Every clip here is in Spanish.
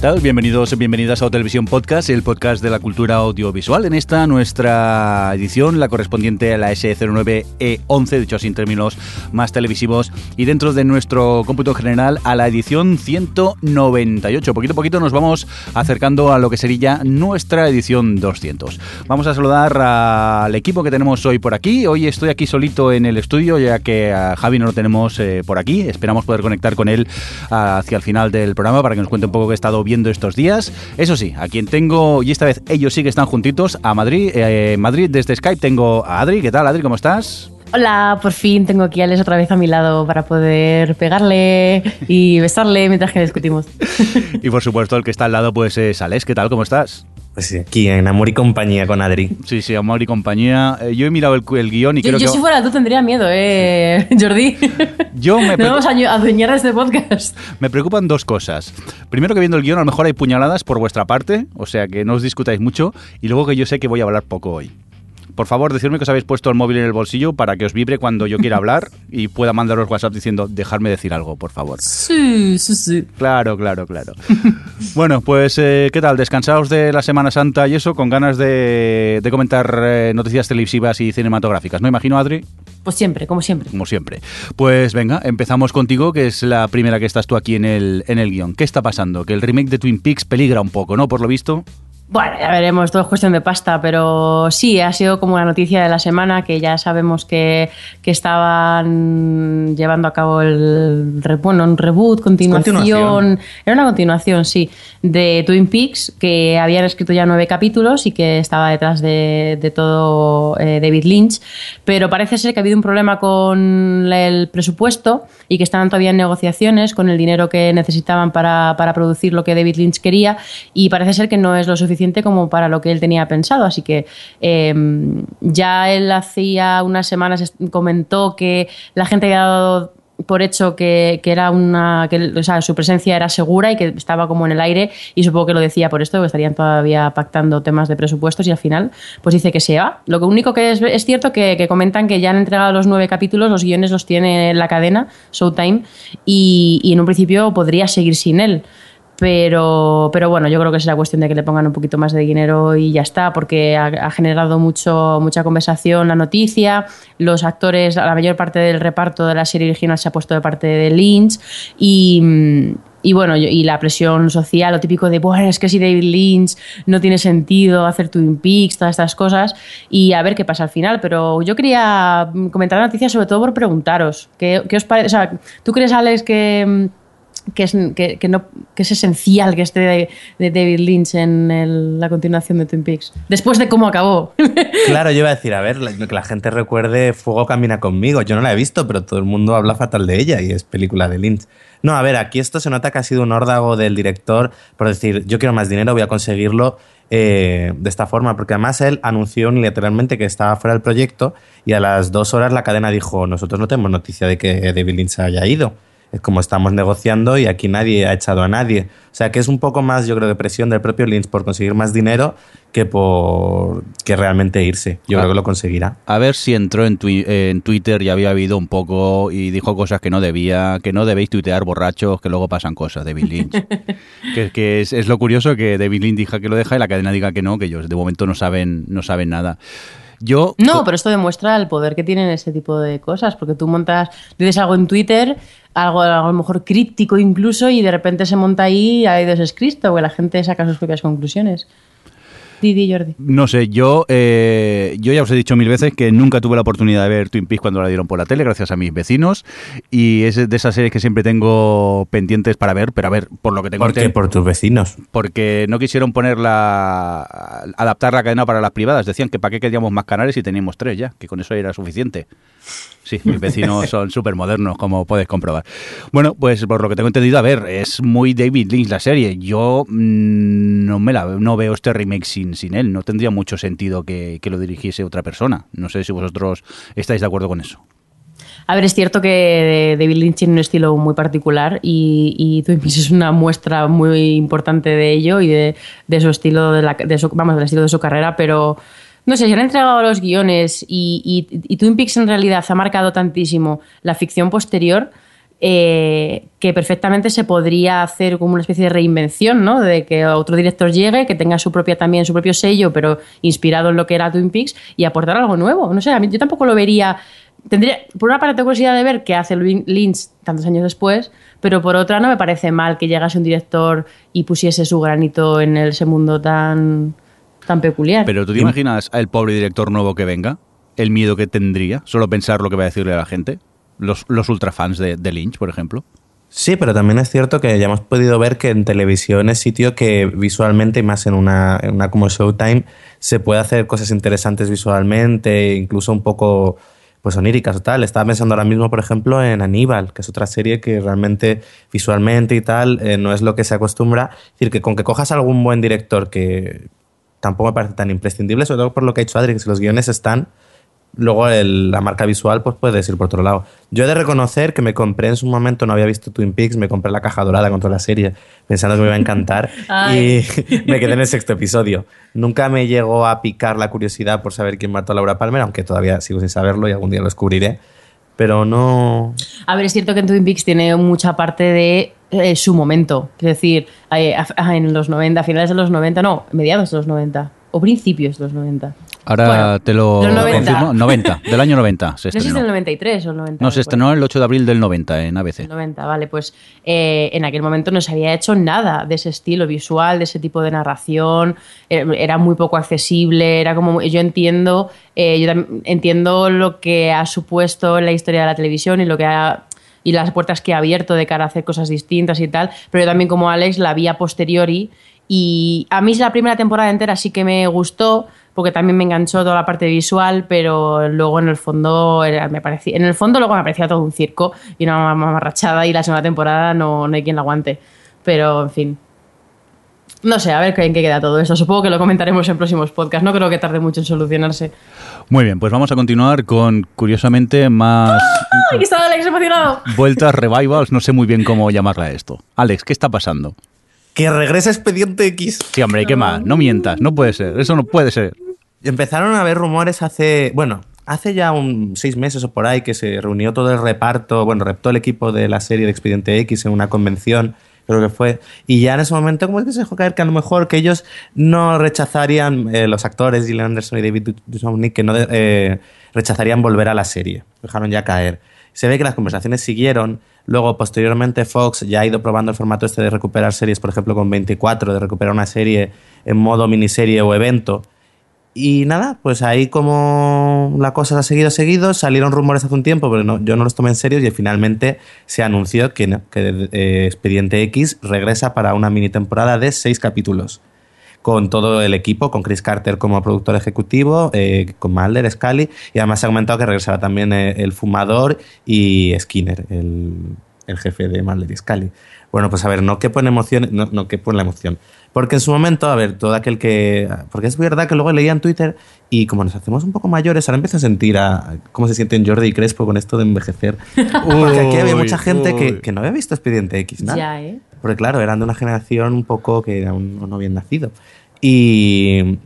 ¿Qué tal? Bienvenidos bienvenidas a Televisión Podcast, el podcast de la cultura audiovisual. En esta nuestra edición, la correspondiente a la S09E11, dicho así en términos más televisivos, y dentro de nuestro cómputo general a la edición 198. Poquito a poquito nos vamos acercando a lo que sería nuestra edición 200. Vamos a saludar al equipo que tenemos hoy por aquí. Hoy estoy aquí solito en el estudio, ya que a Javi no lo tenemos eh, por aquí. Esperamos poder conectar con él hacia el final del programa para que nos cuente un poco qué he estado viendo estos días. Eso sí, a quien tengo, y esta vez ellos sí que están juntitos, a Madrid. Eh, Madrid desde Skype tengo a Adri. ¿Qué tal, Adri? ¿Cómo estás? Hola, por fin tengo aquí a Alex otra vez a mi lado para poder pegarle y besarle mientras que discutimos. y por supuesto, el que está al lado pues es Alex. ¿Qué tal? ¿Cómo estás? Pues sí, aquí en Amor y Compañía con Adri. Sí, sí, Amor y Compañía. Eh, yo he mirado el, el guion y Yo, creo yo que... si fuera tú tendría miedo, ¿eh, Jordi? Yo me, No pre- vamos a adueñar este podcast. me preocupan dos cosas. Primero que viendo el guion a lo mejor hay puñaladas por vuestra parte, o sea que no os discutáis mucho, y luego que yo sé que voy a hablar poco hoy. Por favor, decidme que os habéis puesto el móvil en el bolsillo para que os vibre cuando yo quiera hablar y pueda mandaros WhatsApp diciendo, dejadme decir algo, por favor. Sí, sí, sí. Claro, claro, claro. bueno, pues, eh, ¿qué tal? ¿Descansados de la Semana Santa y eso? ¿Con ganas de, de comentar eh, noticias televisivas y cinematográficas? ¿No imagino, Adri? Pues siempre, como siempre. Como siempre. Pues venga, empezamos contigo, que es la primera que estás tú aquí en el, en el guion. ¿Qué está pasando? Que el remake de Twin Peaks peligra un poco, ¿no? Por lo visto. Bueno, ya veremos, todo es cuestión de pasta, pero sí, ha sido como la noticia de la semana que ya sabemos que, que estaban llevando a cabo el, bueno, un reboot, continuación, continuación. era una continuación, sí, de Twin Peaks, que habían escrito ya nueve capítulos y que estaba detrás de, de todo eh, David Lynch, pero parece ser que ha habido un problema con el presupuesto y que están todavía en negociaciones con el dinero que necesitaban para, para producir lo que David Lynch quería y parece ser que no es lo suficiente como para lo que él tenía pensado. Así que eh, ya él hacía unas semanas comentó que la gente había dado por hecho que, era una que o sea, su presencia era segura y que estaba como en el aire y supongo que lo decía por esto que estarían todavía pactando temas de presupuestos y al final pues dice que se va lo único que es, cierto que, que comentan que ya han entregado los nueve capítulos los guiones los tiene la cadena Showtime y en un principio podría seguir sin él pero, pero bueno, yo creo que será cuestión de que le pongan un poquito más de dinero y ya está, porque ha, generado mucho, mucha conversación la noticia. Los actores, la mayor parte del reparto de la serie original se ha puesto de parte de Lynch y. mm, y bueno, y la presión social, lo típico de, bueno, es que si David Lynch no tiene sentido hacer Twin Peaks, todas estas cosas, y a ver qué pasa al final. Pero yo quería mm, comentar la noticia sobre todo por preguntaros, ¿qué, qué os ¿tú crees, Alex, que, mm, que es, que, que no, que es esencial que esté de, David Lynch en el- la continuación de Twin Peaks. Después de cómo acabó. Claro, yo iba a decir, a ver, la- que la gente recuerde Fuego camina conmigo. Yo no la he visto, pero todo el mundo habla fatal de ella y es película de Lynch. No, a ver, aquí esto se nota que ha sido un órdago del director por decir, yo quiero más dinero, voy a conseguirlo eh, de esta forma, porque además él anunció unilateralmente que estaba fuera del proyecto y a las dos horas la cadena dijo, nosotros no tenemos noticia de que David Lynch haya ido. Es como estamos negociando y aquí nadie ha echado a nadie. O sea que es un poco más, yo creo, de presión del propio Lynch por conseguir más dinero que por que realmente irse. Yo Ah. creo que lo conseguirá. A ver si entró en, twi- en Twitter y había habido un poco y dijo cosas que no debía, que no debéis tuitear borrachos, que luego pasan cosas, David Lynch. que que es, es lo curioso que David Lynch diga que lo deja y la cadena diga que no, que ellos de momento no saben, no saben nada. Yo No, pero esto demuestra el poder que tienen ese tipo de cosas, porque tú montas, dices algo en Twitter, algo a lo mejor críptico incluso, y de repente se monta ahí y hay Dios es Cristo, que la gente saca sus propias conclusiones. Didi Jordi. No sé, yo, eh, yo ya os he dicho mil veces que nunca tuve la oportunidad de ver Twin Peaks cuando la dieron por la tele, gracias a mis vecinos. Y es de esas series que siempre tengo pendientes para ver, pero a ver, por lo que tengo ¿Por qué? Por tus vecinos. porque no quisieron ponerla, adaptar la cadena para las privadas. Decían que para qué queríamos más canales si teníamos tres ya, que con eso era suficiente. Sí, mis vecinos son súper modernos, como puedes comprobar. Bueno, pues por lo que tengo entendido, a ver, es muy David Lynch la serie. Yo mm, no me la no veo este remake sin, sin él. No tendría mucho sentido que, que lo dirigiese otra persona. No sé si vosotros estáis de acuerdo con eso. A ver, es cierto que David Lynch tiene un estilo muy particular y, y Twin Peaks es una muestra muy importante de ello y de, de su estilo, de, la, de su, vamos, del estilo de su carrera, pero no sé, se han entregado los guiones y, Twin Peaks en realidad ha marcado tantísimo la ficción posterior eh, que perfectamente se podría hacer como una especie de reinvención, ¿no? De que otro director llegue, que tenga su propia también su propio sello, pero inspirado en lo que era Twin Peaks y aportar algo nuevo. No sé, yo tampoco lo vería. Tendría, por una parte tengo curiosidad de ver qué hace Lynch tantos años después, pero por otra no me parece mal que llegase un director y pusiese su granito en ese mundo tan, tan peculiar. Pero tú te imaginas al pobre director nuevo que venga, el miedo que tendría, solo pensar lo que va a decirle a la gente los, los ultrafans de, de Lynch, por ejemplo. Sí, pero también es cierto que ya hemos podido ver que en televisión es sitio que visualmente, y más en una, en una como Showtime, se puede hacer cosas interesantes visualmente, incluso un poco pues oníricas o tal. Estaba pensando ahora mismo, por ejemplo, en Aníbal, que es otra serie que realmente visualmente y tal eh, no es lo que se acostumbra. Es decir, que con que cojas algún buen director que tampoco me parece tan imprescindible, sobre todo por lo que ha dicho Adri, que si los guiones están, luego el, la marca visual pues puedes ir por otro lado. Yo he de reconocer que me compré en su momento, no había visto Twin Peaks, me compré la caja dorada con toda la serie pensando que me iba a encantar y me quedé en el sexto episodio. Nunca me llegó a picar la curiosidad por saber quién mató a Laura Palmer, aunque todavía sigo sin saberlo y algún día lo descubriré. Pero no... A ver, es cierto que en Twin Peaks tiene mucha parte de eh, su momento. Es decir, eh, en los 90, finales de los 90, no, mediados de los 90 o principios de los 90. Ahora Bueno, te lo los 90. confirmo. 90, del año 90 se No sé si es estrenó. del 93 o el 90. No, se después. estrenó el 8 de abril del 90 en ABC. El 90, vale, pues eh, en aquel momento no se había hecho nada de ese estilo visual, de ese tipo de narración, eh, era muy poco accesible, era como, yo entiendo, eh, yo entiendo lo que ha supuesto en la historia de la televisión y lo que ha y las puertas que ha abierto de cara a hacer cosas distintas y tal, pero yo también como Alex la vi a posteriori y a mí la primera temporada entera sí que me gustó porque también me enganchó toda la parte visual, pero luego en el fondo era- me parecía, en el fondo luego me parecía todo un circo y una mamarrachada y la segunda temporada no, no hay quien la aguante. Pero en fin. No sé, a ver en qué queda todo esto. Supongo que lo comentaremos en próximos podcasts. No creo que tarde mucho en solucionarse. Muy bien, pues vamos a continuar con, curiosamente, más ¡Ay, que estaba Alex emocionado! vueltas, revivals, no sé muy bien cómo llamarla esto. Alex, ¿qué está pasando? Que regrese Expediente X. Sí, hombre, ¿qué más? No mientas, no puede ser, eso no puede ser. Empezaron a haber rumores hace, bueno, hace ya un seis meses o por ahí que se reunió todo el reparto, bueno, reptó el equipo de la serie de Expediente X en una convención, creo que fue, y ya en ese momento como que se dejó caer que a lo mejor que ellos no rechazarían, eh, los actores Gillian Anderson y David Duchovny, que no eh, rechazarían volver a la serie, dejaron ya caer. Se ve que las conversaciones siguieron. Luego, posteriormente, Fox ya ha ido probando el formato este de recuperar series, por ejemplo, con 24, de recuperar una serie en modo miniserie o evento. Y nada, pues ahí como la cosa ha seguido, seguido, salieron rumores hace un tiempo, pero no- yo no los tomé en serio y finalmente se anunció que, no- que eh, Expediente X regresa para una mini temporada de seis capítulos. Con todo el equipo, con Chris Carter como productor ejecutivo, eh, con Mulder, Scully, y además se ha comentado que regresará también eh, el fumador y Skinner, el, el jefe de Mulder y Scully. Bueno, pues a ver, no quepo en emoción, no, no quepo en la emoción. Porque en su momento, a ver, todo aquel que. Porque es verdad que luego leía en Twitter y como nos hacemos un poco mayores, ahora empiezo a sentir a, cómo se sienten Jordi y Crespo con esto de envejecer. Porque aquí había mucha gente que, que no había visto Expediente X, nada. Ya, ¿eh? Porque claro, eran de una generación un poco que aún no habían nacido. Y,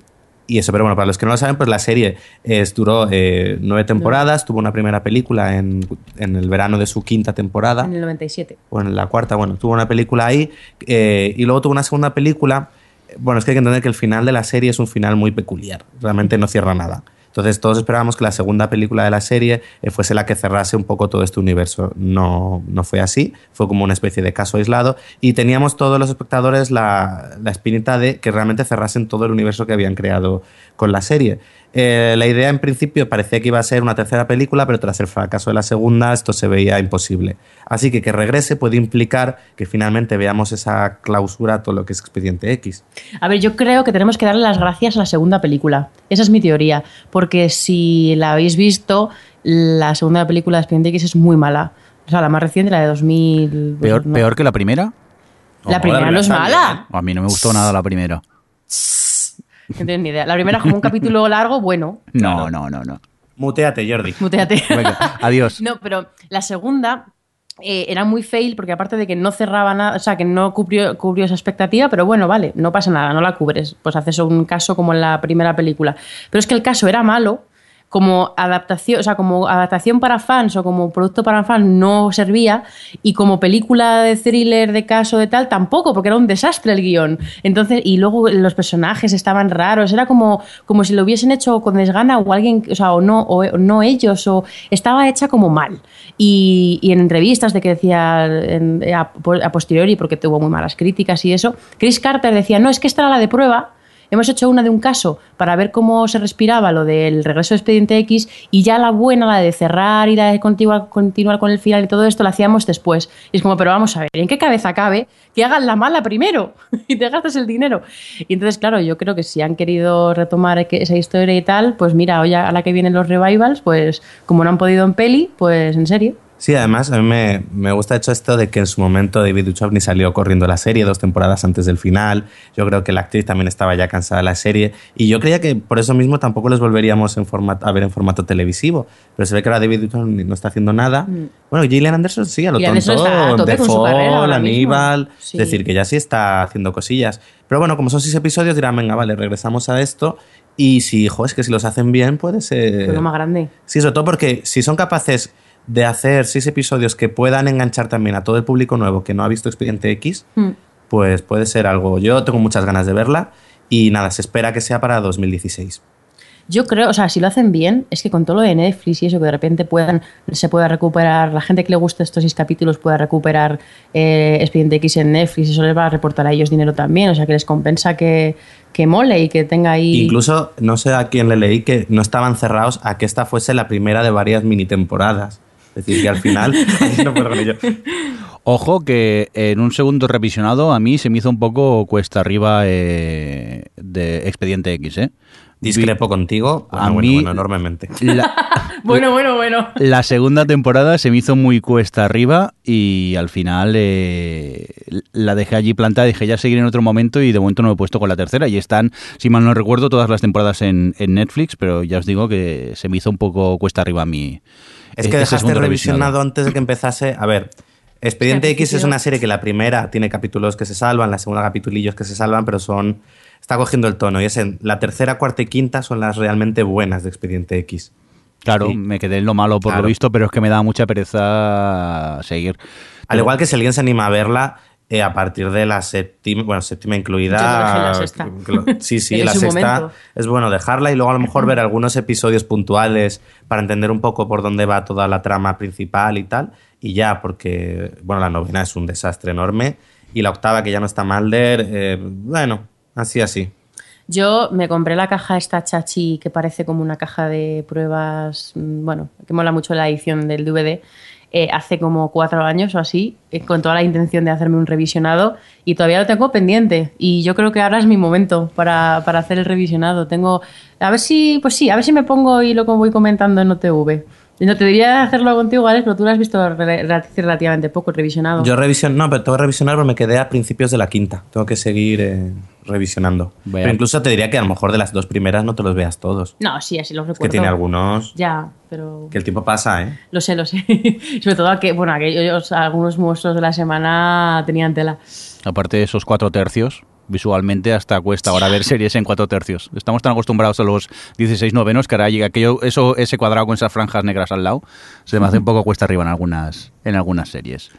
y eso, pero bueno, para los que no lo saben, pues la serie es, duró eh, nueve temporadas, tuvo una primera película en, en el verano de su quinta temporada En el 97. o en la cuarta, bueno, tuvo una película ahí eh, y luego tuvo una segunda película. Bueno, es que hay que entender que el final de la serie es un final muy peculiar, realmente no cierra nada. Entonces todos esperábamos que la segunda película de la serie eh, fuese la que cerrase un poco todo este universo. No, no fue así, fue como una especie de caso aislado y teníamos todos los espectadores la, la espinita de que realmente cerrasen todo el universo que habían creado con la serie. Eh, la idea en principio parecía que iba a ser una tercera película, pero tras el fracaso de la segunda esto se veía imposible. Así que que regrese puede implicar que finalmente veamos esa clausura a todo lo que es Expediente X. A ver, yo creo que tenemos que darle las gracias a la segunda película. Esa es mi teoría. Porque si la habéis visto, la segunda película de Expediente X es muy mala. O sea, la más reciente, la de 2000. pues, ¿Peor, no. peor que la primera? La primera la no es mala. A mí no me gustó nada la primera. No tienes ni idea. La primera es como un capítulo largo, bueno. No, no, no, no. Muteate, Jordi. Muteate. Venga, adiós. No, pero la segunda eh, era muy fail porque aparte de que no cerraba nada, o sea, que no cubrió, cubrió esa expectativa, pero bueno, vale, no pasa nada, no la cubres. Pues haces un caso como en la primera película. Pero es que el caso era malo. Como adaptación, o sea, como adaptación para fans o como producto para fans no servía y como película de thriller de caso de tal tampoco, porque era un desastre el guion. Entonces, y luego los personajes estaban raros, era como, como si lo hubiesen hecho con desgana o alguien, o sea, o no, o, no ellos, o estaba hecha como mal. Y, en entrevistas de que decía a, a posteriori, porque tuvo muy malas críticas y eso, Chris Carter decía, no, es que esta era la de prueba. Hemos hecho una de un caso para ver cómo se respiraba lo del regreso de Expediente X y ya la buena, la de cerrar y la de continuar, con el final y todo esto, la hacíamos después. Y es como, pero vamos a ver, ¿en qué cabeza cabe que hagan la mala primero y te gastes el dinero? Y entonces, claro, yo creo que si han querido retomar esa historia y tal, pues mira, hoy a la que vienen los revivals, pues como no han podido en peli, pues en serio. Sí, además a mí me, me gusta hecho esto de que en su momento David Duchovny salió corriendo la serie dos temporadas antes del final. Yo creo que la actriz también estaba ya cansada de la serie. Y yo creía que por eso mismo tampoco les volveríamos en formato, a ver en formato televisivo. Pero se ve que ahora David Duchovny no está haciendo nada. Bueno, Gillian Anderson sí, a lo Gillian tonto. Está a su carrera mismo. Aníbal. Sí. Es decir, que ya sí está haciendo cosillas. Pero bueno, como son seis episodios, dirán, venga, vale, regresamos a esto. Y si, jo, es que si los hacen bien, puede ser... Lo más grande. Sí, sobre todo porque si son capaces de hacer seis episodios que puedan enganchar también a todo el público nuevo que no ha visto Expediente X, Hmm. pues puede ser algo. Yo tengo muchas ganas de verla y nada, se espera que sea para 2016. Yo creo, o sea, si lo hacen bien, es que con todo lo de Netflix y eso, que de repente puedan, se pueda recuperar, la gente que le gusta estos seis capítulos pueda recuperar eh, Expediente X en Netflix, eso les va a reportar a ellos dinero también, o sea, que les compensa que, que mole y que tenga ahí... Incluso, no sé a quién le leí que no estaban cerrados a que esta fuese la primera de varias mini temporadas. Es decir, que al final... no puedo con ello. Ojo que en un segundo revisionado a mí se me hizo un poco cuesta arriba eh, de Expediente X, ¿eh? Discrepo contigo, bueno, A bueno, mí- bueno, enormemente. La, Bueno, bueno, bueno. la segunda temporada se me hizo muy cuesta arriba y al final eh, la dejé allí plantada, dije ya seguiré en otro momento y de momento no me he puesto con la tercera y están, si mal no recuerdo, todas las temporadas en, en Netflix, pero ya os digo que se me hizo un poco cuesta arriba a mí. Es e- que dejaste revisionado antes de que empezase. A ver, Expediente X es una serie que la primera tiene capítulos que se salvan, la segunda capitulillos que se salvan, pero son. Está cogiendo el tono. Y es en la tercera, cuarta y quinta son las realmente buenas de Expediente X. Claro, Sí. me quedé en lo malo por Claro. lo visto, pero es que me da mucha pereza seguir. Al igual que si alguien se anima a verla. Eh, a partir de la séptima, bueno, séptima incluida. La sexta. Sí, sí, la sexta momento. es bueno dejarla y luego a lo mejor ver algunos episodios puntuales para entender un poco por dónde va toda la trama principal y tal. Y ya, porque, bueno, la novena es un desastre enorme y la octava, que ya no está Mulder, eh, bueno, así, así. Yo me compré la caja esta chachi que parece como una caja de pruebas, mm, bueno, que mola mucho la edición del DVD, eh, hace como cuatro años o así, eh, con toda la intención de hacerme un revisionado y todavía lo tengo pendiente y yo creo que ahora es mi momento para, para hacer el revisionado. Tengo, a ver si, pues sí, a ver si me pongo y lo voy comentando en OTV. No te diría hacerlo contigo, Alex, pero tú lo has visto relativamente poco, revisionado. Yo revisión, no, pero tengo que revisionar, pero me quedé a principios de la quinta. Tengo que seguir eh, revisionando. Pero incluso te diría que a lo mejor de las dos primeras no te los veas todos. No, sí, así los Es recuerdo. que tiene algunos Ya, pero... que el tiempo pasa, ¿eh? Lo sé, lo sé. Sobre todo que, bueno, aquellos, algunos monstruos de la semana tenían tela. Aparte de esos cuatro tercios, visualmente hasta cuesta ahora ver series en cuatro tercios. Estamos tan acostumbrados a los 16 novenos que ahora llega aquello, eso, ese cuadrado con esas franjas negras al lado, se me hace un poco cuesta arriba en algunas, en algunas series.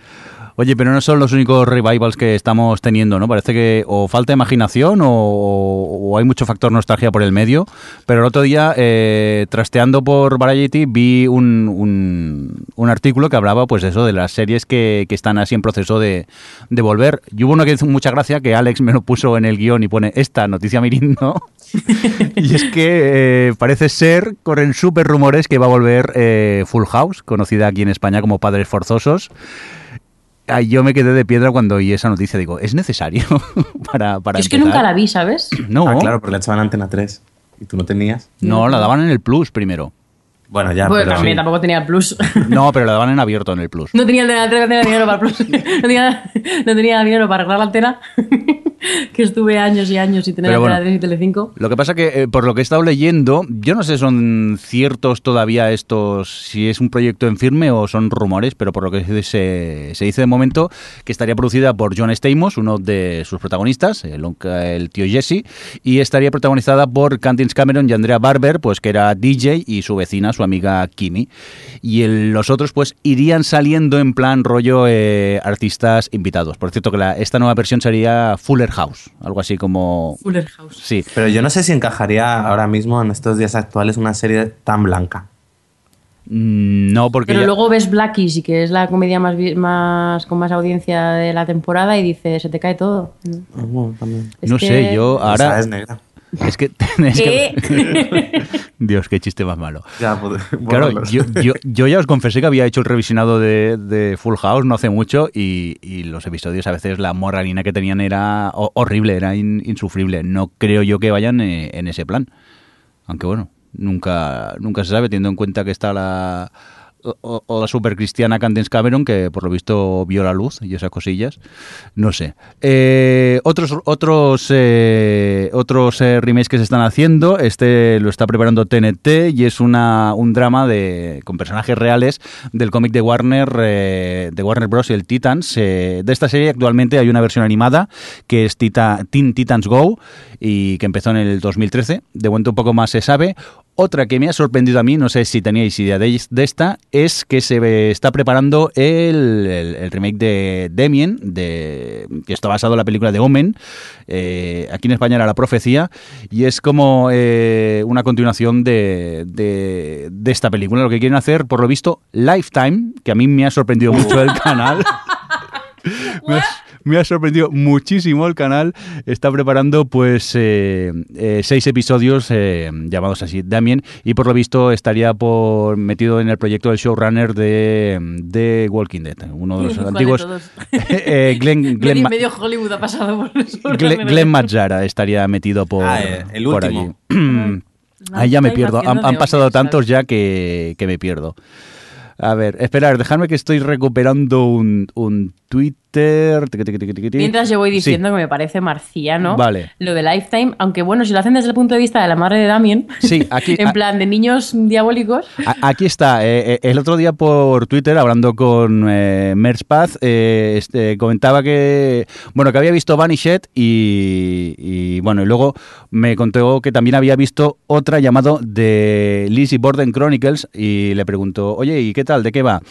Oye, pero no son los únicos revivals que estamos teniendo, ¿no? Parece que o falta imaginación o, o hay mucho factor nostalgia por el medio. Pero el otro día, eh, trasteando por Variety, vi un, un, un artículo que hablaba, pues eso, de las series que, que están así en proceso de, de volver. Y hubo uno que hizo mucha gracia, que Alex me lo puso en el guion y pone esta noticia mirindo. y es que eh, parece ser, corren súper rumores que va a volver eh, Full House, conocida aquí en España como Padres Forzosos. Ay, yo me quedé de piedra cuando oí esa noticia. Digo, ¿es necesario para, para Yo es que nunca la vi, ¿sabes? No, Ah, claro, porque la echaban Antena 3. ¿Y tú no tenías? no, la daban en el Plus primero. Bueno, ya, Pues pero... también tampoco tenía el plus. No, pero la daban en abierto en el Plus. No tenía, no tenía dinero para el plus. No tenía, no tenía dinero para arreglar la antena. que estuve años y años sin tener Pero bueno. 3 y Telecinco. Lo que pasa que, eh, por lo que he estado leyendo, yo no sé si son ciertos todavía estos, si es un proyecto en firme o son rumores, pero por lo que se, se dice de momento, que estaría producida por John Stamos, uno de sus protagonistas, el, tío Jesse, y estaría protagonizada por Candice Cameron y Andrea Barber, pues que era DJ y su vecina, su amiga Kimi. Y el- los otros, pues, irían saliendo en plan rollo eh, artistas invitados. Por cierto, que la- esta nueva versión sería Fuller House, algo así como... Fuller House. Sí, Pero yo no sé si encajaría ahora mismo en estos días actuales una serie tan blanca. Mm, No, porque Pero ya- luego ves Blackies, y que es la comedia más, más con más audiencia de la temporada, y dices, se te cae todo. Ah, bueno, también. Es no que- sé, yo Ahora ahora es negra. Es que, es que-. Dios, qué chiste más malo. Ya, pues, Claro, yo, yo, yo ya os confesé que había hecho el revisionado de, de Full House no hace mucho y, y los episodios a veces la moralina que tenían era ho- horrible, era in- insufrible. No creo yo que vayan eh, en ese plan. Aunque bueno, nunca, nunca se sabe, teniendo en cuenta que está la, o- o la super cristiana Candice Cameron, que por lo visto vio la luz y esas cosillas. No sé. Eh, otros otros eh, otros eh, remakes que se están haciendo. Este lo está preparando TNT y es una, un drama de con personajes reales del cómic de Warner de Warner Bros. y el Titans. De esta serie actualmente hay una versión animada que es Tita- Teen Titans Go y que empezó en el 2013. De momento un poco más se sabe. Otra que me ha sorprendido a mí, no sé si teníais idea de, esta, es que se está preparando el, el- el remake de Damien, de, que está basado en la película de Omen. Eh, aquí en España era La Profecía, y es como eh, una continuación de, de- de esta película. Lo que quieren hacer, por lo visto, Lifetime, que a mí me ha sorprendido mucho el canal. me, ha, me ha sorprendido muchísimo el canal. Está preparando pues eh, eh, seis episodios eh, llamados así, Damien, y por lo visto estaría por metido en el proyecto del showrunner de, de Walking Dead, uno de los ¿Cuál de antiguos. todos? eh, Glenn, Glenn, medio, Hollywood ha pasado por eso. Glenn, Glenn Mazzara estaría metido por, Ah, eh, el por último. allí. Ahí ya me pierdo. Han, han pasado tantos ¿sabes? ya que, que me pierdo. A ver, esperar, dejadme que estoy recuperando un, un Twitter. Tiqui, tiqui, tiqui, tiqui, tiqui. Mientras yo voy Sí. diciendo que me parece marciano Vale. lo de Lifetime, aunque bueno, si lo hacen desde el punto de vista de la madre de Damien, Sí, aquí- en plan de niños diabólicos, Aquí está. eh, eh, el otro día por Twitter, hablando con eh, Merchpath, eh, este, comentaba que bueno que había visto Vanished y, y, bueno y luego me contó que también había visto otra llamado de Lizzie Borden Chronicles y le preguntó, oye, ¿y qué tal? ¿De qué va?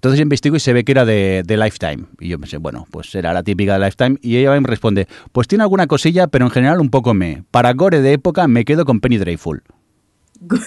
Entonces investigo y se ve que era de, de Lifetime. Y yo pensé, bueno, pues será la típica de Lifetime. Y ella me responde, pues tiene alguna cosilla, pero en general un poco me. Para gore de época me quedo con Penny Dreadful.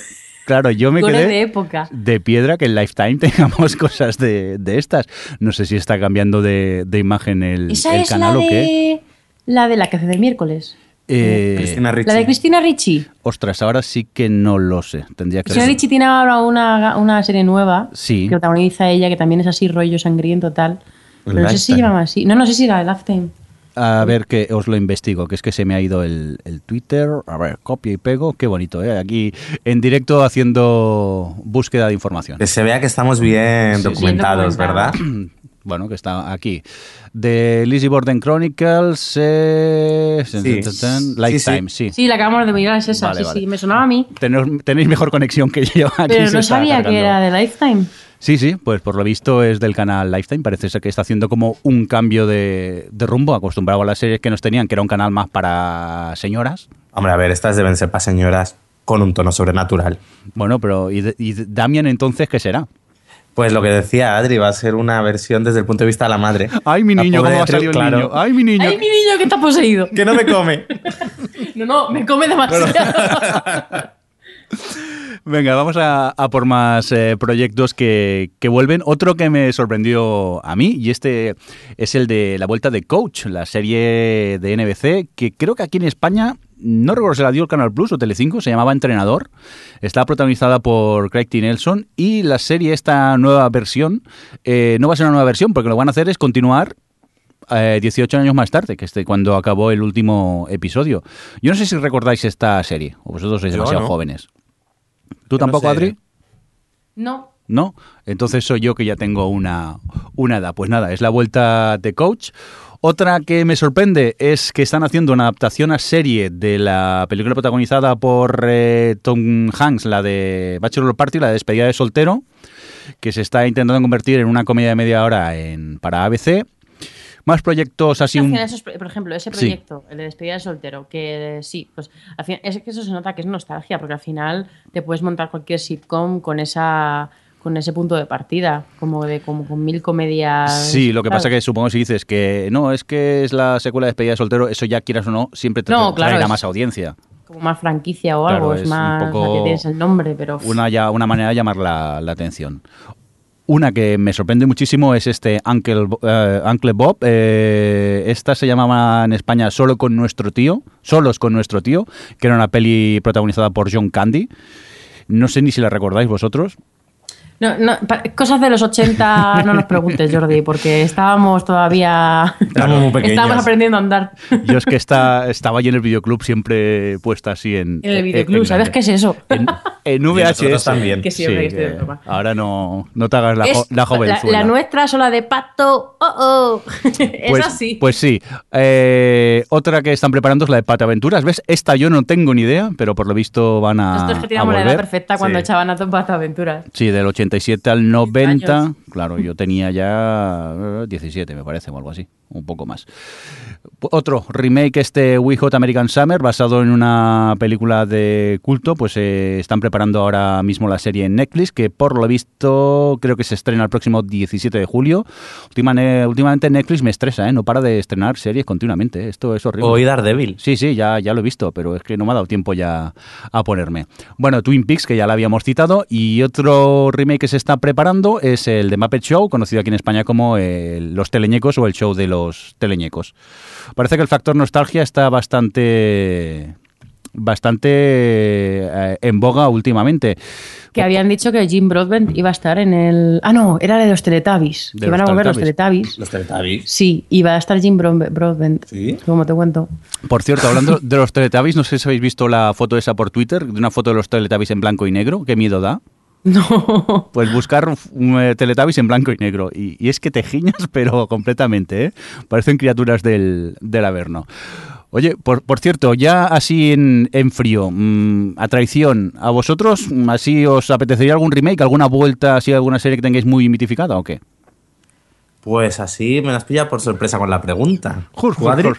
Claro, yo me quedé de época. de piedra que en Lifetime tengamos cosas de, de estas. No sé si está cambiando de, de imagen el, Esa el es canal la o qué. la de la que hace del miércoles. Eh, Cristina Ricci. La de Cristina Ricci. ostras, ahora sí que no lo sé. Tendría que Cristina Ricci tiene ahora una, una serie nueva Sí. que protagoniza ella, que también es así rollo sangriento tal. Pero no sé si llama así. No, no sé si era de Lifetime. A ver que os lo investigo, que es que se me ha ido el, el Twitter. A ver, copio y pego. Qué bonito, ¿eh? Aquí en directo haciendo búsqueda de información. Que se vea que estamos bien Sí, sí. documentados, Bien ¿verdad? Bueno, que está aquí. De Lizzie Borden Chronicles, eh, Sí. Lifetime, sí. Sí, la acabamos de mirar, es esa. Vale, sí, vale. sí, me sonaba a mí. Tenéis, tenéis mejor conexión que yo. Aquí Pero no sabía que era de Lifetime. Sí, sí, pues por lo visto es del canal Lifetime. Parece ser que está haciendo como un cambio de, de rumbo, acostumbrado a las series que nos tenían, que era un canal más para señoras. Hombre, a ver, estas deben ser para señoras con un tono sobrenatural. Bueno, pero ¿y, y Damian entonces qué será? Pues lo que decía Adri, va a ser una versión desde el punto de vista de la madre. Ay, mi niño, pobre ¿cómo va a Drew, salir el claro. niño? Ay, mi niño. ¡Ay, mi niño que está poseído! Que no me come. No, no, me come demasiado. Venga, vamos a, a por más eh, proyectos que, que vuelven. Otro que me sorprendió a mí, y este es el de la vuelta de Coach, la serie de NBC, que creo que aquí en España, no recuerdo si la dio el Canal Plus o Telecinco, se llamaba Entrenador. Está protagonizada por Craig T. Nelson y la serie, esta nueva versión, eh, no va a ser una nueva versión, porque lo que van a hacer es continuar eh, 18 años más tarde, que este cuando acabó el último episodio. Yo no sé si recordáis esta serie, o vosotros sois Yo demasiado no. jóvenes. ¿Tú Yo no tampoco, sé. Adri? No. ¿No? Entonces soy yo que ya tengo una, una edad. Pues nada, es la vuelta de coach. Otra que me sorprende es que están haciendo una adaptación a serie de la película protagonizada por eh, Tom Hanks, la de Bachelor Party, la de despedida de soltero, que se está intentando convertir en una comedia de media hora en, para ABC. Más proyectos así un... esos por ejemplo, ese Sí. proyecto, el de despedida de soltero, que sí, pues al final, es que eso se nota que es nostalgia, porque al final te puedes montar cualquier sitcom con esa con ese punto de partida, como de como con mil comedias. Sí, lo que pasa ¿sabes? que supongo si dices que no, es que es la secuela de despedida de soltero, eso ya quieras o no, siempre te No, claro, traerá más audiencia. como más franquicia o Claro, algo, es es un más poco o sea, que tienes el nombre, pero una, ya, una manera de llamar la, la atención. Una que me sorprende muchísimo es este Uncle, eh, Uncle Bob. Eh, esta se llamaba en España Solo con nuestro tío, Solos con nuestro tío, que era una peli protagonizada por John Candy. No sé ni si la recordáis vosotros. No, no, pa- cosas de los 80 no nos preguntes, Jordi, porque estábamos todavía Estábamos muy pequeños. estábamos aprendiendo a andar Yo es que está, estaba allí en el videoclub siempre puesta así en... en el videoclub. en- ¿Sabes qué es eso? En, VHS. también. Que siempre Sí, ahora no, no te hagas la, jo- Es la jovenzuela. la nuestra sola de pato. Oh, oh. es Pues, así. Pues sí. Eh, otra que están preparando es la de Pata Aventuras. ¿Ves? Esta yo no tengo ni idea, pero por lo visto van a, Nosotros que teníamos la edad perfecta cuando Sí. echaban a Pato Aventuras. Sí, del 87 al 90. Claro, yo tenía ya eh, 17, me parece, o algo así. Un poco más. Otro remake, este We Hot American Summer, basado en una película de culto, pues eh, están preparando ahora mismo la serie en Netflix, que por lo visto creo que se estrena el próximo 17 de julio. Última- últimamente Netflix me estresa, ¿eh? No para de estrenar series continuamente. ¿eh? Esto es horrible. Hoy Daredevil. Sí, sí, ya, ya lo he visto, pero es que no me ha dado tiempo ya a ponerme. Bueno, Twin Peaks, que ya la habíamos citado, y otro remake que se está preparando es el de Muppet Show, conocido aquí en España como eh, Los Teleñecos o el show de los Teleñecos. Parece que el factor nostalgia está bastante bastante eh, en boga últimamente. Que habían dicho que Jim Broadbent iba a estar en el. Ah, no, era de los Teletubbies. De Que iban los a volver los Teletubbies. Los Teletubbies. Sí, iba a estar Jim Bro- Broadbent. Sí. Como te cuento. Por cierto, hablando de los Teletubbies, no sé si habéis visto la foto esa por Twitter, de una foto de los Teletubbies en blanco y negro, qué miedo da. No. Pues buscar eh, Teletubbies en blanco y negro. Y, y es que te giñas, pero completamente, ¿eh? Parecen criaturas del, del Averno. Oye, por, por cierto, ya así en, en frío, mm, a traición, ¿a vosotros mm, así os apetecería algún remake, alguna vuelta, así alguna serie que tengáis muy mitificada o qué? Pues así me las pilla por sorpresa con la pregunta. Jur, ¿Tú, Adri?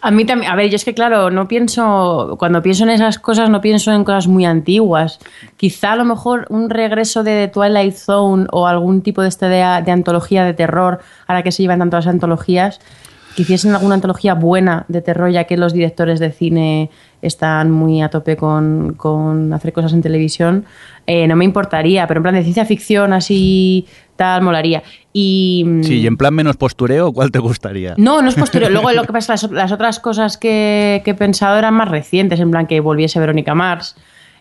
A mí también, a ver, yo es que claro, no pienso, cuando pienso en esas cosas, no pienso en cosas muy antiguas. Quizá a lo mejor un regreso de The Twilight Zone o algún tipo de, este de, de antología de terror, ahora que se llevan tanto las antologías, que hiciesen alguna antología buena de terror, ya que los directores de cine están muy a tope con, con hacer cosas en televisión, eh, no me importaría, pero en plan de ciencia ficción así tal, molaría. Y, mm, Sí, y en plan menos postureo, ¿cuál te gustaría? no, no es posterior. Luego lo que pasa, las, las otras cosas que, que he pensado eran más recientes, en plan que volviese Verónica Mars.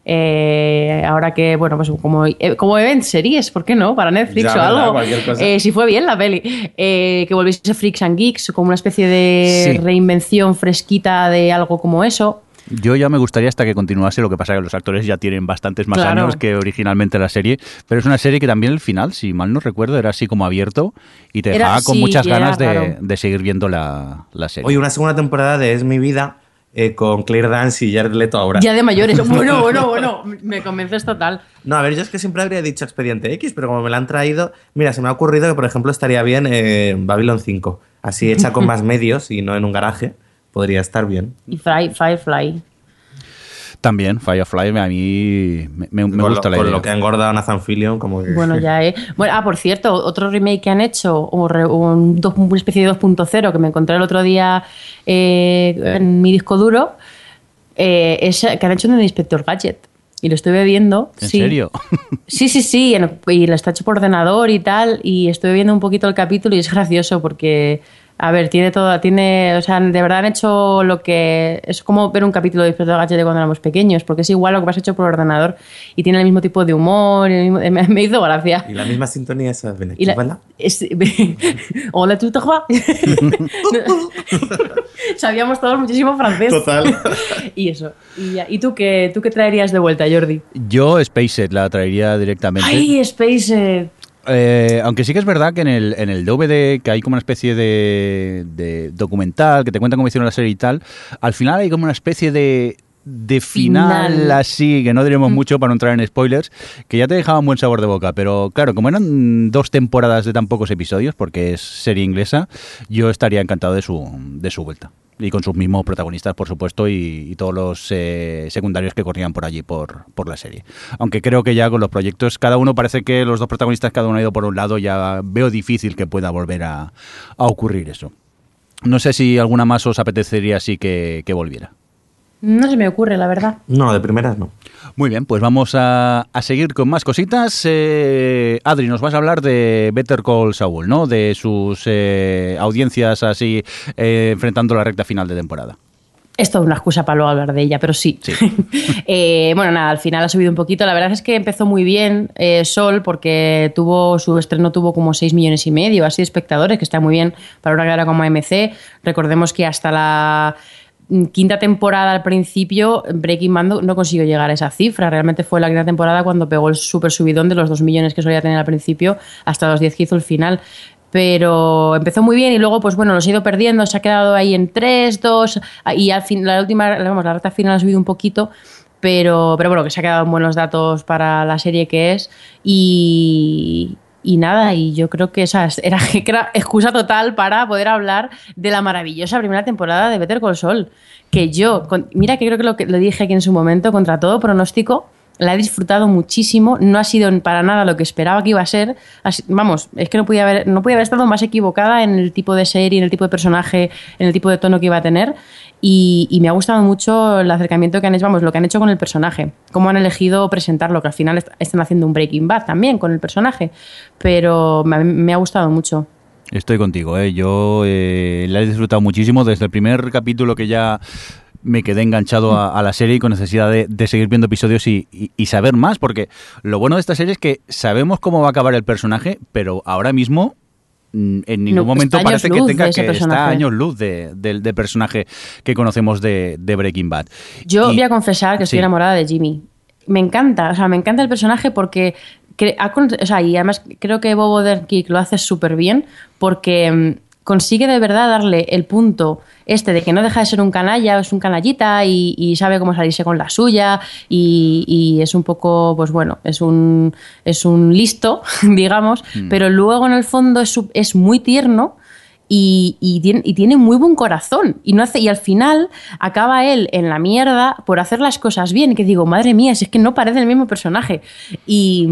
eh, ahora que, bueno, pues como, eh, como event series, ¿por qué no? Para Netflix Ya, o algo. Eh, si fue bien la peli. Eh, que volviese Freaks and Geeks, como una especie de Sí. reinvención fresquita de algo como eso. Yo ya me gustaría hasta que continuase, lo que pasa es que los actores ya tienen bastantes más Claro. años que originalmente la serie, pero es una serie que también el final, si mal no recuerdo, era así como abierto y te Era- dejaba con sí, muchas ganas de, de seguir viendo la, la serie. Oye, una segunda temporada de Es mi vida eh, con Claire Dance y Jared Leto ahora. Ya de mayores. Bueno, bueno, bueno. Me convences total. No, a ver, yo es que siempre habría dicho Expediente X, pero como me la han traído, mira, se me ha ocurrido que, por ejemplo, estaría bien eh, Babylon 5. Así hecha con más medios y no en un garaje, podría estar bien. Y Fry- Firefly. También, Firefly a mí me, Con gusta lo, la con idea. lo que ha engordado Nathan Fillion, como que... Bueno, ya, ¿eh? Bueno, ah, por cierto, otro remake que han hecho, o re- un dos- una especie de 2.0 que me encontré el otro día eh, en mi disco duro, eh, es que han hecho de Inspector Gadget. Y lo estuve viendo. ¿En sí. serio? Sí, sí, sí, en- y lo está hecho por ordenador y tal, y estoy viendo un poquito el capítulo y es gracioso porque, a ver, tiene todo, tiene, o sea, de verdad han hecho lo que, es como ver un capítulo de Inspector Gadget de cuando éramos pequeños, porque es igual lo que has hecho por ordenador y tiene el mismo tipo de humor, y el mismo- me, me hizo gracia. Y la misma sintonía esa. Ven aquí, Y la- ¿verdad? es- Hola, ¿tú te juegas? Sabíamos todos muchísimo francés. Total. Y eso. Y, ya. ¿Y tú qué, tú qué traerías de vuelta, Jordi? Yo Spaced la traería directamente. ¡Ay, Space! Eh, aunque sí que es verdad que en el, en el DVD, que hay como una especie de, de documental que te cuenta cómo hicieron la serie y tal, al final hay como una especie de, de final, Final. así, que no diremos mucho para no entrar en spoilers, que ya te dejaba un buen sabor de boca. Pero claro, como eran dos temporadas de tan pocos episodios, porque es serie inglesa, yo estaría encantado de su, de su vuelta. Y con sus mismos protagonistas, por supuesto, y, todos los eh, secundarios que corrían por allí por, por la serie. Aunque creo que ya con los proyectos, cada uno parece que los dos protagonistas, cada uno ha ido por un lado, ya veo difícil que pueda volver a, a ocurrir eso. No sé si alguna más os apetecería así que, que volviera. No se me ocurre, la verdad. No, de primeras no. Muy bien, pues vamos a, a seguir con más cositas. Eh, Adri, nos vas a hablar de Better Call Saul, ¿no? De sus eh, audiencias así eh, enfrentando la recta final de temporada. Es toda una excusa para luego hablar de ella, pero sí. Sí. Eh, bueno, nada, al final ha subido un poquito. La verdad es que empezó muy bien eh, Sol, porque tuvo su estreno tuvo como 6 millones y medio así de espectadores, que está muy bien para una cadena como AMC. Recordemos que hasta la quinta temporada al principio Breaking Bad no- no consiguió llegar a esa cifra. Realmente fue la quinta temporada cuando pegó el super subidón de los 2 millones que solía tener al principio hasta los 10 que hizo el final. Pero empezó muy bien y luego, pues bueno, los ha ido perdiendo, se ha quedado ahí en 3, 2 y al fin, la última, vamos, la recta final ha subido un poquito, pero, pero bueno, que se ha quedado en buenos datos para la serie que es y, y nada, y yo creo que esa era excusa total para poder hablar de la maravillosa primera temporada de Better Call Saul, que yo, con- mira que creo que lo, que lo dije aquí en su momento, contra todo pronóstico, la he disfrutado muchísimo, no ha sido para nada lo que esperaba que iba a ser. Vamos, es que no podía, haber, no podía haber estado más equivocada en el tipo de serie, en el tipo de personaje, en el tipo de tono que iba a tener. Y, me ha gustado mucho el acercamiento que han hecho, vamos, lo que han hecho con el personaje, cómo han elegido presentarlo, que al final est- están haciendo un Breaking Bad también con el personaje. Pero me ha gustado mucho. Estoy contigo, ¿eh? yo eh, la he disfrutado muchísimo desde el primer capítulo que ya me quedé enganchado a, a la serie y con necesidad de, de seguir viendo episodios y, y- y saber más, porque lo bueno de esta serie es que sabemos cómo va a acabar el personaje, pero ahora mismo mm, en ningún No, momento parece que tenga de que a años luz de- del del personaje que conocemos de, de Breaking Bad. Yo Y- voy a confesar que estoy sí. enamorada de Jimmy. Me encanta, o sea, me encanta el personaje porque. o sea, y además creo que Bobo Derkick lo hace súper bien porque mm, consigue de verdad darle el punto este de que no deja de ser un canalla, es un canallita y, y sabe cómo salirse con la suya y, y es un poco, pues bueno, es un, es un listo, digamos, pero luego en el fondo es, es muy tierno y, y tiene, y tiene muy buen corazón. Y, no hace, y al final acaba él en la mierda por hacer las cosas bien. Que digo, madre mía, si es que no parece el mismo personaje. Y,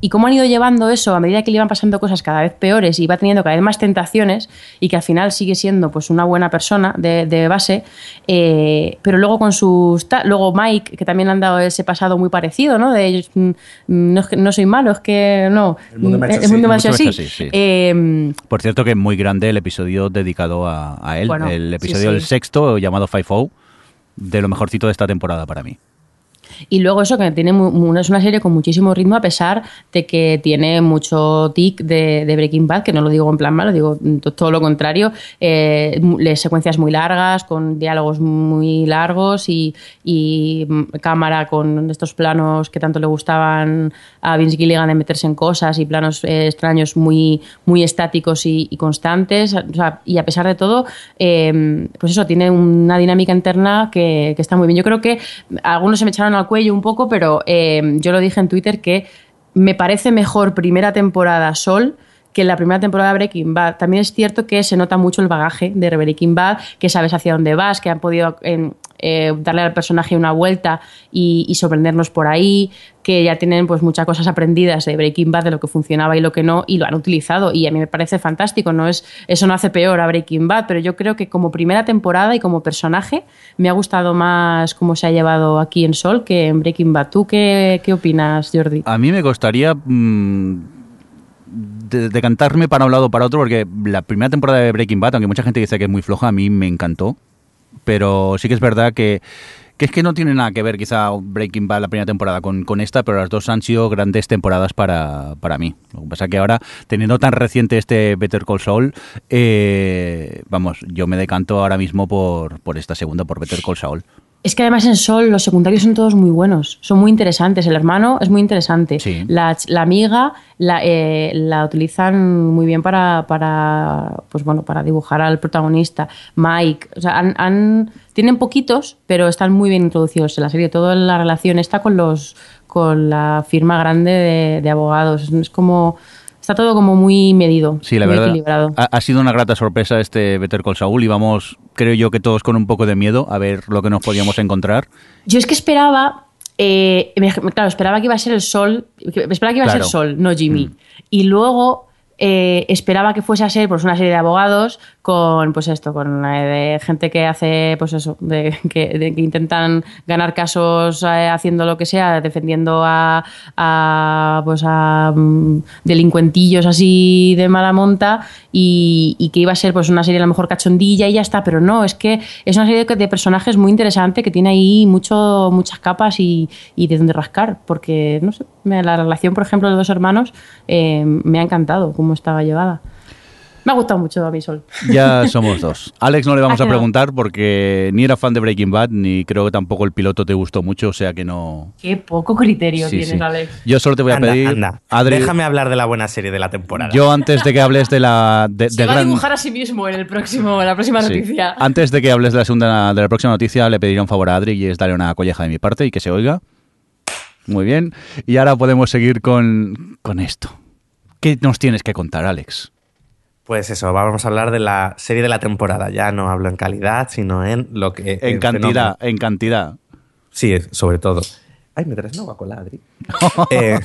y cómo han ido llevando eso a medida que le iban pasando cosas cada vez peores y va teniendo cada vez más tentaciones y que al final sigue siendo pues una buena persona de, de base. eh, pero luego con sus... Luego Mike, que también han dado ese pasado muy parecido, ¿no? De mm, no, es que, no soy malo, es que no. El mundo me ha hecho así, sí. Eh, Por cierto que es muy grande el episodio dedicado a, a él, Bueno, el sí, episodio sí. el sexto llamado Five O, de lo mejorcito de esta temporada para mí. Y luego eso que tiene mu- es una serie con muchísimo ritmo a pesar de que tiene mucho tic de, Breaking Bad, que no lo digo en plan malo, digo mm, to- todo lo contrario, eh, secuencias muy largas, con diálogos muy largos y, mm, cámara con estos planos que tanto le gustaban a Vince Gilligan de meterse en cosas y planos eh, extraños muy, muy estáticos y, constantes. Y a pesar de todo, eh, pues eso, tiene una dinámica interna que, que está muy bien. Yo creo que algunos se me echaron al cuello un poco, pero eh, yo lo dije en Twitter que me parece mejor primera temporada Sol que la primera temporada de Breaking Bad. También es cierto que se nota mucho el bagaje de Breaking Bad, que sabes hacia dónde vas, que han podido... en- eh, darle al personaje una vuelta y, sorprendernos por ahí, que ya tienen pues muchas cosas aprendidas de Breaking Bad, de lo que funcionaba y lo que no, y lo han utilizado. Y a mí me parece fantástico, no es, eso no hace peor a Breaking Bad, pero yo creo que como primera temporada y como personaje me ha gustado más cómo se ha llevado aquí en Sol que en Breaking Bad. ¿Tú qué, qué opinas, Jordi? A mí me costaría de- decantarme para un lado para otro, porque la primera temporada de Breaking Bad, aunque mucha gente dice que es muy floja, a mí me encantó. Pero sí que es verdad que, que es que no tiene nada que ver quizá Breaking Bad la primera temporada con, con esta, pero las dos han sido grandes temporadas para, para mí. Lo que pasa que ahora, teniendo tan reciente este Better Call Saul, eh, vamos, yo me decanto ahora mismo por, por esta segunda, por Better Call Saul. Es que además en Sol los secundarios son todos muy buenos, son muy interesantes. El hermano es muy interesante. Sí. La, la amiga la, eh, la utilizan muy bien para, para, pues bueno, para dibujar al protagonista. Mike, o sea, han, han- tienen poquitos, pero están muy bien introducidos en la serie. Toda la relación está con los con la firma grande de, de abogados. Es como está todo como muy medido, Sí, la muy verdad. equilibrado. Ha, ha sido una grata sorpresa este Better Call Saul y vamos, creo yo que todos con un poco de miedo a ver lo que nos podíamos encontrar. Yo es que esperaba, eh, claro, esperaba que iba a ser el sol, esperaba que iba a ser sol, no Jimmy. Y luego eh, esperaba que fuese a ser pues, una serie de abogados con, pues esto, con eh, de gente que hace, pues eso, de, que, intentan ganar casos eh, haciendo lo que sea, defendiendo a, a, pues a mm, delincuentillos así de mala monta y, que iba a ser pues una serie a lo mejor cachondilla y ya está, pero no, es que es una serie de, de personajes muy interesante que tiene ahí mucho, muchas capas y, y de donde rascar, porque no sé, me- la relación, por ejemplo, de los dos hermanos eh, me ha encantado cómo estaba llevada. Me ha gustado mucho a mí Sol. Ya somos dos. Alex no le vamos Ah, a no. preguntar porque ni era fan de Breaking Bad ni creo que tampoco el piloto te gustó mucho, o sea que no. Qué poco criterio Sí, tienes, sí. Alex. Yo solo te voy a Anda, pedir, anda. Adri, Déjame hablar de la buena serie de la temporada. yo antes de que hables de la de, Se del va a gran- dibujar a sí mismo en el próximo, en la próxima Sí. noticia. Antes de que hables de la segunda de la próxima noticia, le pediría un favor a Adri y es darle una colleja de mi parte y que se oiga. Muy bien. Y ahora podemos seguir con, con esto. ¿Qué nos tienes que contar, Alex? Pues eso, vamos a hablar de la serie de la temporada. Ya no hablo en calidad, sino en lo que... En cantidad, fenómeno. en cantidad. Sí, sobre todo. Ay, ¿me traes una Coca-Cola, Adri? Eh,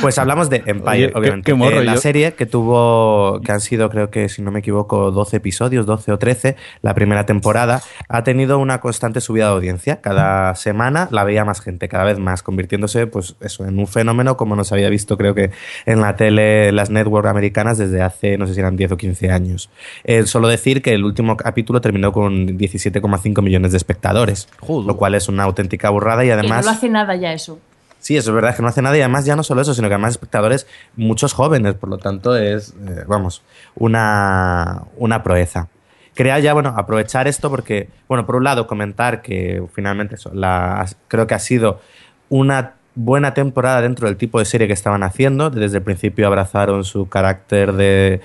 pues hablamos de Empire, Oye, obviamente. qué morro, Eh, la serie que tuvo, que han sido, creo que, si no me equivoco, 12 episodios, 12 o 13, la primera temporada, ha tenido una constante subida de audiencia. Cada semana la veía más gente, cada vez más, convirtiéndose, pues eso, en un fenómeno como no se había visto, creo que, en la tele, las network americanas desde hace, no sé si eran 10 o 15 años. Eh, solo decir que el último capítulo terminó con 17,5 millones de espectadores, Joder. lo cual es una auténtica burrada y además... no lo hace nada ya eso. Sí, eso es verdad que no hace nada y además ya no solo eso, sino que además espectadores muchos jóvenes, por lo tanto es, eh, vamos, una, una proeza. Quería ya, bueno, aprovechar esto porque, bueno, por un lado comentar que finalmente la, creo que ha sido una buena temporada dentro del tipo de serie que estaban haciendo. Desde el principio abrazaron su carácter de,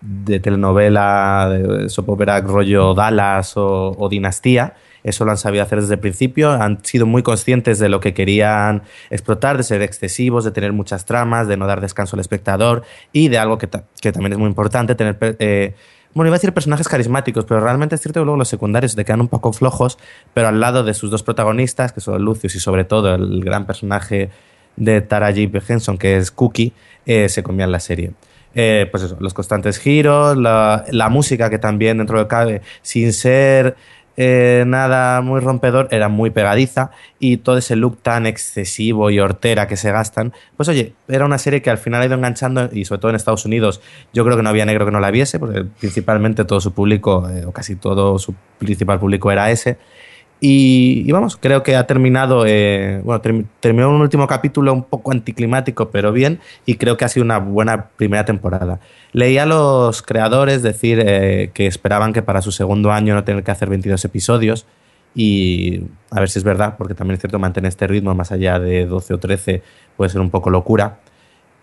de telenovela, de soap opera rollo Dallas o, o Dinastía. Eso lo han sabido hacer desde el principio. Han sido muy conscientes de lo que querían explotar, de ser excesivos, de tener muchas tramas, de no dar descanso al espectador y de algo que, que también es muy importante, tener... eh, bueno, iba a decir personajes carismáticos, pero realmente es cierto que luego los secundarios te quedan un poco flojos, pero al lado de sus dos protagonistas, que son Lucius y sobre todo el gran personaje de Taraji P. Henson, que es Cookie, eh, se comía en la serie. Eh, pues eso, los constantes giros, la, la música que también dentro del cabe, sin ser eh, nada muy rompedor, era muy pegadiza y todo ese look tan excesivo y hortera que se gastan, pues oye, era una serie que al final ha ido enganchando y sobre todo en Estados Unidos yo creo que no había negro que no la viese, porque principalmente todo su público, eh, o casi todo su principal público era ese. Y, vamos, creo que ha terminado, eh, bueno, term- terminó un último capítulo un poco anticlimático, pero bien, y creo que ha sido una buena primera temporada. Leí a los creadores decir eh, que esperaban que para su segundo año no tener que hacer 22 episodios, y a ver si es verdad, porque también es cierto mantener este ritmo más allá de 12 o 13 puede ser un poco locura.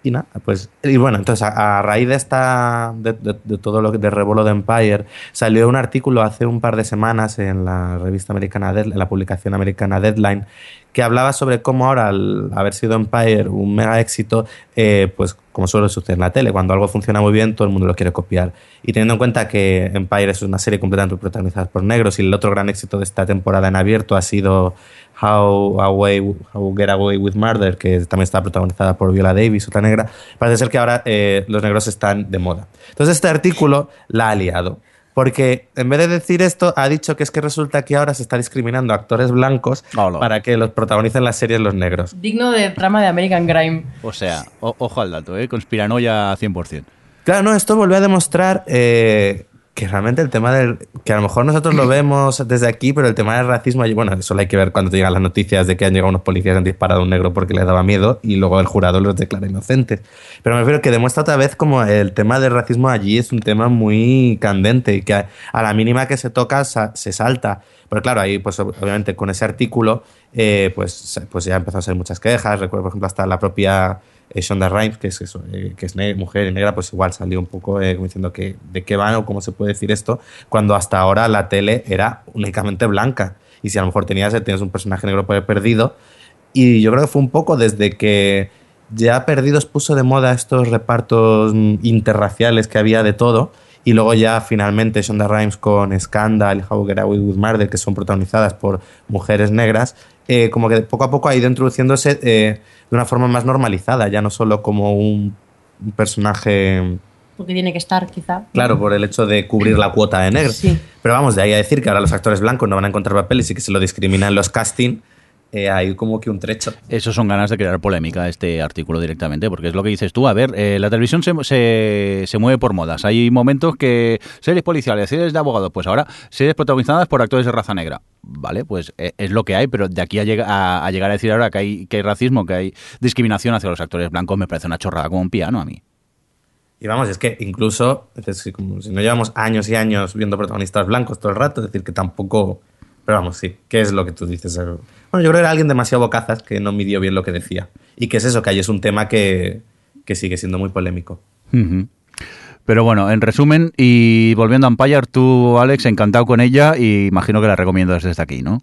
Y nada, pues. Y bueno, entonces a, raíz de esta. De, todo lo que. de Revuelo de Empire, salió un artículo hace un par de semanas en la revista americana, Dead- en la publicación americana Deadline, que hablaba sobre cómo ahora, al haber sido Empire un mega éxito, eh, pues como suele suceder en la tele, cuando algo funciona muy bien, todo el mundo lo quiere copiar. Y teniendo en cuenta que Empire es una serie completamente protagonizada por negros y el otro gran éxito de esta temporada en abierto ha sido How, Away, How Get Away with Murder, que también está protagonizada por Viola Davis, otra negra, parece ser que ahora eh, los negros están de moda. Entonces este artículo la ha liado. Porque en vez de decir esto, ha dicho que es que resulta que ahora se está discriminando a actores blancos para que los protagonicen las series los negros. Digno de trama de American Crime. O sea, o- ojo al dato, ¿eh? Conspiranoia 100%. Claro, no, esto volvió a demostrar eh, que realmente el tema del. que a lo mejor nosotros lo vemos desde aquí, pero el tema del racismo, bueno, eso lo hay que ver cuando te llegan las noticias de que han llegado unos policías y han disparado a un negro porque les daba miedo y luego el jurado los declara inocentes. Pero me refiero que demuestra otra vez como el tema del racismo allí es un tema muy candente y que a, a la mínima que se toca sa- se salta. Pero claro, ahí, pues ob- obviamente con ese artículo, eh, pues, pues ya empezó a ser muchas quejas. Recuerdo, por ejemplo, hasta la propia eh, Shonda Rhimes, que es, eso, eh, mujer y negra, pues igual salió un poco eh, diciendo que de qué van o cómo se puede decir esto, cuando hasta ahora la tele era únicamente blanca. Y si a lo mejor tenías, tenías un personaje negro por perdido. Y yo creo que fue un poco desde que ya Perdidos puso de moda estos repartos interraciales que había de todo. Y luego ya finalmente Shonda Rhimes con Scandal How Get Away with Murder, que son protagonizadas por mujeres negras, eh, como que poco a poco ha ido introduciéndose eh, de una forma más normalizada, ya no solo como un, un personaje, Porque tiene que estar, quizá. claro, por el hecho de cubrir la cuota de negros. Sí. Pero vamos, de ahí a decir que ahora los actores blancos no van a encontrar papeles y que se lo discriminan los casting, eh, hay como que un trecho. Eso son ganas de crear polémica, este artículo directamente, porque es lo que dices tú. A ver, eh, la televisión se, se, se mueve por modas. Hay momentos que series policiales, series de abogados, pues ahora series protagonizadas por actores de raza negra. Vale, pues eh, es lo que hay, pero de aquí a, a- a llegar a decir ahora que hay, que hay racismo, que hay discriminación hacia los actores blancos, me parece una chorrada como un piano a mí. Y vamos, es que incluso, es decir, como si no llevamos años y años viendo protagonistas blancos todo el rato, es decir, que tampoco... Pero vamos, sí, ¿qué es lo que tú dices? Bueno, yo creo que era alguien demasiado bocazas que no midió bien lo que decía. Y que es eso, que ahí es un tema que, que sigue siendo muy polémico. Pero bueno, en resumen, y volviendo a Empire, tú, Alex, encantado con ella y imagino que la recomiendas desde aquí, ¿no?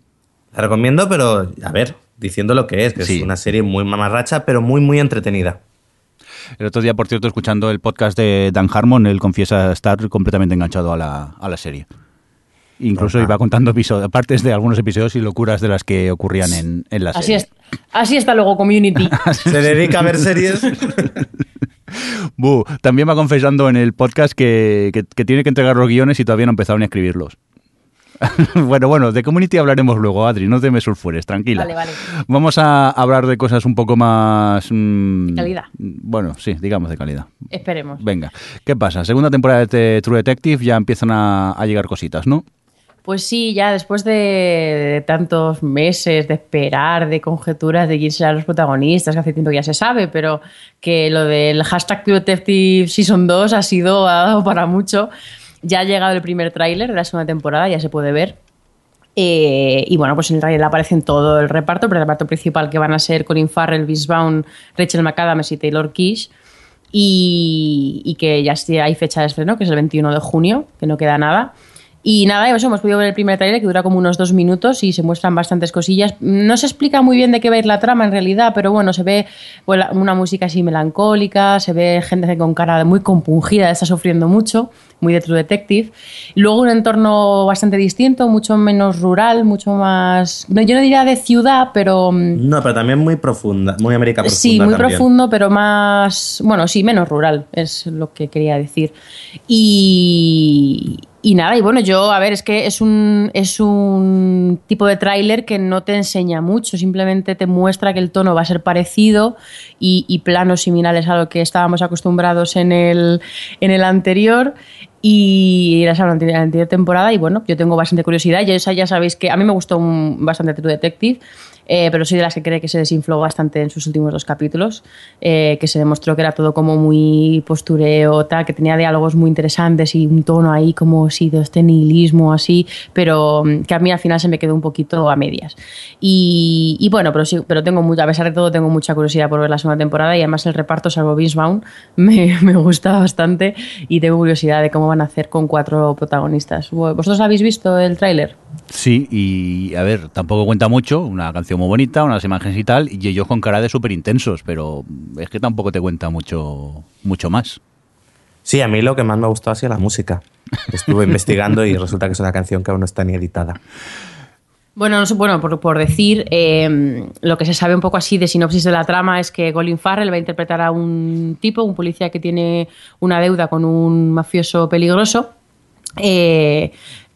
La recomiendo, pero a ver, diciendo lo que es, que Sí. es una serie muy mamarracha, pero muy, muy entretenida. El otro día, por cierto, escuchando el podcast de Dan Harmon, él confiesa estar completamente enganchado a la, a la serie. Incluso Ajá. iba contando episodios, partes de algunos episodios y locuras de las que ocurrían en, en la Así, serie. es, así está luego Community. Se dedica a ver series. Bu, también va confesando en el podcast que, que- que tiene que entregar los guiones y todavía no ha empezado ni a escribirlos. bueno, bueno, de Community hablaremos luego, Adri, no te me sulfures, tranquila. Vale, vale. Vamos a hablar de cosas un poco más... mm, De calidad. Bueno, sí, digamos de calidad. Esperemos. Venga, ¿qué pasa? Segunda temporada de True Detective ya empiezan a, a llegar cositas, ¿no? Pues sí, ya después de, tantos meses de esperar, de conjeturas de quién serán los protagonistas, que hace tiempo que ya se sabe, pero que lo del hashtag Detective Season 2 ha sido, ha dado para mucho. Ya ha llegado el primer tráiler de la segunda temporada, ya se puede ver. Eh, y bueno, pues en el trailer aparecen todo el reparto, pero el reparto principal que van a ser Colin Farrell, Vaughn, Rachel McAdams y Taylor Kish. Y, y que ya hay fecha de estreno, que es el 21 de junio, que no queda nada. Y nada, eso, hemos podido ver el primer trailer que dura como unos dos minutos y se muestran bastantes cosillas. No se explica muy bien de qué va a ir la trama en realidad, pero bueno, se ve una música así melancólica, se ve gente con cara muy compungida, está sufriendo mucho, muy de True Detective. Luego un entorno bastante distinto, mucho menos rural, mucho más... No, yo no diría de ciudad, pero... mm, No, pero también muy profunda, muy América profunda. Sí, muy también. profundo, pero más, bueno, sí, menos rural, es lo que quería decir. Y, y nada, y bueno, yo, a ver, es que es un, es un tipo de tráiler que no te enseña mucho, simplemente te muestra que el tono va a ser parecido y, planos similares a lo que estábamos acostumbrados en el, en el anterior y la anterior temporada y bueno, yo tengo bastante curiosidad, ya, ya sabéis que a mí me gustó un- bastante True Detective, eh, pero soy de las que cree que se desinfló bastante en sus últimos dos capítulos, eh, que se demostró que era todo como muy postureo, tal, que tenía diálogos muy interesantes y un tono ahí como sí, de este nihilismo así, pero mm, que a mí al final se me quedó un poquito a medias. Y, y bueno, pero sí, pero tengo a pesar de todo, tengo mucha curiosidad por ver la segunda temporada y además el reparto, salvo Vaughn, me, me gusta bastante y tengo curiosidad de cómo van a hacer con cuatro protagonistas. ¿Vosotros habéis visto el tráiler? Sí, y a ver, tampoco cuenta mucho, una canción muy bonita, unas imágenes y tal, y ellos con cara de súper intensos, pero es que tampoco te cuenta mucho, mucho más. Sí, a mí lo que más me ha gustado ha sido la música. Estuve investigando y resulta que es una canción que aún no está ni editada. Bueno, no sé, bueno, por, por decir, eh, lo que se sabe un poco así de sinopsis de la trama es que Colin Farrell va a interpretar a un tipo, un policía que tiene una deuda con un mafioso peligroso, eh,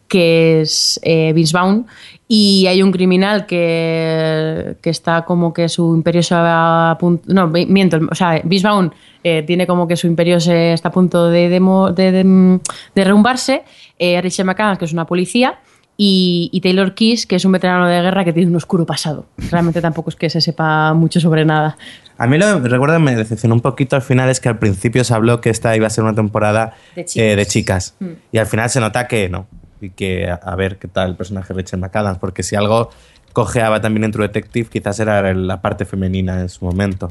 que es eh, Vince Vaughn, y hay un criminal que, que está como que su imperio se va a punto... No, mi- miento, o sea, Vaughn eh, tiene como que su imperio se está a punto de, de, de- de derrumbarse, eh, Rachel McAdams, que es una policía, y, y Taylor Kiss, que es un veterano de guerra que tiene un oscuro pasado. Realmente tampoco es que se sepa mucho sobre nada. A mí lo recuerdo me decepcionó un poquito al final es que al principio se habló que esta iba a ser una temporada De chicas. eh, de chicas. Mm. Y al final se nota que no. Y que a, ver qué tal el personaje de Rachel McAdams, porque si algo cojeaba también en True Detective, quizás era la parte femenina en su momento.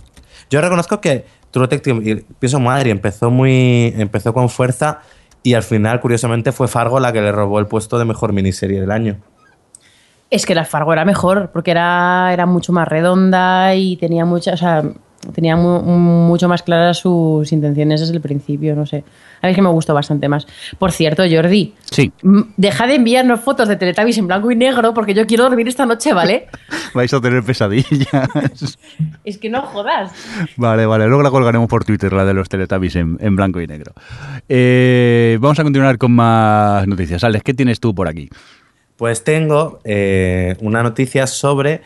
Yo reconozco que True Detective, pienso madre, empezó muy empezó con fuerza y al final, curiosamente, fue Fargo la que le robó el puesto de mejor miniserie del año. Es que la Fargo era mejor, porque era, era mucho más redonda y tenía mucha, o sea, tenía mu- mucho más claras sus intenciones desde el principio, no sé. A mí es que me gustó bastante más. Por cierto, Jordi, Sí, deja de enviarnos fotos de Teletubbies en blanco y negro porque yo quiero dormir esta noche, ¿vale? vais a tener pesadillas. es que no jodas. Vale, vale, luego la colgaremos por Twitter, la de los Teletubbies en, en blanco y negro. Eh, vamos a continuar con más noticias. Alex, ¿qué tienes tú por aquí? Pues tengo eh, una noticia sobre.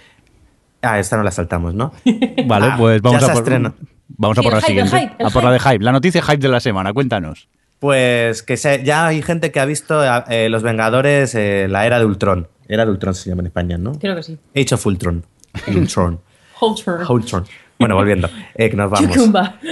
Ah, esta no la saltamos, ¿no? Vale, Ah, pues vamos ya a por, vamos a por la hype, siguiente. hype, a por la de hype. La noticia hype de la semana, cuéntanos. Pues que se- ya hay gente que ha visto eh, Los Vengadores, eh, la era de Ultron. Era de Ultron se llama en español, ¿no? Creo que sí. Age of Ultron. Ultron. Ultron. Bueno, volviendo, eh, que nos vamos.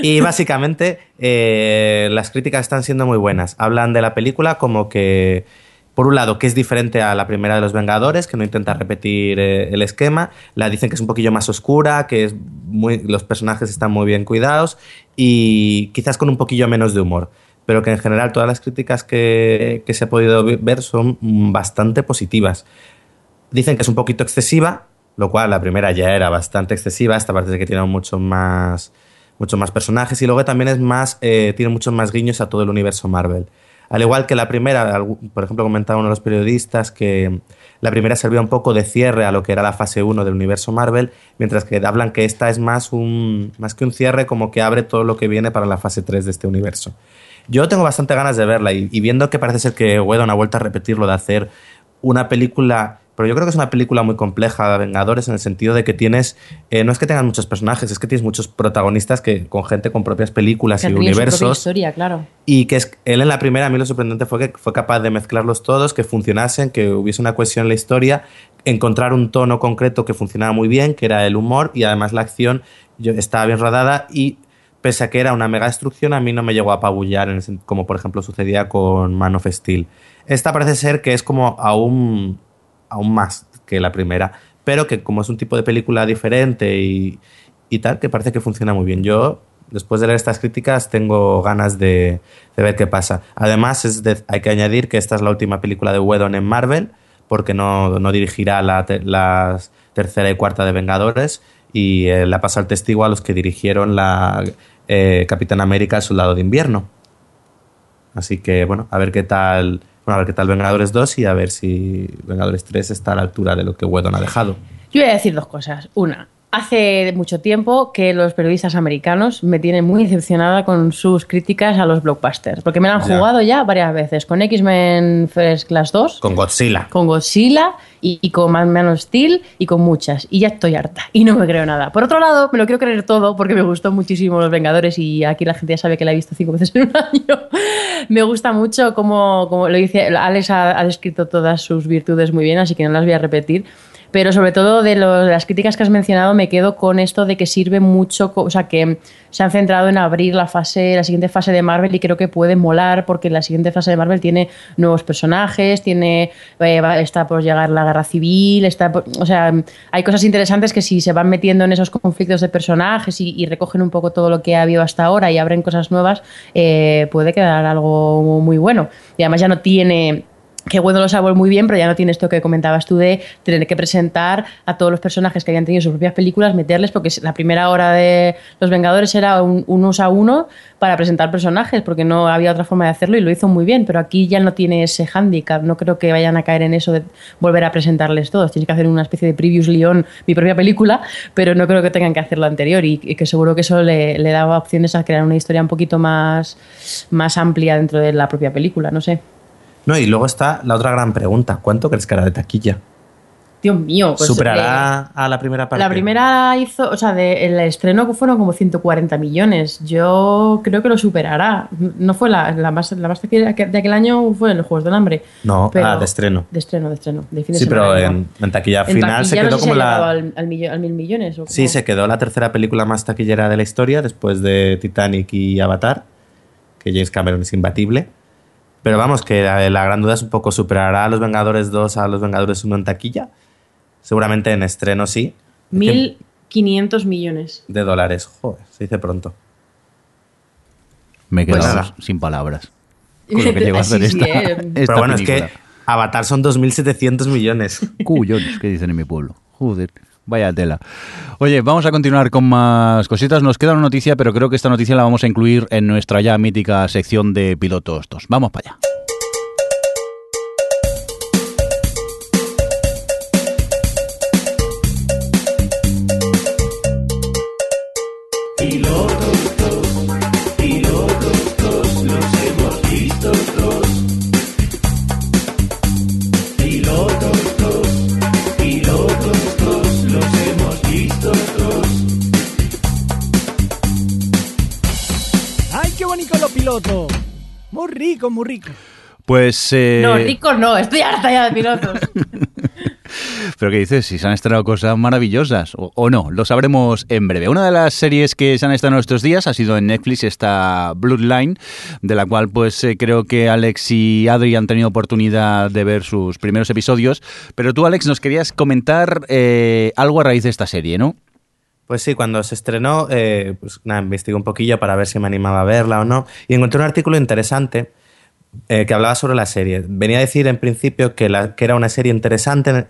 Y básicamente eh, las críticas están siendo muy buenas. Hablan de la película como que, por un lado, que es diferente a la primera de los Vengadores, que no intenta repetir eh, el esquema. La dicen que es un poquillo más oscura, que los personajes están muy bien cuidados y quizás con un poquillo menos de humor. Pero que en general todas las críticas que, que se ha podido ver son mm, bastante positivas. Dicen que es un poquito excesiva, lo cual la primera ya era bastante excesiva, esta parte de que tiene mucho más, muchos más personajes y luego también es más, eh, tiene muchos más guiños a todo el universo Marvel. Al igual que la primera, por ejemplo, comentaba uno de los periodistas que la primera servía un poco de cierre a lo que era la fase 1 del universo Marvel, mientras que hablan que esta es más, un, más que un cierre, como que abre todo lo que viene para la fase 3 de este universo. Yo tengo bastante ganas de verla y, viendo que parece ser que Whedon ha vuelto a repetirlo de hacer una película, pero yo creo que es una película muy compleja, Vengadores, en el sentido de que tienes, eh, no es que tengan muchos personajes, es que tienes muchos protagonistas que con gente con propias películas Que y universos. historia, claro. Y que es, él en la primera, a mí lo sorprendente fue que fue capaz de mezclarlos todos, que funcionasen, que hubiese una cohesión en la historia, encontrar un tono concreto que funcionaba muy bien, que era el humor, y además la acción estaba bien rodada y pese a que era una mega destrucción, a mí no me llegó a apabullar, como por ejemplo sucedía con Man of Steel. Esta parece ser que es como aún, aún más que la primera, pero que como es un tipo de película diferente y, y tal, que parece que funciona muy bien. Yo, después de leer estas críticas, tengo ganas de, de ver qué pasa. Además, es hay que añadir que esta es la última película de Whedon en Marvel, porque no, no dirigirá la, tercera y cuarta de Vengadores, y eh, le ha pasado el testigo a los que dirigieron la eh, Capitán América, el Soldado de Invierno. Así que, bueno, a ver qué tal. Bueno, a ver qué tal Vengadores 2 y a ver si Vengadores 3 está a la altura de lo que Whedon ha dejado. Yo voy a decir dos cosas. Una, hace mucho tiempo que los periodistas americanos me tienen muy decepcionada con sus críticas a los blockbusters, porque me la han Ya. jugado ya varias veces, con X-Men First Class 2, Con Godzilla. con Godzilla y, y con Man Man of Steel y con muchas. Y ya estoy harta y no me creo nada. Por otro lado, me lo quiero creer todo porque me gustó muchísimo Los Vengadores y aquí la gente ya sabe que la he visto cinco veces en un año. me gusta mucho como, como lo dice, Alex ha, ha descrito todas sus virtudes muy bien, así que no las voy a repetir. Pero sobre todo de, lo- de las críticas que has mencionado, me quedo con esto de que sirve mucho, o sea, que se han centrado en abrir la fase, la siguiente fase de Marvel y creo que puede molar porque la siguiente fase de Marvel tiene nuevos personajes, tiene eh, está por llegar la guerra civil, está por- o sea, hay cosas interesantes que si se van metiendo en esos conflictos de personajes y, y recogen un poco todo lo que ha habido hasta ahora y abren cosas nuevas, eh, puede quedar algo muy bueno. Y además ya no tiene que bueno lo sabe muy bien, pero ya no tiene esto que comentabas tú de tener que presentar a todos los personajes que habían tenido sus propias películas, meterles, porque la primera hora de Los Vengadores era un unos a uno para presentar personajes, porque no había otra forma de hacerlo y lo hizo muy bien, pero aquí ya no tiene ese hándicap, no creo que vayan a caer en eso de volver a presentarles todos, tienes que hacer una especie de previews León, mi propia película, pero no creo que tengan que hacer lo anterior y, y que seguro que eso le, le daba opciones a crear una historia un poquito más, más amplia dentro de la propia película, no sé. No, y luego está la otra gran pregunta. ¿Cuánto crees que era de taquilla? Dios mío, pues, ¿Superará eh, a la primera parte? La primera hizo, o sea, de, el estreno fueron como 140 millones. Yo creo que lo superará. No fue la, la más, la más de aquel año, fue en los Juegos del Hambre. No, Pero- ah, de estreno. De estreno, de estreno. de fin de Sí, pero en, en taquilla En final se no quedó sé si como llegado la... Al, al millo- al mil millones. ¿o Sí, se quedó la tercera película más taquillera de la historia después de Titanic y Avatar, que James Cameron es imbatible. Pero vamos, que la, la gran duda es un poco, ¿superará a Los Vengadores 2 a Los Vengadores 1 en taquilla? Seguramente en estreno sí. Es que 1.500 millones. De dólares, joder, se dice pronto. Me he Pues quedado sin palabras. Con lo que llegó a hacer Sí, esta, sí, eh. esta Pero bueno, es que Avatar son 2.700 millones. Cuyones, que dicen en mi pueblo. Joder, vaya tela. Oye, vamos a continuar con más cositas. Nos queda una noticia, pero creo que esta noticia la vamos a incluir en nuestra ya mítica sección de pilotos 2. Vamos para allá. Rico, muy rico. Pues. eh, No, rico no, estoy harta ya de pilotos. Pero que dices, si se han estrenado cosas maravillosas o, o no, lo sabremos en breve. Una de las series que se han estrenado estos días ha sido en Netflix esta Bloodline, de la cual pues eh, creo que Alex y Adri han tenido oportunidad de ver sus primeros episodios. Pero tú, Alex, nos querías comentar eh, algo a raíz de esta serie, ¿no? Pues sí, cuando se estrenó, eh, pues nada, investigué un poquillo para ver si me animaba a verla o no. Y encontré un artículo interesante eh, que hablaba sobre la serie. Venía a decir en principio que, la- que era una serie interesante,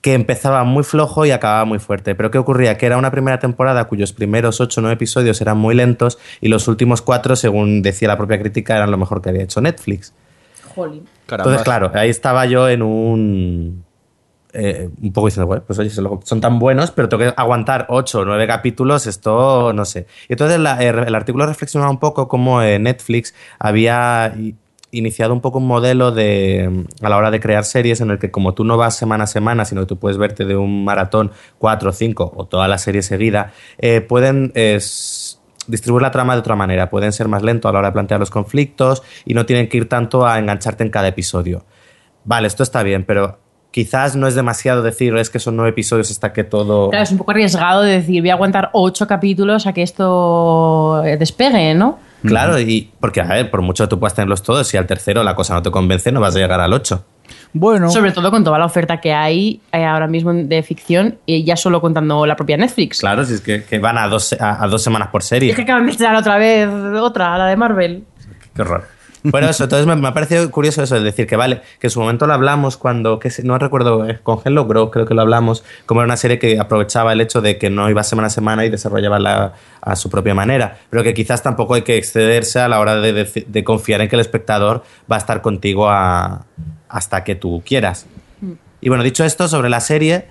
que empezaba muy flojo y acababa muy fuerte. Pero ¿qué ocurría? Que era una primera temporada cuyos primeros ocho o nueve episodios eran muy lentos y los últimos cuatro, según decía la propia crítica, eran lo mejor que había hecho Netflix. Jolín. Entonces, claro, ahí estaba yo en un. eh, un poco diciendo, bueno, pues oye, son tan buenos, pero tengo que aguantar ocho o nueve capítulos, esto no sé. Y entonces la- el, el artículo reflexionaba un poco cómo eh, Netflix había iniciado un poco un modelo de a la hora de crear series en el que como tú no vas semana a semana, sino que tú puedes verte de un maratón cuatro, cinco o toda la serie seguida, eh, pueden distribuir la trama de otra manera, pueden ser más lentos a la hora de plantear los conflictos y no tienen que ir tanto a engancharte en cada episodio. Vale, esto está bien, pero quizás no es demasiado decir es que son nueve episodios hasta que todo... Claro, es un poco arriesgado de decir, voy a aguantar ocho capítulos a que esto eh, despegue, ¿no? Claro, y porque a ver, por mucho que tú puedas tenerlos todos, si al tercero la cosa no te convence, no vas a llegar al ocho. Bueno, Sobre todo con toda la oferta que hay eh, ahora mismo de ficción, y ya solo contando la propia Netflix. Claro, si es que, que van a dos, a, a dos semanas por serie. es que acaban de estrenar otra vez otra, la de Marvel. Qué horror. Bueno, eso, entonces me, me ha parecido curioso eso, es decir, que vale, que en su momento lo hablamos cuando, que no recuerdo, eh, con Hello Grow creo que lo hablamos, como era una serie que aprovechaba el hecho de que no iba semana a semana y desarrollaba la- a su propia manera, pero que quizás tampoco hay que excederse a la hora de, de- de confiar en que el espectador va a estar contigo a- hasta que tú quieras. Y bueno, dicho esto sobre la serie,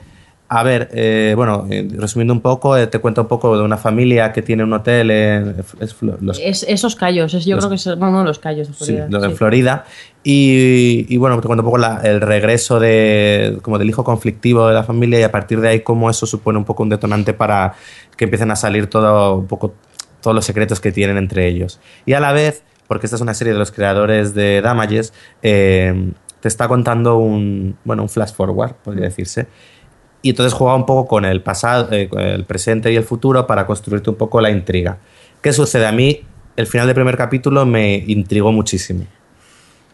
a ver, eh, bueno, eh, resumiendo un poco, eh, te cuento un poco de una familia que tiene un hotel en es Flo- los Es, esos callos, es, yo Los- creo que es uno de los callos de Sí, Florida. lo de sí. Florida. Y, y bueno, te cuento un poco la- el regreso de, como del hijo conflictivo de la familia y a partir de ahí cómo eso supone un poco un detonante para que empiecen a salir todo, un poco, todos los secretos que tienen entre ellos. Y a la vez, porque esta es una serie de los creadores de Damages, te está contando un, bueno, un flash forward, podría decirse. Y entonces juega un poco con el pasado, eh, el presente y el futuro para construirte un poco la intriga. ¿Qué sucede? A mí, el final del primer capítulo me intrigó muchísimo.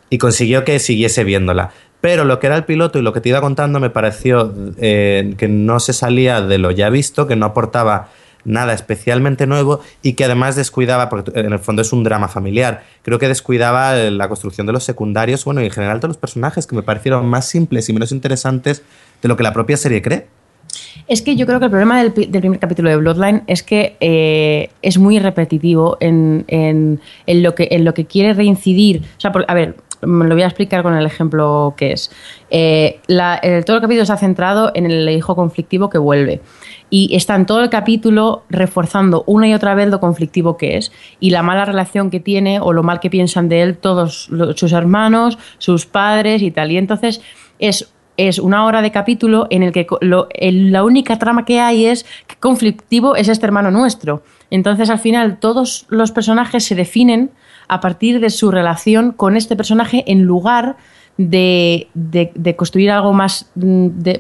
Y consiguió que siguiese viéndola. Pero lo que era el piloto y lo que te iba contando me pareció eh, que no se salía de lo ya visto, que no aportaba nada especialmente nuevo y que además descuidaba, porque en el fondo es un drama familiar, creo que descuidaba la construcción de los secundarios, bueno, y en general todos los personajes que me parecieron más simples y menos interesantes de lo que la propia serie cree. Es que yo creo que el problema del, primer capítulo de Bloodline es que eh, es muy repetitivo en, en, en, lo que, en lo que quiere reincidir. A ver, me lo voy a explicar con el ejemplo que es. Eh, el, todo el capítulo está centrado en el hijo conflictivo que vuelve. Y está en todo el capítulo reforzando una y otra vez lo conflictivo que es y la mala relación que tiene o lo mal que piensan de él todos sus hermanos, sus padres y tal. Y entonces es es una hora de capítulo en el que la única trama que hay es que conflictivo es este hermano nuestro. Entonces, al final, todos los personajes se definen a partir de su relación con este personaje en lugar de, de, de construir algo más. De,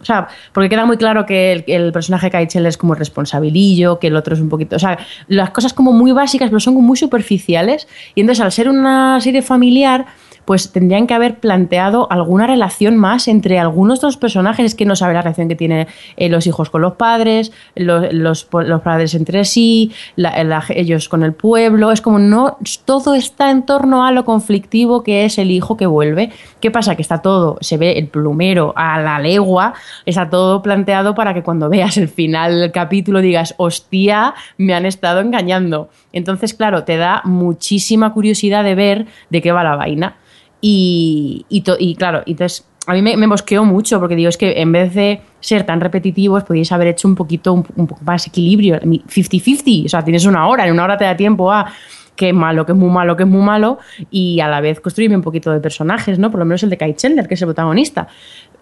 o sea, porque queda muy claro que el, el personaje Kaichel es como responsabilillo, que el otro es un poquito. O sea, las cosas como muy básicas, pero son muy superficiales. Y entonces, al ser una serie familiar pues tendrían que haber planteado alguna relación más entre algunos de los personajes. Es que no sabe la relación que tienen eh, los hijos con los padres, los, padres entre sí, ellos con el pueblo. Es como no, todo está en torno a lo conflictivo que es el hijo que vuelve. ¿Qué pasa? Que está todo, se ve el plumero a la legua, está todo planteado para que cuando veas el final del capítulo digas, hostia, me han estado engañando. Entonces, claro, te da muchísima curiosidad de ver de qué va la vaina. Y, y, to, y claro, entonces a mí me, me, mosqueó mucho porque digo, es que en vez de ser tan repetitivos, podéis haber hecho un poquito, un, un poco más equilibrio, 50-50, o sea, tienes una hora, en una hora te da tiempo a qué malo, que es muy malo, que es muy malo, y a la vez construirme un poquito de personajes, ¿no? Por lo menos el de Kai Chandler, que es el protagonista.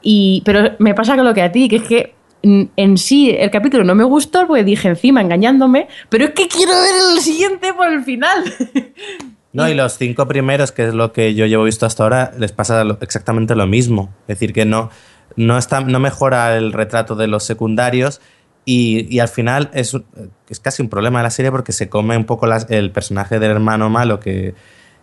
Y, pero me pasa con lo que a ti, que es que en sí el capítulo no me gustó porque dije encima engañándome, pero es que quiero ver el siguiente por el final. No, y los cinco primeros, que es lo que yo llevo visto hasta ahora, les pasa exactamente lo mismo. Es decir, que no, no, está, no mejora el retrato de los secundarios y, y al final es, es, casi un problema de la serie porque se come un poco las, el personaje del hermano malo que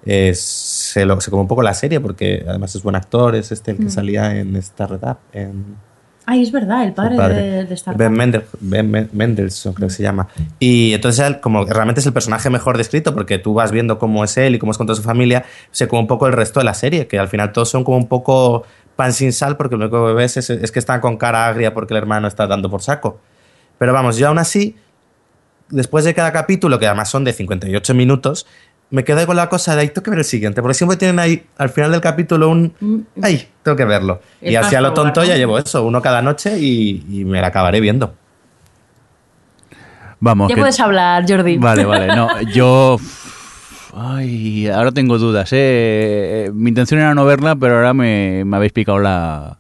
es, se, lo, se come un poco la serie porque además es buen actor, es este el que mm. salía en esta redap, en Ay, es verdad, el padre, el padre. de, de Star Ben, Mendel, ben Mendelssohn, creo que se llama. Y entonces, él, como realmente es el personaje mejor descrito, porque tú vas viendo cómo es él y cómo es con toda su familia, sé como un poco el resto de la serie, que al final todos son como un poco pan sin sal, porque lo único que ves es, es que están con cara agria porque el hermano está dando por saco. Pero vamos, yo aún así, después de cada capítulo, que además son de 58 minutos, me quedé con la cosa de ahí tengo que ver el siguiente, porque siempre tienen ahí al final del capítulo un ay, tengo que verlo. El y así a lo tonto ya llevo eso, uno cada noche y, y me la acabaré viendo. Vamos. Ya que... puedes hablar, Jordi. Vale, vale. No, yo. Ay, ahora tengo dudas, ¿eh? Mi intención era no verla, pero ahora me, me habéis picado la,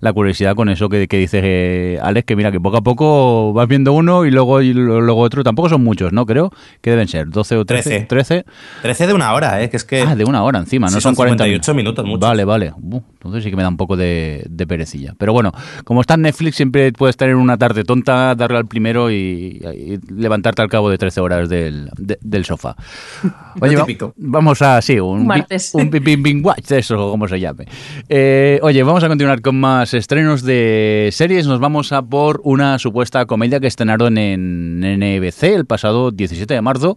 la curiosidad con eso que, que dice eh, Alex, que mira, que poco a poco vas viendo uno y luego, y luego otro. Tampoco son muchos, ¿no? Creo que deben ser 12 o 13. 13. 13 de una hora, ¿eh? Que es que... Ah, de una hora encima, no sí, son, son 48 minutos. muchos. Vale, vale. Uh, entonces sí que me da un poco de, de, perecilla. Pero bueno, como está en Netflix, siempre puedes tener una tarde tonta, darle al primero y, y levantarte al cabo de 13 horas del, de, del sofá. Oye, típico. vamos a, sí, un, Martes. un ping ping watch, eso, como se llame. Eh, oye, vamos a continuar con más estrenos de series. Nos vamos a por una supuesta comedia que estrenaron en NBC el pasado 17 de marzo.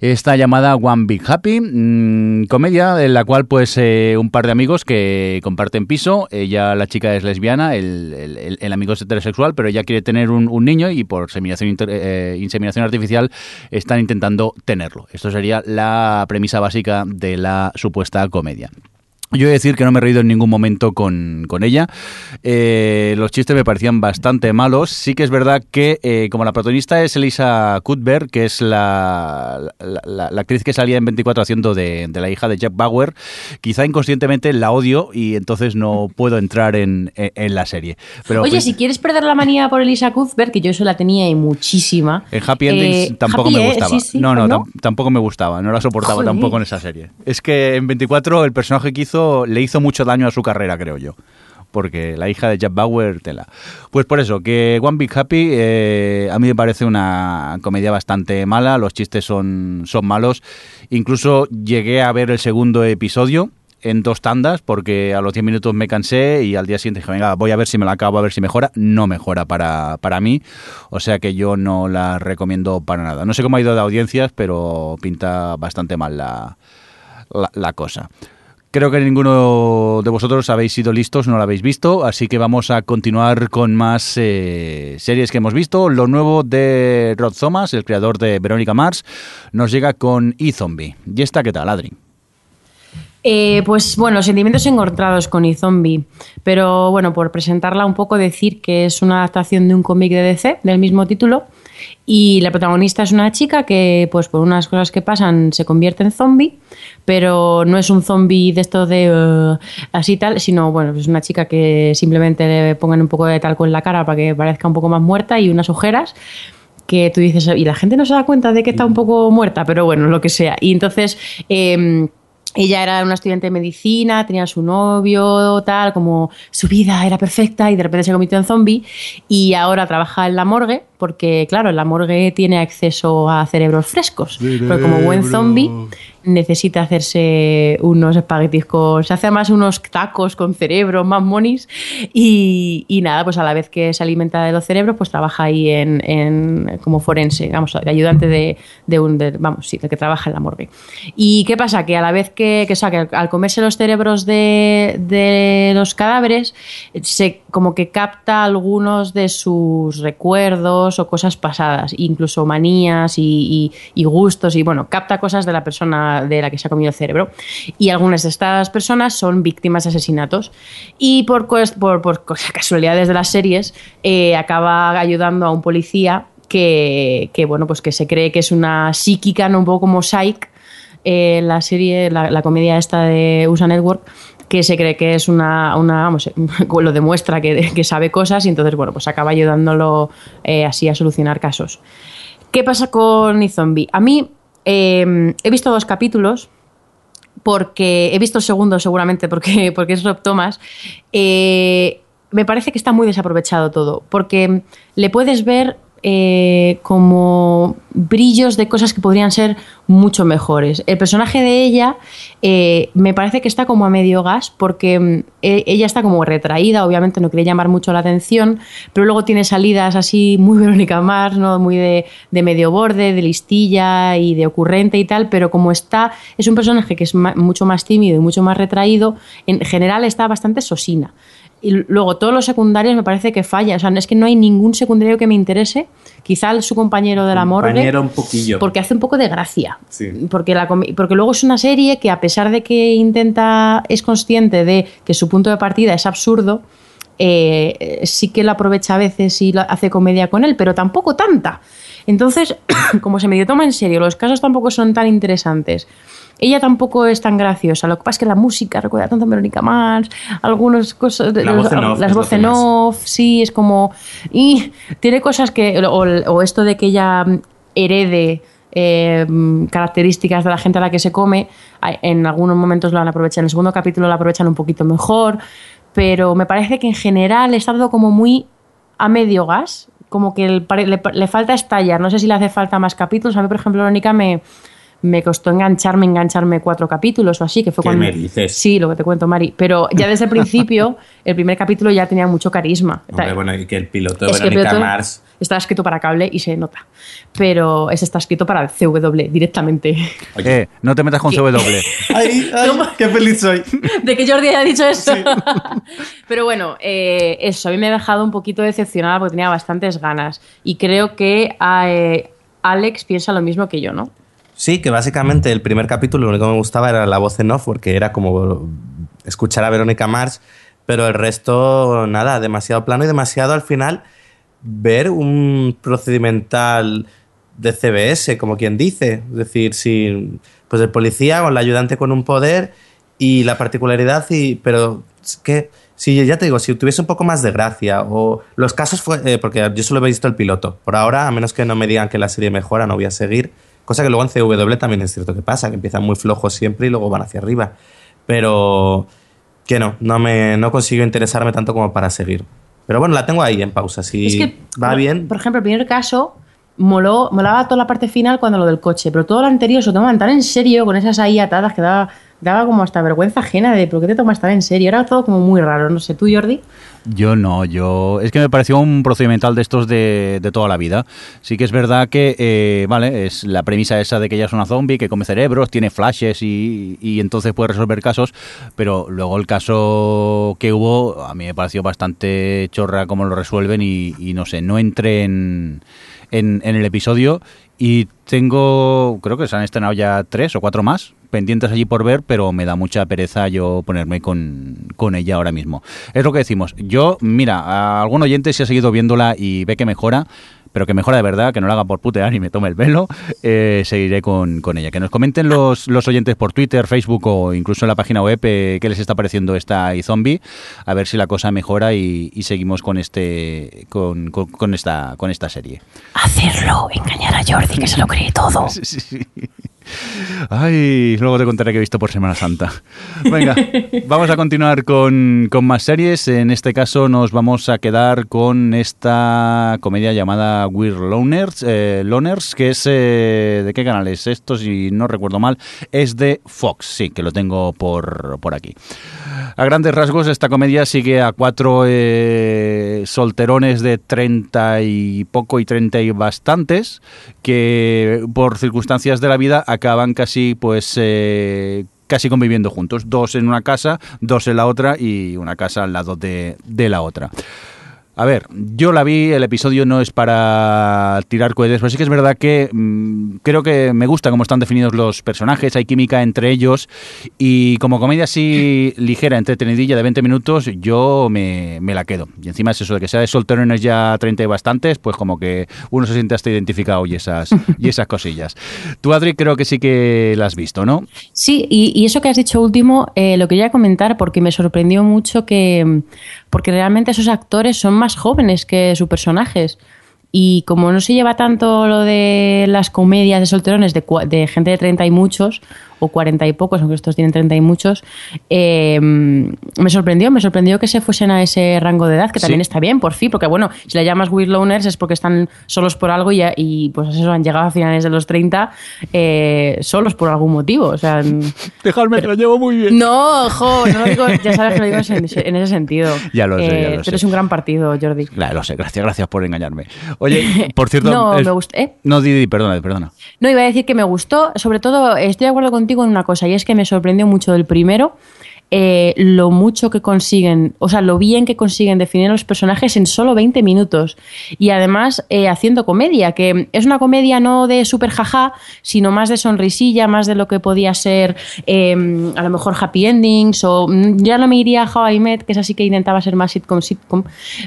Esta llamada One Big Happy, mmm, comedia en la cual pues eh, un par de amigos que comparten piso, ella la chica es lesbiana, el, el, amigo es heterosexual, pero ella quiere tener un, niño y por inter, eh, inseminación artificial están intentando tenerlo. Esto sería la premisa básica de la supuesta comedia. Yo he de decir que no me he reído en ningún momento con, con ella. Eh, los chistes me parecían bastante malos. Sí que es verdad que, eh, como la protagonista es Elisa Cuthbert, que es la, la, la, la actriz que salía en 24 haciendo de, de, la hija de Jeff Bauer, quizá inconscientemente la odio y entonces no puedo entrar en, en, en la serie. Pero, Oye, pues, si quieres perder la manía por Elisa Cuthbert, que yo eso la tenía y muchísima. En Happy Endings eh, tampoco happy, me gustaba. Sí, sí, no, no, ¿no? tampoco me gustaba. No la soportaba Joder. tampoco en esa serie. Es que en 24 el personaje que hizo le hizo mucho daño a su carrera, creo yo. Porque la hija de Jack Bauer, tela. Pues por eso, que One Big Happy eh, a mí me parece una comedia bastante mala, los chistes son, son malos. Incluso llegué a ver el segundo episodio en dos tandas porque a los 10 minutos me cansé y al día siguiente dije, venga, voy a ver si me la acabo, a ver si mejora. No mejora para, para mí, o sea que yo no la recomiendo para nada. No sé cómo ha ido de audiencias, pero pinta bastante mal la, la, la cosa. Creo que ninguno de vosotros habéis sido listos, no lo habéis visto, así que vamos a continuar con más eh, series que hemos visto. Lo nuevo de Rod Thomas, el creador de Verónica Mars, nos llega con E-Zombie. ¿Y esta qué tal, Adri? Eh, pues bueno, sentimientos encontrados con iZombie, pero bueno, por presentarla un poco, decir que es una adaptación de un cómic de DC del mismo título y la protagonista es una chica que pues por unas cosas que pasan se convierte en zombie, pero no es un zombie de esto de uh, así tal, sino bueno, es una chica que simplemente le pongan un poco de talco en la cara para que parezca un poco más muerta y unas ojeras que tú dices, y la gente no se da cuenta de que está un poco muerta, pero bueno, lo que sea. Y entonces... Eh, ella era una estudiante de medicina, tenía su novio, tal, como su vida era perfecta y de repente se convirtió en zombie y ahora trabaja en la morgue porque, claro, en la morgue tiene acceso a cerebros frescos. Pero como buen zombie necesita hacerse unos espaguetis con... Se hace más unos tacos con cerebro, más monis y, y nada, pues a la vez que se alimenta de los cerebros, pues trabaja ahí en, en como forense, vamos, ayudante de, de un... de- vamos, sí, de que trabaja en la morgue. ¿Y qué pasa? Que a la vez que, que, o sea, que al comerse los cerebros de, de los cadáveres, se como que capta algunos de sus recuerdos o cosas pasadas, incluso manías y- y gustos, y bueno, capta cosas de la persona de la que se ha comido el cerebro. Y algunas de estas personas son víctimas de asesinatos. Y por, por, casualidades de las series, eh, acaba ayudando a un policía que, que, bueno, pues que se cree que es una psíquica, ¿no? un poco como Psych, eh, la serie, la, la comedia esta de USA Network, que se cree que es una, una vamos, lo demuestra que, que sabe cosas y entonces, bueno, pues acaba ayudándolo eh, así a solucionar casos. ¿Qué pasa con iZombie? A mí eh, he visto dos capítulos porque he visto el segundo seguramente porque, porque es Rob Thomas. eh, me parece que está muy desaprovechado todo porque le puedes ver eh, como brillos de cosas que podrían ser mucho mejores. El personaje de ella eh, me parece que está como a medio gas porque mm, e- ella está como retraída, obviamente no quiere llamar mucho la atención, pero luego tiene salidas así muy Verónica Mars, ¿no? muy de, medio borde, de listilla y de ocurrente y tal, pero como está, es un personaje que es mucho más tímido y mucho más retraído, en general está bastante sosina. Y luego todos los secundarios me parece que falla. O sea, es que no hay ningún secundario que me interese. Quizá su compañero de la morgue. Un poquillo. Porque hace un poco de gracia. Sí. Porque, la, porque luego es una serie que, a pesar de que intenta, es consciente de que su punto de partida es absurdo, eh, sí que lo aprovecha a veces y lo- hace comedia con él, pero tampoco tanta. Entonces, como se medio toma en serio, los casos tampoco son tan interesantes. Ella tampoco es tan graciosa. Lo que pasa es que la música recuerda tanto a Verónica Mars, algunas cosas. La voz en off las voces en off, sí, es como. Y tiene cosas que. O, o esto de que ella mm, herede eh, mm, características de la gente a la que se come, en algunos momentos lo han aprovechado. En el segundo capítulo lo aprovechan un poquito mejor, pero me parece que en general está todo como muy a medio gas, como que le, le falta estallar. No sé si le hace falta más capítulos. A mí, por ejemplo, Verónica me, me costó engancharme, engancharme cuatro capítulos o así, que fue ¿Qué cuando... me dices? Sí, lo que te cuento, Mari. Pero ya desde el principio, el primer capítulo ya tenía mucho carisma. Hombre, bueno, y que el piloto de Es que el Verónica piloto Mars. Está escrito para cable y se nota. Pero ese está escrito para el CW directamente. Eh, no te metas con ¿Qué? CW. ¡Ay, ay, qué feliz soy! de que Jordi haya dicho eso. Pero bueno, eh, eso, a mí me ha dejado un poquito decepcionada porque tenía bastantes ganas. Y creo que eh, Alex piensa lo mismo que yo, ¿no? Sí, que básicamente el primer capítulo lo único que me gustaba era la voz en off, porque era como escuchar a Verónica Mars, pero el resto, nada, demasiado plano y demasiado al final ver un procedimental de CBS, como quien dice. Es decir, si, pues el policía con la ayudante con un poder y la particularidad, y, pero es que, si ya te digo, si tuviese un poco más de gracia o los casos fue, eh, porque yo solo he visto el piloto. Por ahora, a menos que no me digan que la serie mejora, no voy a seguir. Cosa que luego en CW también es cierto que pasa, que empiezan muy flojos siempre y luego van hacia arriba. Pero que no, no me no consigo interesarme tanto como para seguir. Pero bueno, la tengo ahí en pausa. Si Es que, va por- bien, Por ejemplo, el primer caso moló, molaba toda la parte final cuando lo del coche, pero todo lo anterior se lo tomaban tan en serio con esas ahí atadas que daba daba como hasta vergüenza ajena de por qué te tomas tan en serio. Era todo como muy raro. No sé, ¿tú, Jordi? Yo no, yo. Es que me pareció un procedimental de estos de, de toda la vida. Sí que es verdad que, eh, vale, es la premisa esa de que ella es una zombie, que come cerebros, tiene flashes y, y entonces puede resolver casos, pero luego el caso que hubo a mí me pareció bastante chorra cómo lo resuelven y, no sé, no entré en, en, en el episodio y tengo, creo que se han estrenado ya tres o cuatro más pendientes allí por ver, pero me da mucha pereza yo ponerme con, con ella ahora mismo. Es lo que decimos. Yo, mira, a algún oyente si ha seguido viéndola y ve que mejora, pero que mejora de verdad, que no lo haga por putear y me tome el velo, eh, seguiré con, con, ella. Que nos comenten los, los oyentes por Twitter, Facebook o incluso en la página web eh, qué les está pareciendo esta iZombie, a ver si la cosa mejora y, y seguimos con este con, con, con, esta, con esta serie. Hacerlo, engañar a Jordi, que se lo cree todo. Sí, sí, sí. Ay, luego te contaré que he visto por Semana Santa. Venga, vamos a continuar con, con, más series. En este caso nos vamos a quedar con esta comedia llamada We're Loners, eh, Loners que es... Eh, ¿De qué canal es esto? Si no recuerdo mal, es de Fox, sí, que lo tengo por, por aquí. A grandes rasgos, esta comedia sigue a cuatro eh, solterones de 30 y poco y 30 y bastantes que por circunstancias de la vida acaban casi pues eh, casi conviviendo juntos, dos en una casa, dos en la otra y una casa al lado de, de la otra. A ver, yo la vi, el episodio no es para tirar cohetes, pero sí que es verdad que mmm, creo que me gusta cómo están definidos los personajes, hay química entre ellos y como comedia así ligera, entretenidilla de 20 minutos, yo me, me la quedo. Y encima es eso de que sea de solterones ya 30 y bastantes, pues como que uno se siente hasta identificado y esas, y esas cosillas. Tú, Adri, creo que sí que la has visto, ¿no? Sí, y, y eso que has dicho último, eh, lo quería comentar porque me sorprendió mucho que, porque realmente esos actores son más jóvenes que sus personajes. Y como no se lleva tanto lo de las comedias de solterones de, gente de 30 y muchos, o 40 y pocos, aunque estos tienen 30 y muchos, eh, me sorprendió, me sorprendió que se fuesen a ese rango de edad, que también sí. está bien, por fin, porque bueno, si la llamas Weird Loners es porque están solos por algo y, y pues eso, han llegado a finales de los 30 eh, solos por algún motivo. O sea, Dejadme, pero, que lo llevo muy bien. No, jo, no lo digo, ya sabes que lo digo en ese, en ese sentido. Ya lo sé, eh, ya lo Pero sé. es un gran partido, Jordi. Claro, lo sé, gracias, gracias por engañarme. Oye, por cierto... no, me gusta, ¿eh? No, Didi, perdona, perdona. No, iba a decir que me gustó, sobre todo, estoy de acuerdo contigo en una cosa, y es que me sorprendió mucho del primero. Eh, lo mucho que consiguen, o sea, lo bien que consiguen definir los personajes en solo 20 minutos. Y además eh, haciendo comedia, que es una comedia no de super jaja, sino más de sonrisilla, más de lo que podía ser eh, a lo mejor happy endings, o mm, ya no me iría a How I Met, que es así que intentaba ser más sitcom, sitcom,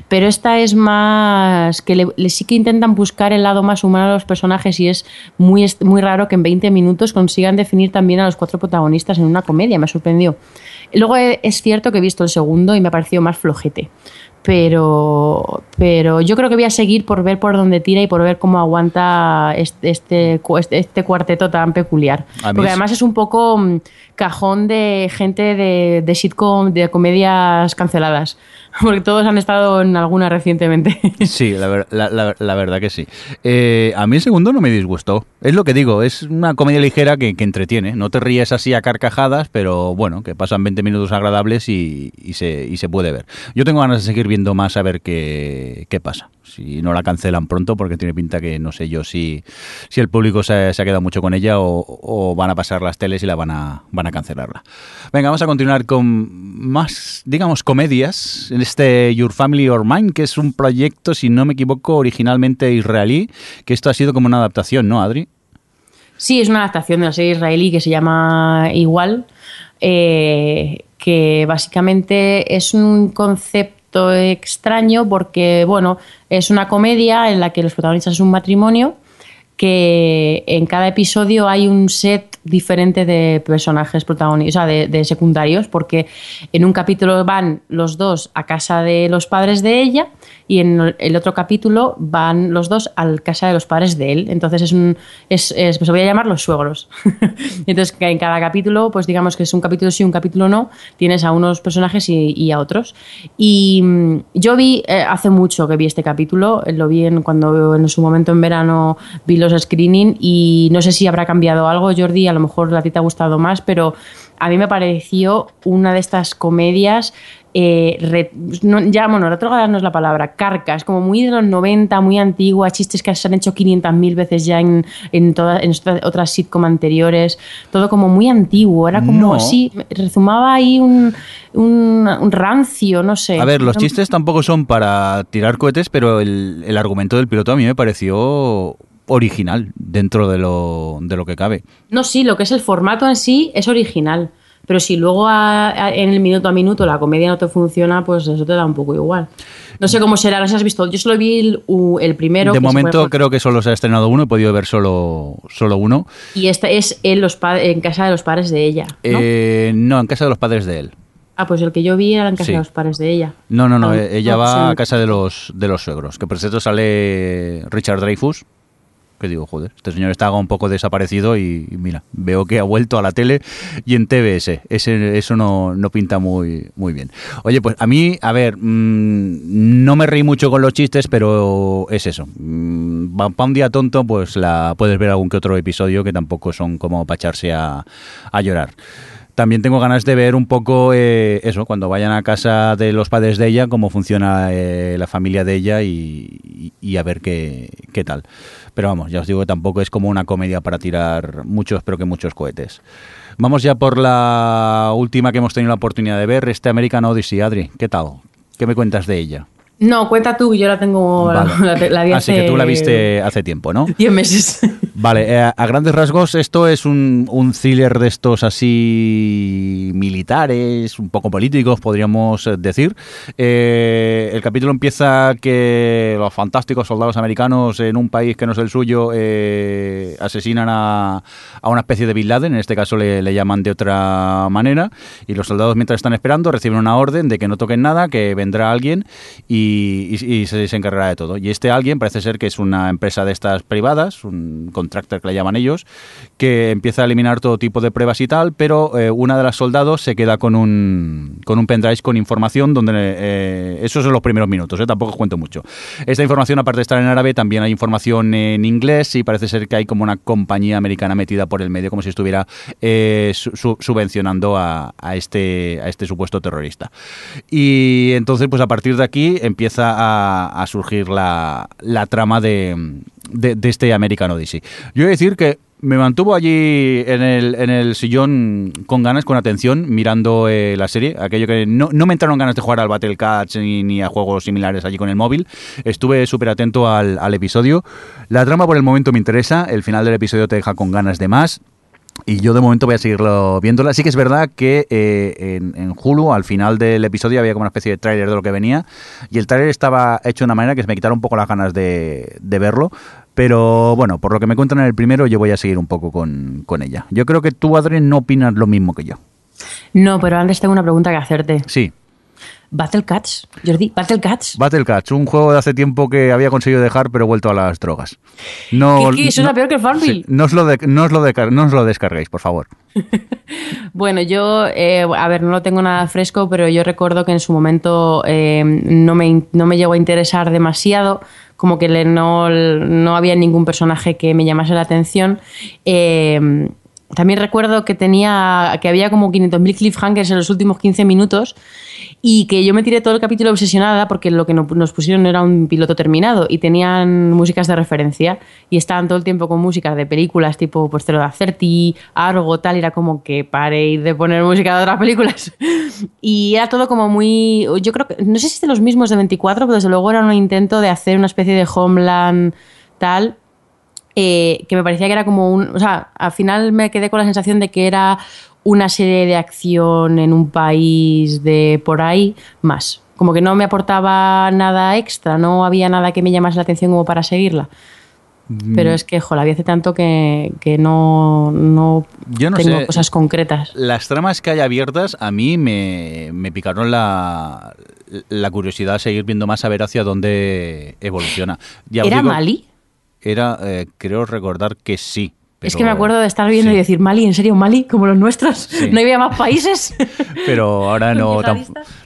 pero esta es más que le, sí que intentan buscar el lado más humano de los personajes y es muy, muy raro que en 20 minutos consigan definir también a los cuatro protagonistas en una comedia, me sorprendió. Luego es cierto que he visto el segundo y me ha parecido más flojete. Pero, pero yo creo que voy a seguir por ver por dónde tira y por ver cómo aguanta este, este, este cuarteto tan peculiar. Porque además es un poco mm, cajón de gente de, de sitcom, de comedias canceladas. Porque todos han estado en alguna recientemente. Sí, la, la verdad que sí. Eh, a mí el segundo no me disgustó. Es lo que digo, es una comedia ligera que, que, entretiene. No te ríes así a carcajadas, pero bueno, que pasan 20 minutos agradables y, y, se, y se puede ver. Yo tengo ganas de seguir viendo más a ver qué, qué pasa si no la cancelan pronto, porque tiene pinta que no sé yo si, si el público se, ha quedado mucho con ella o, o, van a pasar las teles y la van a, van a cancelarla. Venga, vamos a continuar con más, digamos, comedias. En este Your Family or Mine, que es un proyecto, si no me equivoco, originalmente israelí, que esto ha sido como una adaptación, ¿no, Adri? Sí, es una adaptación de una serie israelí que se llama Igual, eh, que básicamente es un concepto extraño porque, bueno, es una comedia en la que los protagonistas es un matrimonio que en cada episodio hay un set diferente de personajes protagonistas, o sea, de, secundarios, porque en un capítulo van los dos a casa de los padres de ella y en el otro capítulo van los dos a casa de los padres de él. Entonces es un, es, es pues voy a llamar los suegros. Entonces en cada capítulo, pues digamos que es un capítulo sí, un capítulo no, tienes a unos personajes y, y a otros. Y mm, yo vi, eh, hace mucho que vi este capítulo, lo vi en, cuando en su momento en verano vi los screening y no sé si habrá cambiado algo, Jordi, a lo mejor a ti te ha gustado más, pero a mí me pareció una de estas comedias eh, re- no, ya, bueno, retrógrada no es la palabra, carcas, como muy de los 90, muy antigua, chistes que se han hecho 500.000 veces ya en, en, todas en otras- sitcom anteriores, todo como muy antiguo, era como No. así, rezumaba ahí un, un, un rancio, no sé. A ver, los chistes tampoco son para tirar cohetes, pero el, el argumento del piloto a mí me pareció original dentro de lo, de lo que cabe. No, sí, lo que es el formato en sí es original. Pero si luego a- a- en el minuto a minuto la comedia no te funciona, pues eso te da un poco igual. No sé cómo será, no sé si has visto. Yo solo vi el, el primero. de que momento creo que solo se ha estrenado uno, he podido ver solo, solo uno. Y este es en, los en casa de los padres de ella. ¿no? Eh, no, en casa de los padres de él. ah, pues el que yo vi era en casa sí. de los padres de ella. No, no, no, Ah, eh, ella no, va sí. a casa de los, de los suegros. Que por cierto sale Richard Dreyfus. Digo, joder, este señor está un poco desaparecido y, mira, veo que ha vuelto a la tele y en TBS. Ese, eso no, no pinta muy, muy bien. Oye, pues a mí, a ver, mm, no me reí mucho con los chistes, pero es eso. Para un día tonto, pues la puedes ver algún que otro episodio que tampoco son como para echarse a llorar. También tengo ganas de ver un poco eh, eso, cuando vayan a casa de los padres de ella, cómo funciona eh, la familia de ella y, y- y a ver qué, qué tal. Pero vamos, ya os digo que tampoco es como una comedia para tirar muchos, pero que muchos cohetes. Vamos ya por la última que hemos tenido la oportunidad de ver, este American Odyssey. Adri, ¿qué tal? ¿Qué me cuentas de ella? No, cuenta tú, yo la tengo. la- Vale. la, la vi Así hace que tú la viste hace tiempo, ¿no? 10 meses. Vale, eh, a grandes rasgos esto es un, un thriller de estos así militares, un poco políticos, podríamos decir. Eh, el capítulo empieza que los fantásticos soldados americanos en un país que no es el suyo eh, asesinan a, a una especie de Bin Laden, en este caso le, le llaman de otra manera, y los soldados mientras están esperando reciben una orden de que no toquen nada, que vendrá alguien y, y- y se, se encargará de todo. Y este alguien parece ser que es una empresa de estas privadas, un contractor que le llaman ellos, que empieza a eliminar todo tipo de pruebas y tal, pero eh, una de las soldados se queda con un, con un pendrive con información donde... eh, esos son los primeros minutos, eh, tampoco os cuento mucho. Esta información, aparte de estar en árabe, también hay información en inglés y parece ser que hay como una compañía americana metida por el medio, como si estuviera eh, su- su- subvencionando a, a este, a este supuesto terrorista. Y entonces, pues a partir de aquí empieza a, a surgir la, la trama de, de, de este American Odyssey. Yo voy a decir que me mantuvo allí en el, en el sillón con ganas, con atención, mirando eh, la serie. Aquello que no, no me entraron ganas de jugar al Battle Cats ni, ni a juegos similares allí con el móvil. Estuve súper atento al, al episodio. La trama por el momento me interesa. El final del episodio te deja con ganas de más. Y yo de momento voy a seguirlo viéndola. Sí que es verdad que eh, en, en Hulu, al final del episodio, había como una especie de tráiler de lo que venía. Y el tráiler estaba hecho de una manera que se me quitaron un poco las ganas de, de verlo. Pero bueno, por lo que me cuentan en el primero, yo voy a seguir un poco con, con ella. Yo creo que tú, Adri, no opinas lo mismo que yo. No, pero antes tengo una pregunta que hacerte. Sí, Battle Cats, Jordi, Battle Cats. Battle Cats, un juego de hace tiempo que había conseguido dejar, pero he vuelto a las drogas. No, ¿Qué- qué? Eso era peor que el Farmville. Sí, no, os lo de- no, os lo deca- no os lo descarguéis, por favor. Bueno, yo, eh, a ver, no lo tengo nada fresco, pero yo recuerdo que en su momento eh, no, me, no me llegó a interesar demasiado, como que le- no, no había ningún personaje que me llamase la atención. Eh, también recuerdo que tenía que había como 500.000 cliffhangers en los últimos 15 minutos y que yo me tiré todo el capítulo obsesionada porque lo que no- nos pusieron era un piloto terminado y tenían músicas de referencia y estaban todo el tiempo con músicas de películas tipo te lo de Acerti, Argo, tal, era como que paréis de poner música de otras películas. y era todo como muy, yo creo que, no sé si de los mismos de 24, pero desde luego era un intento de hacer una especie de Homeland tal eh, que me parecía que era como un... O sea, al final me quedé con la sensación de que era una serie de acción en un país de por ahí más. Como que no me aportaba nada extra, no había nada que me llamase la atención como para seguirla. Pero es que, joder, la vi hace tanto que, que no, no, Yo no tengo sé. cosas concretas. Las tramas que hay abiertas a mí me, me picaron la, la curiosidad de seguir viendo más a ver hacia dónde evoluciona. Ya ¿Era digo- Mali? Era, eh, creo recordar que sí, Es que me acuerdo de estar viendo y decir, Mali, ¿en serio Mali? Como los nuestros. ¿No había más países? Pero ahora no.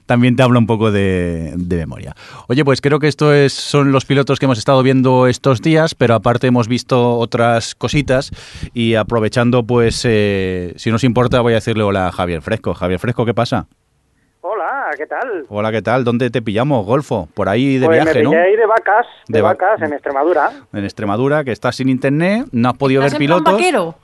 también te hablo un poco de, memoria. Oye, pues creo que estos es, son los pilotos que hemos estado viendo estos días, pero aparte hemos visto otras cositas y aprovechando, pues, eh, si nos importa, voy a decirle hola a Javier Fresco. Javier Fresco, ¿qué pasa? Hola, ¿qué tal? Hola, ¿qué tal? ¿Dónde te pillamos, Golfo? Por ahí de pues viaje, ¿no? ahí de vacas, de, vacas, en Extremadura. En Extremadura, que estás sin internet, no has podido ver pilotos. vaquero?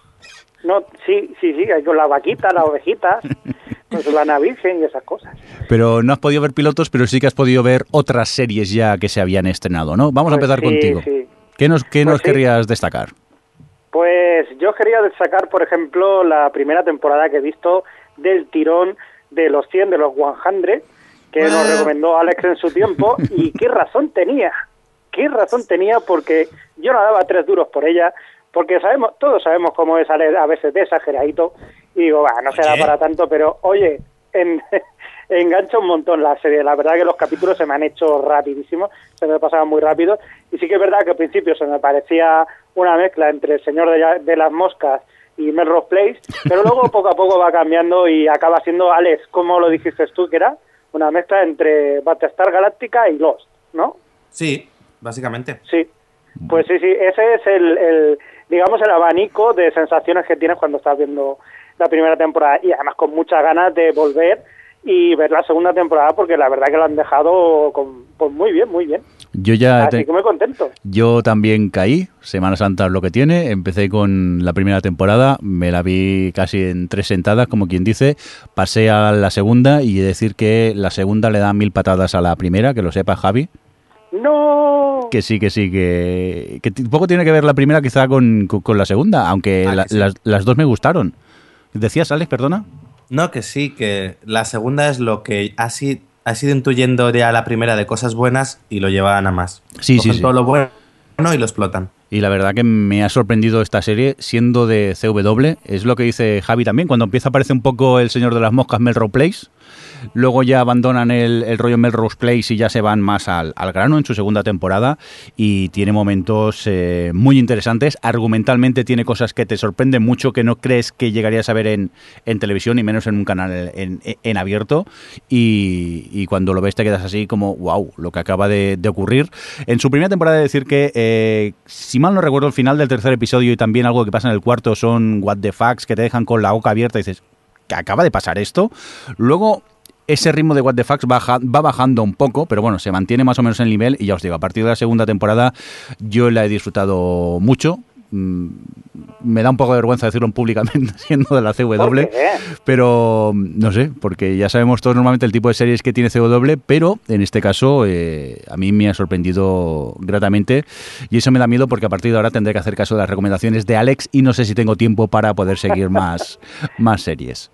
No, sí, sí, sí, con la vaquita, las ovejitas, con la Navirgen y esas cosas. Pero no has podido ver pilotos, pero sí que has podido ver otras series ya que se habían estrenado, ¿no? Vamos a pues empezar contigo. ¿Qué nos, qué nos pues querrías destacar? Pues yo quería destacar, por ejemplo, la primera temporada que he visto del tirón de los 100, de los 100, que nos recomendó Alex en su tiempo, y qué razón tenía, qué razón tenía, porque yo no daba tres duros por ella, porque sabemos, todos sabemos cómo es Alex a veces de exageradito, y digo, va, no será para tanto, pero oye, en, engancha un montón la serie, la verdad que los capítulos se me han hecho rapidísimos, se me pasaban muy rápido, y sí que es verdad que al principio se me parecía una mezcla entre El Señor de, de las Moscas y Melrose Place, pero luego poco a poco va cambiando y acaba siendo, Alex, como lo dijiste tú, que era una mezcla entre Battlestar Galáctica y Lost, ¿no? Sí, básicamente. Sí, pues sí, sí, ese es el, el, digamos, el abanico de sensaciones que tienes cuando estás viendo la primera temporada y además con muchas ganas de volver y ver la segunda temporada porque la verdad que lo han dejado con, pues muy bien, muy bien. Yo ya Así que muy contento. Yo también caí, Semana Santa es lo que tiene, empecé con la primera temporada, me la vi casi en tres sentadas, como quien dice, pasé a la segunda y decir que la segunda le da mil patadas a la primera, que lo sepa Javi. No. Que sí, que sí, que, que poco tiene que ver la primera quizá con, con, la segunda, aunque ah, las, las dos me gustaron. ¿Decías, Alex, perdona? No, que sí, que la segunda es lo que ha sido, ha sido intuyendo ya la primera de cosas buenas y lo llevan a más. Sí, sí, sí. todo lo bueno y lo explotan. Y la verdad que me ha sorprendido esta serie siendo de CW. Es lo que dice Javi también. Cuando empieza a aparecer un poco el señor de las moscas Melrose Place, Luego ya abandonan el, el rollo Melrose Place y ya se van más al, grano en su segunda temporada y tiene momentos eh, muy interesantes. Argumentalmente tiene cosas que te sorprenden mucho que no crees que llegarías a ver en, en televisión y menos en un canal en, abierto. Y, cuando lo ves te quedas así como, wow, lo que acaba de, ocurrir. En su primera temporada de decir que, eh, si mal no recuerdo, el final del tercer episodio y también algo que pasa en el cuarto son what the facts que te dejan con la boca abierta y dices, ¿qué acaba de pasar esto? Luego ese ritmo de What the Facts baja, va bajando un poco, pero bueno, se mantiene más o menos en el nivel y ya os digo, a partir de la segunda temporada yo la he disfrutado mucho. Mm, me da un poco de vergüenza decirlo públicamente siendo de la CW, pero no sé, porque ya sabemos todos normalmente el tipo de series que tiene CW, pero en este caso eh, a mí me ha sorprendido gratamente y eso me da miedo porque a partir de ahora tendré que hacer caso de las recomendaciones de Alex y no sé si tengo tiempo para poder seguir más, más series.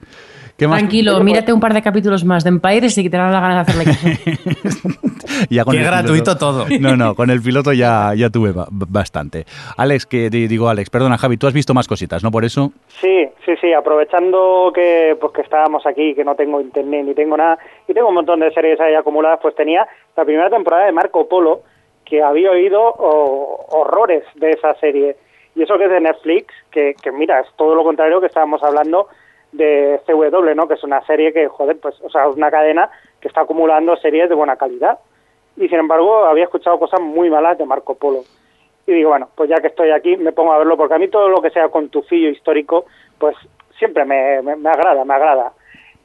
Tranquilo, mírate un par de capítulos más de Empire y te darán la ganas de hacerle caso. ya Qué gratuito todo. No, no, con el piloto ya, ya tuve bastante. Alex, que digo Alex, perdona Javi, tú has visto más cositas, ¿no? Por eso. Sí, sí, sí, aprovechando que pues que estábamos aquí, que no tengo internet ni tengo nada, y tengo un montón de series ahí acumuladas, pues tenía la primera temporada de Marco Polo, que había oído horrores de esa serie. Y eso que es de Netflix, que, que mira, es todo lo contrario que estábamos hablando de CW, ¿no? Que es una serie que, joder, pues, o sea, es una cadena que está acumulando series de buena calidad. Y sin embargo, había escuchado cosas muy malas de Marco Polo. Y digo, bueno, pues ya que estoy aquí, me pongo a verlo, porque a mí todo lo que sea con tufillo histórico, pues siempre me, me, agrada, me agrada.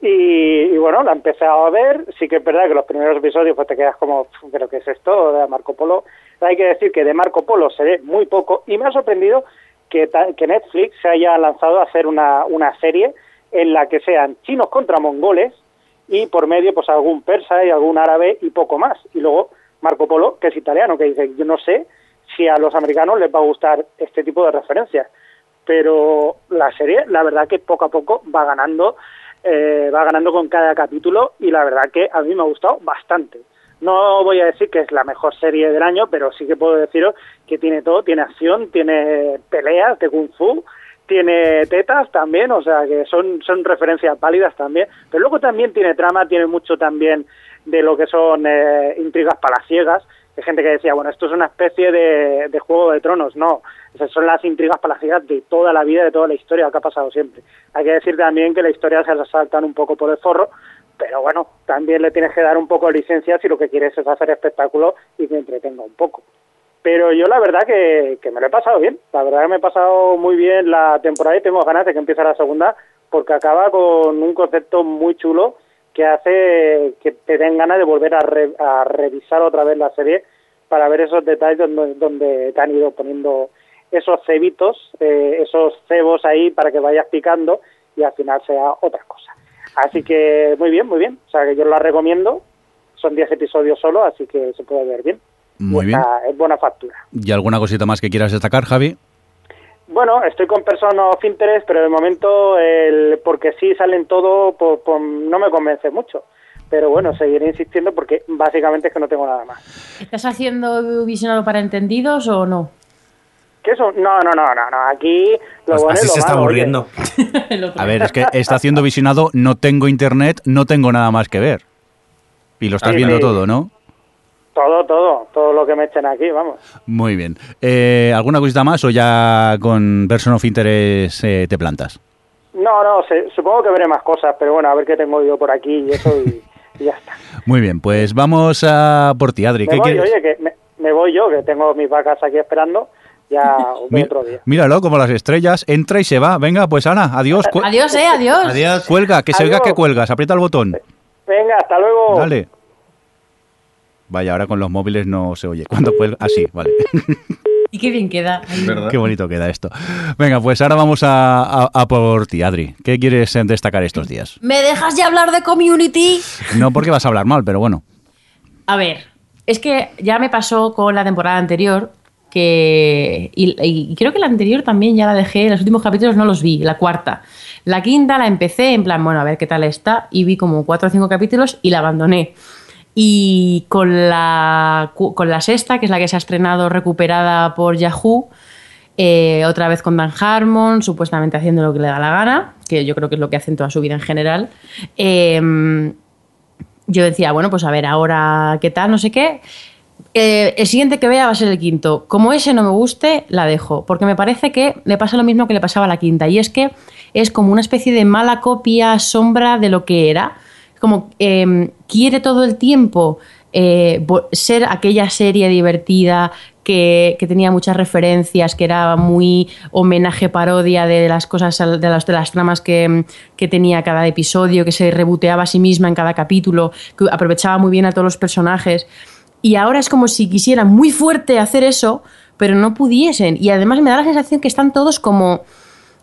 Y, bueno, la empecé a ver, sí que es verdad que los primeros episodios pues te quedas como, creo que es esto de Marco Polo. Hay que decir que de Marco Polo se ve muy poco y me ha sorprendido que, que Netflix se haya lanzado a hacer una, una serie en la que sean chinos contra mongoles y por medio pues algún persa y algún árabe y poco más. Y luego Marco Polo, que es italiano, que dice, yo no sé si a los americanos les va a gustar este tipo de referencias, pero la serie, la verdad que poco a poco va ganando, eh, va ganando con cada capítulo y la verdad que a mí me ha gustado bastante. No voy a decir que es la mejor serie del año, pero sí que puedo deciros que tiene todo, tiene acción, tiene peleas de kung fu, tiene tetas también, o sea que son, son referencias válidas también, pero luego también tiene trama, tiene mucho también de lo que son eh, intrigas palaciegas, Hay gente que decía, bueno, esto es una especie de, de Juego de Tronos. No, esas son las intrigas palaciegas de toda la vida, de toda la historia que ha pasado siempre. Hay que decir también que la historia se la un poco por el forro, pero bueno, también le tienes que dar un poco de licencia si lo que quieres es hacer espectáculo y que entretenga un poco. Pero yo la verdad que, que me lo he pasado bien, la verdad que me he pasado muy bien la temporada y tengo ganas de que empiece la segunda porque acaba con un concepto muy chulo que hace que te den ganas de volver a, re- a revisar otra vez la serie para ver esos detalles donde, te han ido poniendo esos cebitos, eh, esos cebos ahí para que vayas picando y al final sea otra cosa. Así que muy bien, muy bien. O sea que yo la recomiendo. Son 10 episodios solo, así que se puede ver bien. Muy bien. Es buena factura. ¿Y alguna cosita más que quieras destacar, Javi? Bueno, estoy con Person of Interest, pero de momento, el, porque sí salen todo, por- por- no me convence mucho. Pero bueno, seguiré insistiendo porque básicamente es que no tengo nada más. ¿Estás haciendo visionado para entendidos o no? ¿Qué eso? No, no, no, no, no. Aquí lo Pues bueno así lo se está malo, aburriendo. A ver, es que está haciendo visionado, no tengo internet, no tengo nada más que ver. Y lo estás Sí, viendo sí. todo, ¿no? Todo, todo, todo lo que me echen aquí, vamos. Muy bien. Eh, ¿Alguna cosita más o ya con Person of Interest eh, te plantas? No, no, se- supongo que veré más cosas, pero bueno, a ver qué tengo yo por aquí y eso y, y ya está. Muy bien, pues vamos a por ti, Adri. Me ¿Qué voy, quieres? oye, que me, me voy yo, que tengo mis vacas aquí esperando, ya otro día. Míralo, como las estrellas, entra y se va. Venga, pues Ana, adiós. Adiós, eh, adiós. Adiós. Cuelga, que se oiga Adiós. que cuelgas, aprieta el botón. Venga, hasta luego. Dale. Vaya, ahora con los móviles no se oye. Cuando cuelga, así, vale. Y qué bien queda. Qué bonito queda esto. Venga, pues ahora vamos a, a- a por ti, Adri. ¿Qué quieres eh, destacar estos días? ¿Me dejas ya hablar de community? No porque vas a hablar mal, pero bueno. A ver, es que ya me pasó con la temporada anterior que y, y creo que la anterior también ya la dejé, los últimos capítulos no los vi, la cuarta. La quinta la empecé en plan, bueno, a ver qué tal está y vi como cuatro o cinco capítulos y la abandoné. Y con la, con la sexta, que es la que se ha estrenado recuperada por Yahoo, eh, otra vez con Dan Harmon, supuestamente haciendo lo que le da la gana, que yo creo que es lo que hacen toda su vida en general. Eh, yo decía, bueno, pues a ver, ahora qué tal, no sé qué. Eh, el siguiente que vea va a ser el quinto. Como ese no me guste, la dejo, porque me parece que le pasa lo mismo que le pasaba a la quinta, y es que es como una especie de mala copia, sombra de lo que era. Como eh, quiere todo el tiempo eh, ser aquella serie divertida que, que tenía muchas referencias, que era muy homenaje, parodia de las cosas, de las, de las tramas que, que tenía cada episodio, que se reboteaba a sí misma en cada capítulo, que aprovechaba muy bien a todos los personajes. Y ahora es como si quisieran muy fuerte hacer eso, pero no pudiesen. Y además me da la sensación que están todos como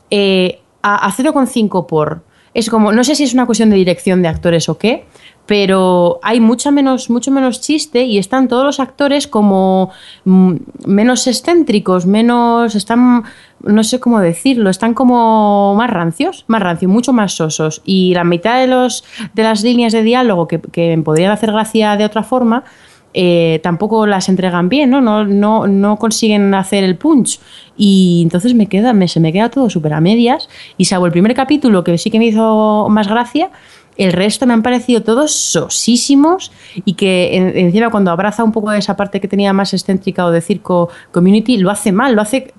eh, a, a 0,5 por. Es como, no sé si es una cuestión de dirección de actores o qué, pero hay menos, mucho menos chiste y están todos los actores como mm, menos excéntricos, menos, están, no sé cómo decirlo, están como más rancios, más rancios, mucho más sosos. Y la mitad de, los, de las líneas de diálogo que, que podrían hacer gracia de otra forma, eh, tampoco las entregan bien, ¿no? No, no, no consiguen hacer el punch. Y entonces me queda, me, se me queda todo súper a medias. Y salvo el primer capítulo, que sí que me hizo más gracia, el resto me han parecido todos sosísimos y que en- encima cuando abraza un poco esa parte que tenía más excéntrica o de circo community, lo hace mal, lo hace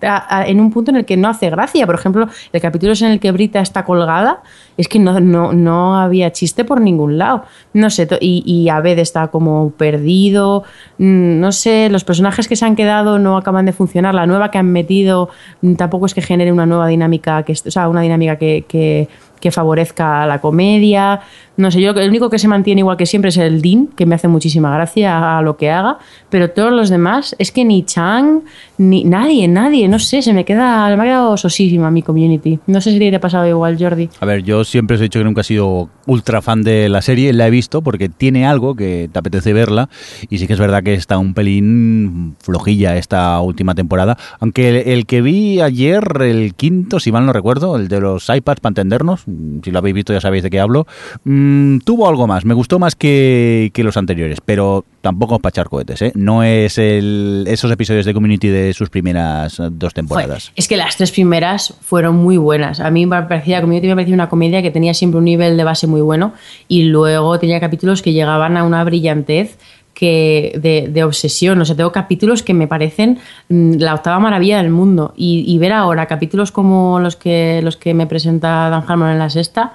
en un punto en el que no hace gracia. Por ejemplo, el capítulo es en el que Brita está colgada, es que no, no, no había chiste por ningún lado. No sé, y, y Abed está como perdido, mm, no sé, los personajes que se han quedado no acaban de funcionar, la nueva que han metido mm, tampoco es que genere una nueva dinámica, que, o sea, una dinámica que- que favorezca la comedia. No sé, yo el único que se mantiene igual que siempre es el Dean, que me hace muchísima gracia a lo que haga, pero todos los demás es que ni Chang, ni nadie, nadie, no sé, se me queda, me ha quedado sosísima mi community. No sé si te ha pasado igual, Jordi. A ver, yo siempre os he dicho que nunca he sido ultra fan de la serie, la he visto porque tiene algo que te apetece verla y sí que es verdad que está un pelín flojilla esta última temporada, aunque el, el que vi ayer, el quinto, si mal no recuerdo, el de los iPads para entendernos, mm, si lo habéis visto ya sabéis de qué hablo, mm, tuvo algo más, me gustó más que, que los anteriores, pero tampoco es para echar cohetes, ¿eh? no es el, esos episodios de Community de sus primeras eh, dos temporadas. Es que las tres primeras fueron muy buenas. A mí me parecía, Community me parecía una comedia que tenía siempre un nivel de base muy bueno y luego tenía capítulos que llegaban a una brillantez que de, de obsesión. O sea, tengo capítulos que me parecen mm, la octava maravilla del mundo. Y, y ver ahora capítulos como los que, los que me presenta Dan Harmon en la sexta,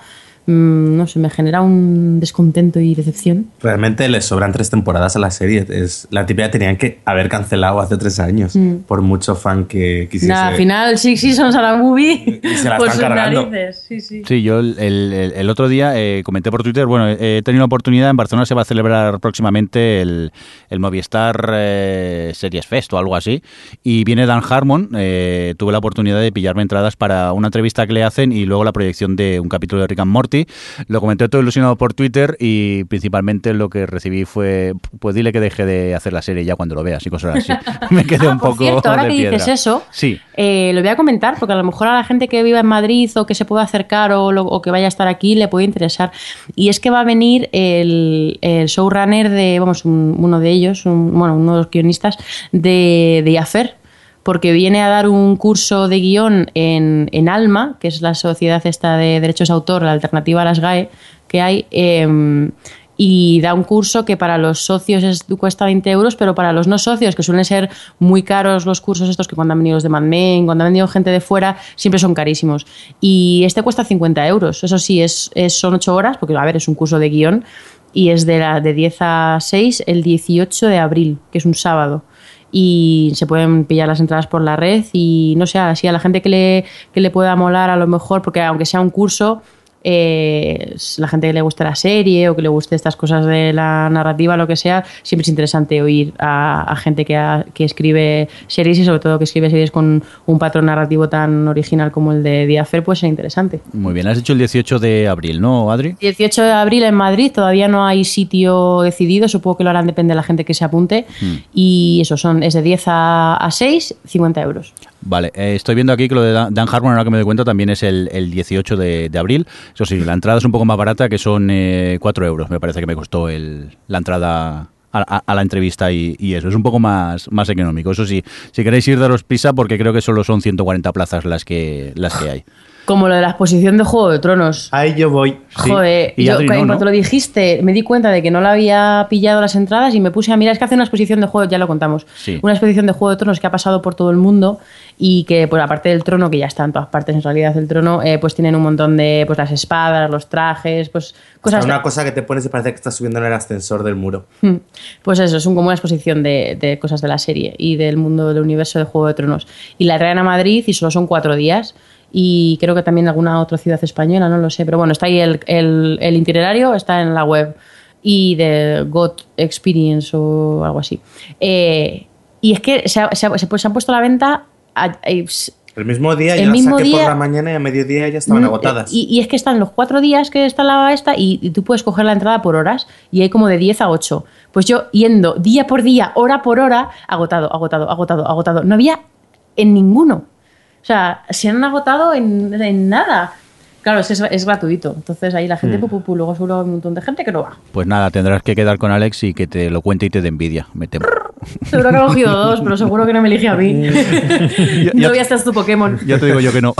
no sé, me genera un descontento y decepción. Realmente les sobran tres temporadas a la serie. Es, la típica tenían que haber cancelado hace tres años, Mm. por mucho fan que quisiese. Nada, al final, Six Seasons a la movie. Y se la por están sus cargando. narices. Sí, sí. Sí, yo el, el- el- otro día eh, comenté por Twitter, bueno, he tenido la oportunidad, en Barcelona se va a celebrar próximamente el, el Movistar eh, Series Fest o algo así, y viene Dan Harmon, eh, tuve la oportunidad de pillarme entradas para una entrevista que le hacen y luego la proyección de un capítulo de Rick and Morty. Lo comenté todo ilusionado por Twitter y principalmente lo que recibí fue, pues dile que deje de hacer la serie ya cuando lo veas y cosas así. Me quedé Ah, un por poco cierto, ahora de que dices eso, Sí. eh, lo voy a comentar porque a lo mejor a la gente que viva en Madrid o que se pueda acercar o, lo- o que vaya a estar aquí le puede interesar. Y es que va a venir el, el showrunner de, vamos, un- uno de ellos, un- bueno, uno de los guionistas de, de Yafer, porque viene a dar un curso de guion en, en Alma, que es la sociedad esta de derechos de autor, la alternativa a las GAE que hay. em, y da un curso que para los socios es- cuesta 20 euros, pero para los no socios, que suelen ser muy caros los cursos estos que cuando han venido los de Mad Men, cuando han venido gente de fuera, siempre son carísimos. Y este cuesta 50 euros. Eso sí, es, es- son 8 horas, porque a ver, es un curso de guion, y es de, la, de 10 a 6 el 18 de abril, que es un sábado y se pueden pillar las entradas por la red y no sé, así a la gente que le, que le pueda molar a lo mejor, porque aunque sea un curso, eh, la gente que le guste la serie o que le guste estas cosas de la narrativa, lo que sea, siempre es interesante oír a, a gente que, escribe series y sobre todo que escribe series con un patrón narrativo tan original como el de Diafer, pues es interesante. Muy bien, has dicho el 18 de abril, ¿no, Adri? 18 de abril en Madrid, todavía no hay sitio decidido, supongo que lo harán, depende de la gente que se apunte. Y eso son, es de 10 a, a 6, 50 euros. Vale, eh, estoy viendo aquí que lo de Dan Harmon, ahora que me doy cuenta, también es el, el 18 de, de abril. Eso sí, la entrada es un poco más barata, que son eh, 4 euros, me parece que me costó el, la entrada a, a- a la entrevista y, y eso. Es un poco más, más económico. Eso sí, si queréis ir, daros prisa porque creo que solo son 140 plazas las que, las que hay. Como lo de la exposición de Juego de Tronos. Ahí yo voy. Sí. Joder, Y yo Adri cuanto lo dijiste, me di cuenta de que no le había pillado las entradas y me puse a mirar. Es que hace una exposición de juego, ya lo contamos. Sí. Una exposición de Juego de Tronos que ha pasado por todo el mundo y que, pues aparte del trono, que ya está en todas partes en realidad el trono, eh, pues tienen un montón de pues las espadas, los trajes, pues O sea, cosas. una cosa que te pones y parece que estás subiendo en el ascensor del muro. Hmm. Pues eso, es un- como una exposición de, de cosas de la serie y del mundo del universo de Juego de Tronos. Y la traen a Madrid y solo son cuatro días. Y creo que también alguna otra ciudad española, no lo sé. Pero bueno, está ahí el, el- el itinerario, está en la web. Y de God Experience o algo así. Eh, y es que se, ha- se ha- se pues, han puesto a la venta. a- a- El mismo día El yo mismo saqué por día- la mañana y a mediodía ya estaban Mm, agotadas. Y, y es que están los cuatro días que está la esta y, y tú puedes coger la entrada por horas y hay como de 10 a 8. Pues yo yendo día por día, hora por hora, agotado, agotado, agotado, agotado. No había en ninguno. O sea, se han agotado en, en nada. Claro, es, es gratuito. Entonces ahí la gente, pu, luego seguro hay un montón de gente que no va. Pues nada, tendrás que quedar con Alex y que te lo cuente y te dé envidia. Me temo. Seguro que ha cogido dos, pero seguro que no me elige a mí. Ya- no ya- voy a estar tu Pokémon. Ya te digo yo que no.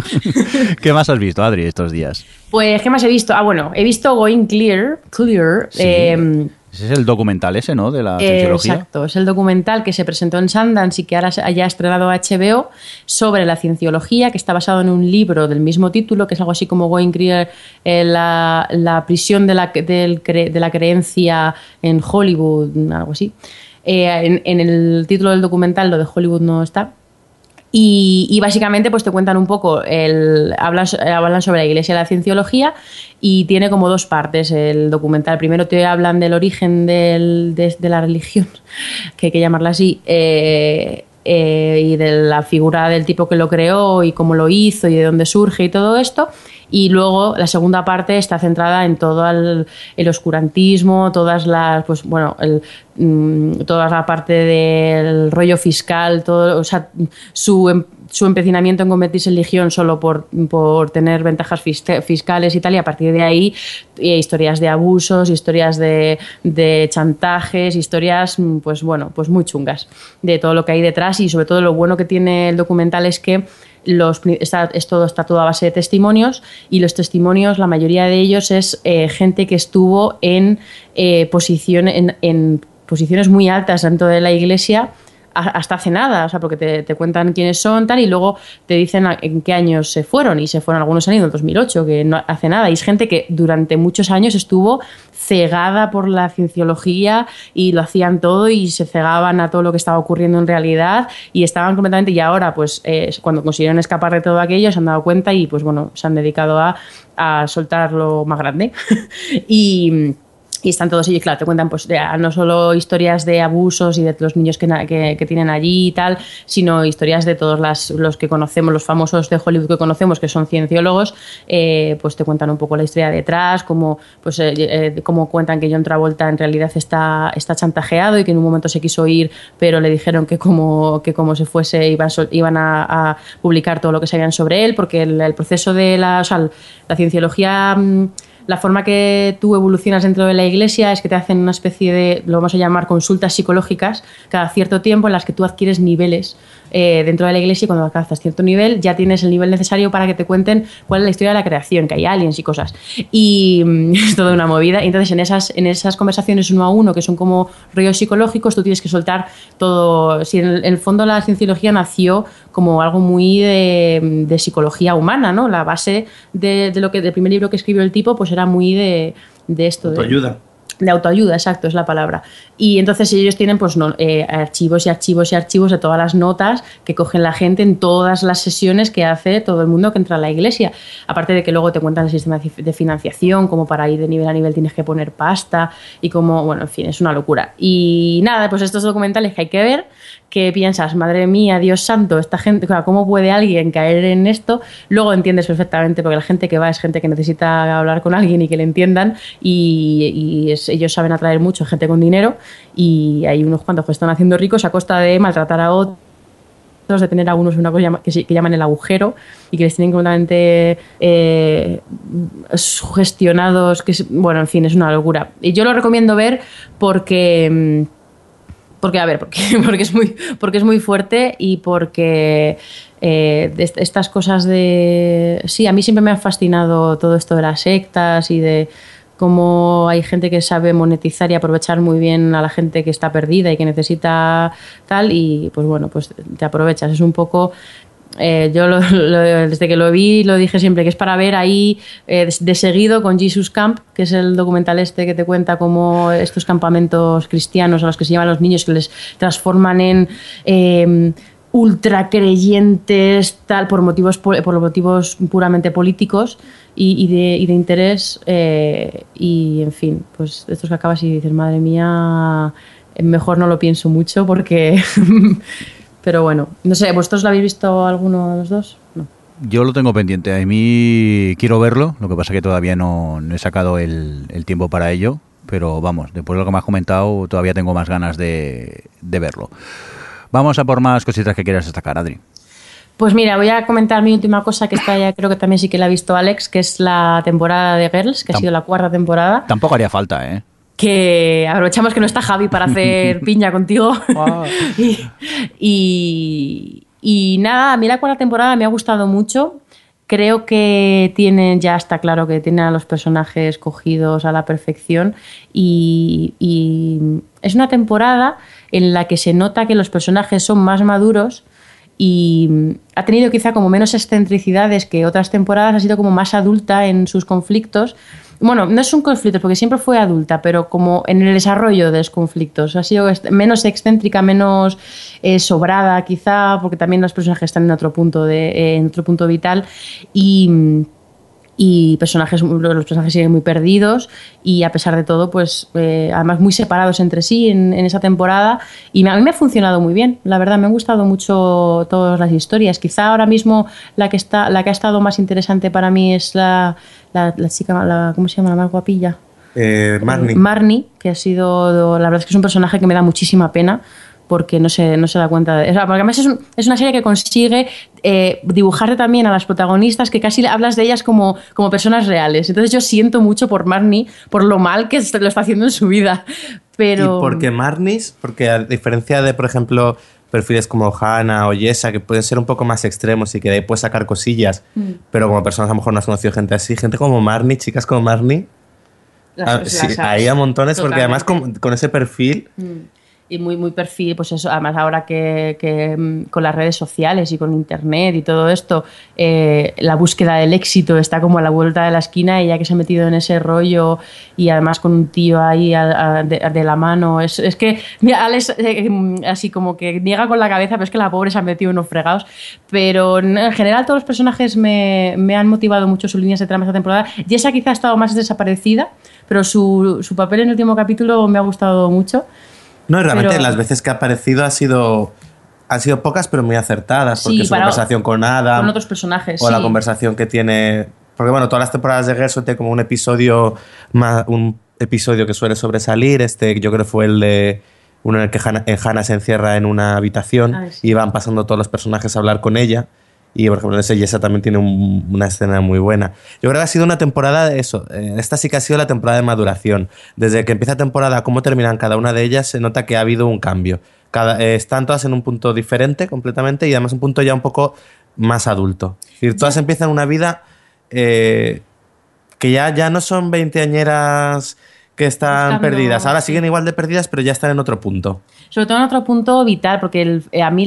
¿Qué más has visto, Adri, estos días? Pues, ¿qué más he visto? Ah, bueno, he visto Going Clear. Clear. Sí. em, Ese es el documental ese, ¿no? De la Eh, cienciología. Exacto, es el documental que se presentó en Sundance y que ahora se haya estrenado HBO sobre la cienciología, que está basado en un libro del mismo título, que es algo así como Going Clear, eh, la, la prisión de la, del cre- de la creencia en Hollywood, algo así. Eh, en, en el título del documental lo de Hollywood no está, y, básicamente pues te cuentan un poco, el, hablan, eh, hablan sobre la iglesia y la cienciología y tiene como dos partes el documental. Primero te hablan del origen de la religión, que hay que llamarla así, eh, eh, y de la figura del tipo que lo creó y cómo lo hizo y de dónde surge y todo esto. Y luego la segunda parte está centrada en todo el, oscurantismo, todas las, pues bueno, el, mm, toda la parte del rollo fiscal, todo, o sea, su, em- su empecinamiento en convertirse en legión solo por, por tener ventajas fis- fiscales y tal, y a partir de ahí eh, historias de abusos, historias de, de chantajes, historias, mm, pues bueno, pues muy chungas de todo lo que hay detrás y sobre todo lo bueno que tiene el documental es que los, está, es todo, está todo a base de testimonios y los testimonios, la mayoría de ellos es eh, gente que estuvo en eh, en, en posiciones muy altas dentro de la iglesia hasta hace nada, o sea, porque te, te, cuentan quiénes son tal y luego te dicen en qué años se fueron y se fueron algunos años en el 2008, que no hace nada. Y es gente que durante muchos años estuvo cegada por la cienciología y lo hacían todo y se cegaban a todo lo que estaba ocurriendo en realidad y estaban completamente y ahora pues eh, cuando consiguieron escapar de todo aquello se han dado cuenta y pues bueno, se han dedicado a, a soltar lo más grande. y y están todos ellos, claro, te cuentan pues no solo historias de abusos y de los niños que, que, tienen allí y tal, sino historias de todos las, los que conocemos, los famosos de Hollywood que conocemos, que son cienciólogos, eh, pues te cuentan un poco la historia detrás, cómo, pues, eh, eh, cómo cuentan que John Travolta en realidad está, está chantajeado y que en un momento se quiso ir, pero le dijeron que como, que como se fuese iban, iban a, publicar todo lo que sabían sobre él, porque el, proceso de la, la cienciología... Mm, la forma que tú evolucionas dentro de la iglesia es que te hacen una especie de, lo vamos a llamar consultas psicológicas, cada cierto tiempo en las que tú adquieres niveles eh, dentro de la iglesia y cuando alcanzas cierto nivel ya tienes el nivel necesario para que te cuenten cuál es la historia de la creación, que hay aliens y cosas. Y mm, es toda una movida. entonces en esas, en esas conversaciones uno a uno, que son como rollos psicológicos, tú tienes que soltar todo. Si en el, fondo la cienciología nació como algo muy de, de psicología humana, ¿no? La base de, de, lo que del primer libro que escribió el tipo, pues era muy de, de esto. De, ayuda de autoayuda, exacto, es la palabra. Y entonces ellos tienen pues no, eh, archivos y archivos y archivos de todas las notas que cogen la gente en todas las sesiones que hace todo el mundo que entra a la iglesia. Aparte de que luego te cuentan el sistema de financiación, como para ir de nivel a nivel tienes que poner pasta y como, bueno, en fin, es una locura. Y nada, pues estos documentales que hay que ver que piensas, madre mía, Dios santo, esta gente, ¿cómo puede alguien caer en esto? Luego entiendes perfectamente, porque la gente que va es gente que necesita hablar con alguien y que le entiendan, y, ellos saben atraer mucho gente con dinero, y hay unos cuantos que están haciendo ricos a costa de maltratar a otros de tener a unos una cosa que, llaman el agujero y que les tienen completamente eh, sugestionados, que bueno, en fin, es una locura. Y yo lo recomiendo ver porque mm, porque, a ver, porque, porque, es, muy, porque es muy fuerte y porque eh, estas cosas de... Sí, a mí siempre me ha fascinado todo esto de las sectas y de cómo hay gente que sabe monetizar y aprovechar muy bien a la gente que está perdida y que necesita tal y pues bueno, pues te aprovechas. Es un poco eh, yo desde que lo vi lo dije siempre que es para ver ahí eh, de, seguido con Jesus Camp, que es el documental este que te cuenta cómo estos campamentos cristianos a los que se llaman los niños que les transforman en eh, ultra creyentes tal por motivos por motivos puramente políticos y, de, y de, interés y en fin pues estos que acabas y dices madre mía mejor no lo pienso mucho porque Pero bueno, no sé, ¿vosotros lo habéis visto alguno de los dos? No. Yo lo tengo pendiente. A mí quiero verlo, lo que pasa que todavía no, he sacado el, tiempo para ello. Pero vamos, después de lo que me has comentado, todavía tengo más ganas de, verlo. Vamos a por más cositas que quieras destacar, Adri. Pues mira, voy a comentar mi última cosa que está ya, creo que también sí que la ha visto Alex, que es la temporada de Girls, que ha sido la cuarta temporada. Tampoco haría falta, ¿eh? Que aprovechamos que no está Javi para hacer piña contigo. y, nada, a mí la cuarta temporada me ha gustado mucho. Creo que tienen, ya está claro que tienen a los personajes cogidos a la perfección y, y es una temporada en la que se nota que los personajes son más maduros y ha tenido quizá como menos excentricidades que otras temporadas, ha sido como más adulta en sus conflictos bueno, no es un conflicto porque siempre fue adulta, pero como en el desarrollo de los conflictos. Ha sido menos excéntrica, menos eh, sobrada quizá, porque también los personajes están en otro punto, de, eh, en otro punto vital. Y y personajes, los personajes siguen muy perdidos y a pesar de todo, pues eh, además muy separados entre sí en, esa temporada y a mí me ha funcionado muy bien, la verdad, me han gustado mucho todas las historias. Quizá ahora mismo la que, está, la que ha estado más interesante para mí es la, la, chica, la, ¿cómo se llama? La más guapilla. Eh, Marnie. Marnie, que ha sido, la verdad es que es un personaje que me da muchísima pena porque no se, no se da cuenta de... O porque además es, es una serie que consigue eh, dibujarte también a las protagonistas que casi hablas de ellas como, como personas reales. Entonces yo siento mucho por Marnie, por lo mal que lo está haciendo en su vida. Pero... ¿Y por qué Marnies? Porque a diferencia de, por ejemplo, perfiles como Hannah o Yesa, que pueden ser un poco más extremos y que de ahí puedes sacar cosillas, mm. pero como personas a lo mejor no has conocido gente así, gente como Marnie, chicas como Marnie, Las- Ah, las- sí, las- ahí a montones, porque además con, con ese perfil, y muy muy perfil pues eso además ahora que, que, mm, con las redes sociales y con internet y todo esto eh, la búsqueda del éxito está como a la vuelta de la esquina y ya que se ha metido en ese rollo y además con un tío ahí a- a- de, de la mano es, es que mira Alex eh, mm, así como que niega con la cabeza pero es que la pobre se ha metido unos fregados. Pero en general todos los personajes me, me han motivado mucho sus líneas de trama esta temporada. Jessa quizá ha estado más desaparecida pero su, su papel en el último capítulo me ha gustado mucho no, y realmente Pero- las veces que ha aparecido ha sido, han sido pocas, pero muy acertadas, Sí, porque su para- conversación con Adam, con otros personajes o la sí. conversación que tiene, porque bueno, todas las temporadas de Gerson tiene como un episodio, ma- un episodio que suele sobresalir, este yo creo fue el de uno en el que Hannah, eh, Hannah se encierra en una habitación Ah, sí. y van pasando todos los personajes a hablar con ella. Y por ejemplo, en ese Yesa también tiene un- una escena muy buena. Yo creo que ha sido una temporada de eso. eh, esta sí que ha sido la temporada de maduración. Desde que empieza temporada, cómo terminan cada una de ellas, se nota que ha habido un cambio. Cada, eh, están todas en un punto diferente completamente y además un punto ya un poco más adulto. Es decir, todas empiezan una vida eh, que ya, ya no son veinteañeras que están Buscando- perdidas. Ahora siguen igual de perdidas, pero ya están en otro punto. Sobre todo en otro punto vital, porque eh, a mí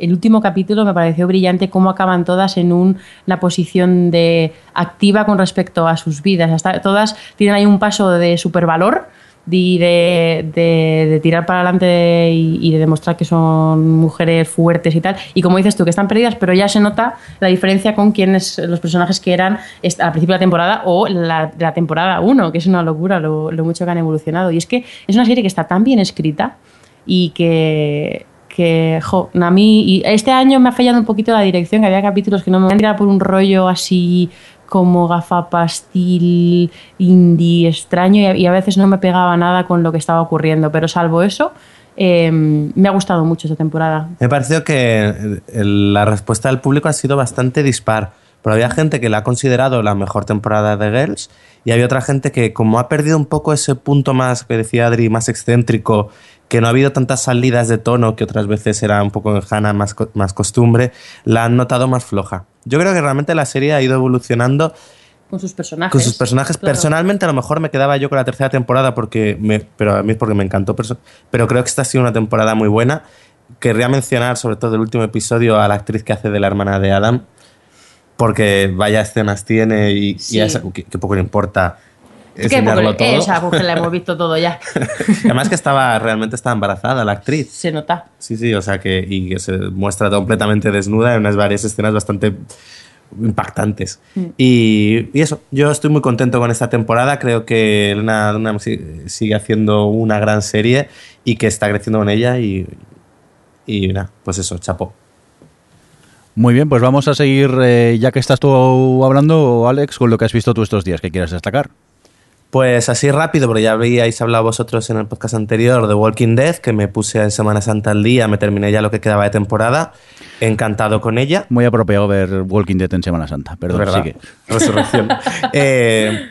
el último capítulo me pareció brillante cómo acaban todas en un- una posición de activa con respecto a sus vidas. Hasta, todas tienen ahí un paso de supervalor y de, tirar para adelante y, de demostrar que son mujeres fuertes y tal. Y como dices tú, que están perdidas, pero ya se nota la diferencia con quienes los personajes que eran al principio de la temporada o la, temporada 1, que es una locura lo, lo mucho que han evolucionado. Y es que es una serie que está tan bien escrita y que, que jo, a mí y este año me ha fallado un poquito la dirección, que había capítulos que no me han tirado por un rollo así como gafapastil, indie, extraño y a, veces no me pegaba nada con lo que estaba ocurriendo, pero salvo eso, eh, me ha gustado mucho esta temporada. Me pareció que el- la respuesta del público ha sido bastante dispar. Pero había gente que la ha considerado la mejor temporada de Girls y había otra gente que, como ha perdido un poco ese punto más, que decía Adri, más excéntrico, que no ha habido tantas salidas de tono que otras veces era un poco en Hannah más, más costumbre, la han notado más floja. Yo creo que realmente la serie ha ido evolucionando Con sus personajes. con sus personajes. Claro. Personalmente, a lo mejor me quedaba yo con la tercera temporada, porque me, pero a mí es porque me encantó. Pero creo que esta ha sido una temporada muy buena. Querría mencionar, sobre todo el último episodio, a la actriz que hace de la hermana de Adam, porque vaya escenas tiene y, Sí. y a esa- que, que poco le importa enseñarlo todo. esa, la hemos visto todo ya. Además que estaba realmente estaba embarazada la actriz. Se nota. Sí, sí, o sea que y que se muestra completamente desnuda en unas varias escenas bastante impactantes. Mm. Y, y eso, yo estoy muy contento con esta temporada. Creo que Elena Dunham si- sigue haciendo una gran serie y que está creciendo con ella. Y, y nada, pues eso, chapo. Muy bien, pues vamos a seguir, eh, ya que estás tú hablando, Alex, con lo que has visto tú estos días que quieras destacar. Pues así rápido, porque ya habíais hablado vosotros en el podcast anterior de Walking Dead, que me puse en Semana Santa al día, me terminé ya lo que quedaba de temporada. Encantado con ella. Muy apropiado ver Walking Dead en Semana Santa. Perdón, ¿verdad? sigue. Resurrección. Eh,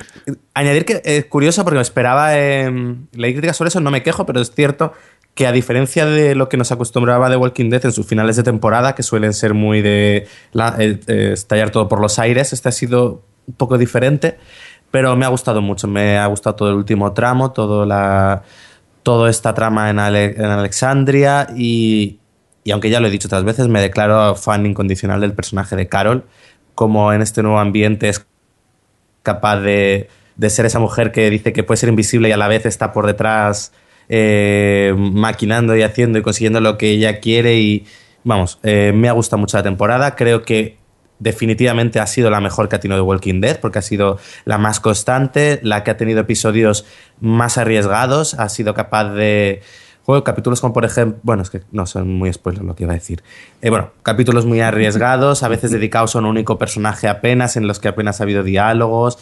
añadir que es curioso porque me esperaba. eh, leí críticas sobre eso, no me quejo, pero es cierto que a diferencia de lo que nos acostumbraba de Walking Dead en sus finales de temporada, que suelen ser muy de la- eh, eh, estallar todo por los aires, este ha sido un poco diferente, pero me ha gustado mucho. Me ha gustado todo el último tramo, todo la, toda esta trama en, Ale- en Alexandria y, y aunque ya lo he dicho otras veces, me declaro fan incondicional del personaje de Carol, como en este nuevo ambiente es capaz de, de ser esa mujer que dice que puede ser invisible y a la vez está por detrás eh, maquinando y haciendo y consiguiendo lo que ella quiere y vamos, eh, me ha gustado mucho la temporada, creo que definitivamente ha sido la mejor que ha tenido The Walking Dead porque ha sido la más constante, la que ha tenido episodios más arriesgados, ha sido capaz de... Juego capítulos como por ejemplo, bueno, es que no son muy spoilers lo que iba a decir. Eh, bueno, capítulos muy arriesgados, a veces dedicados a un único personaje apenas, en los que apenas ha habido diálogos.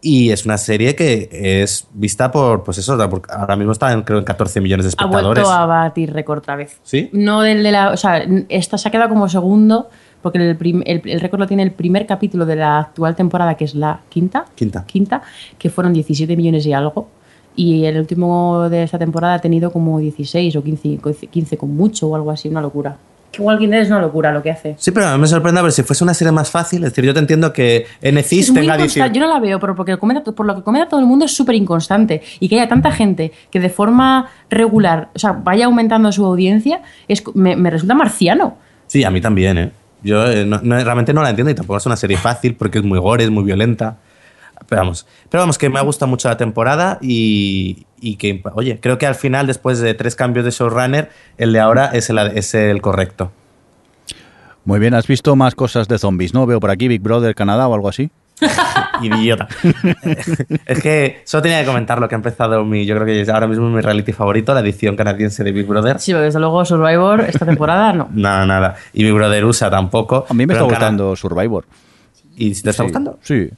Y es una serie que es vista por, pues eso, ahora mismo está en, creo en 14 millones de Ha espectadores. vuelto a batir récord otra vez. ¿Sí? No del de la. O sea, esta se ha quedado como segundo, porque el, prim- el, el récord lo tiene el primer capítulo de la actual temporada, que es la quinta. Quinta. Quinta, que fueron 17 millones y algo. Y el último de esta temporada ha tenido como 16 o 15, 15 con mucho o algo así, una locura. que Walking Dead es una locura lo que hace. Sí, pero a mí me sorprende a ver si fuese una serie más fácil. Es decir, yo te entiendo que NCIS Es tenga inconstante. 18 Yo no la veo, pero porque comenta- por lo que comenta todo el mundo es súper inconstante. Y que haya tanta gente que de forma regular, o sea, vaya aumentando su audiencia, es, me, me resulta marciano. Sí, a mí también, ¿eh? Yo eh, no- no- realmente no la entiendo y tampoco es una serie fácil porque es muy gore, es muy violenta. Pero vamos, pero vamos que me ha gustado mucho la temporada y, y que, oye, creo que al final, después de tres cambios de showrunner, el de ahora es el, es el correcto. Muy bien, has visto más cosas de zombies, ¿no? Veo por aquí Big Brother Canadá o algo así. Idiota. es que solo tenía que comentar lo que ha empezado mi, yo creo que es ahora mismo mi reality favorito, la edición canadiense de Big Brother. Sí, pero desde luego Survivor esta temporada no. Nada, nada. Y Big Brother USA tampoco. A mí me está gustando Survivor. ¿Y te está Sí, gustando? Sí,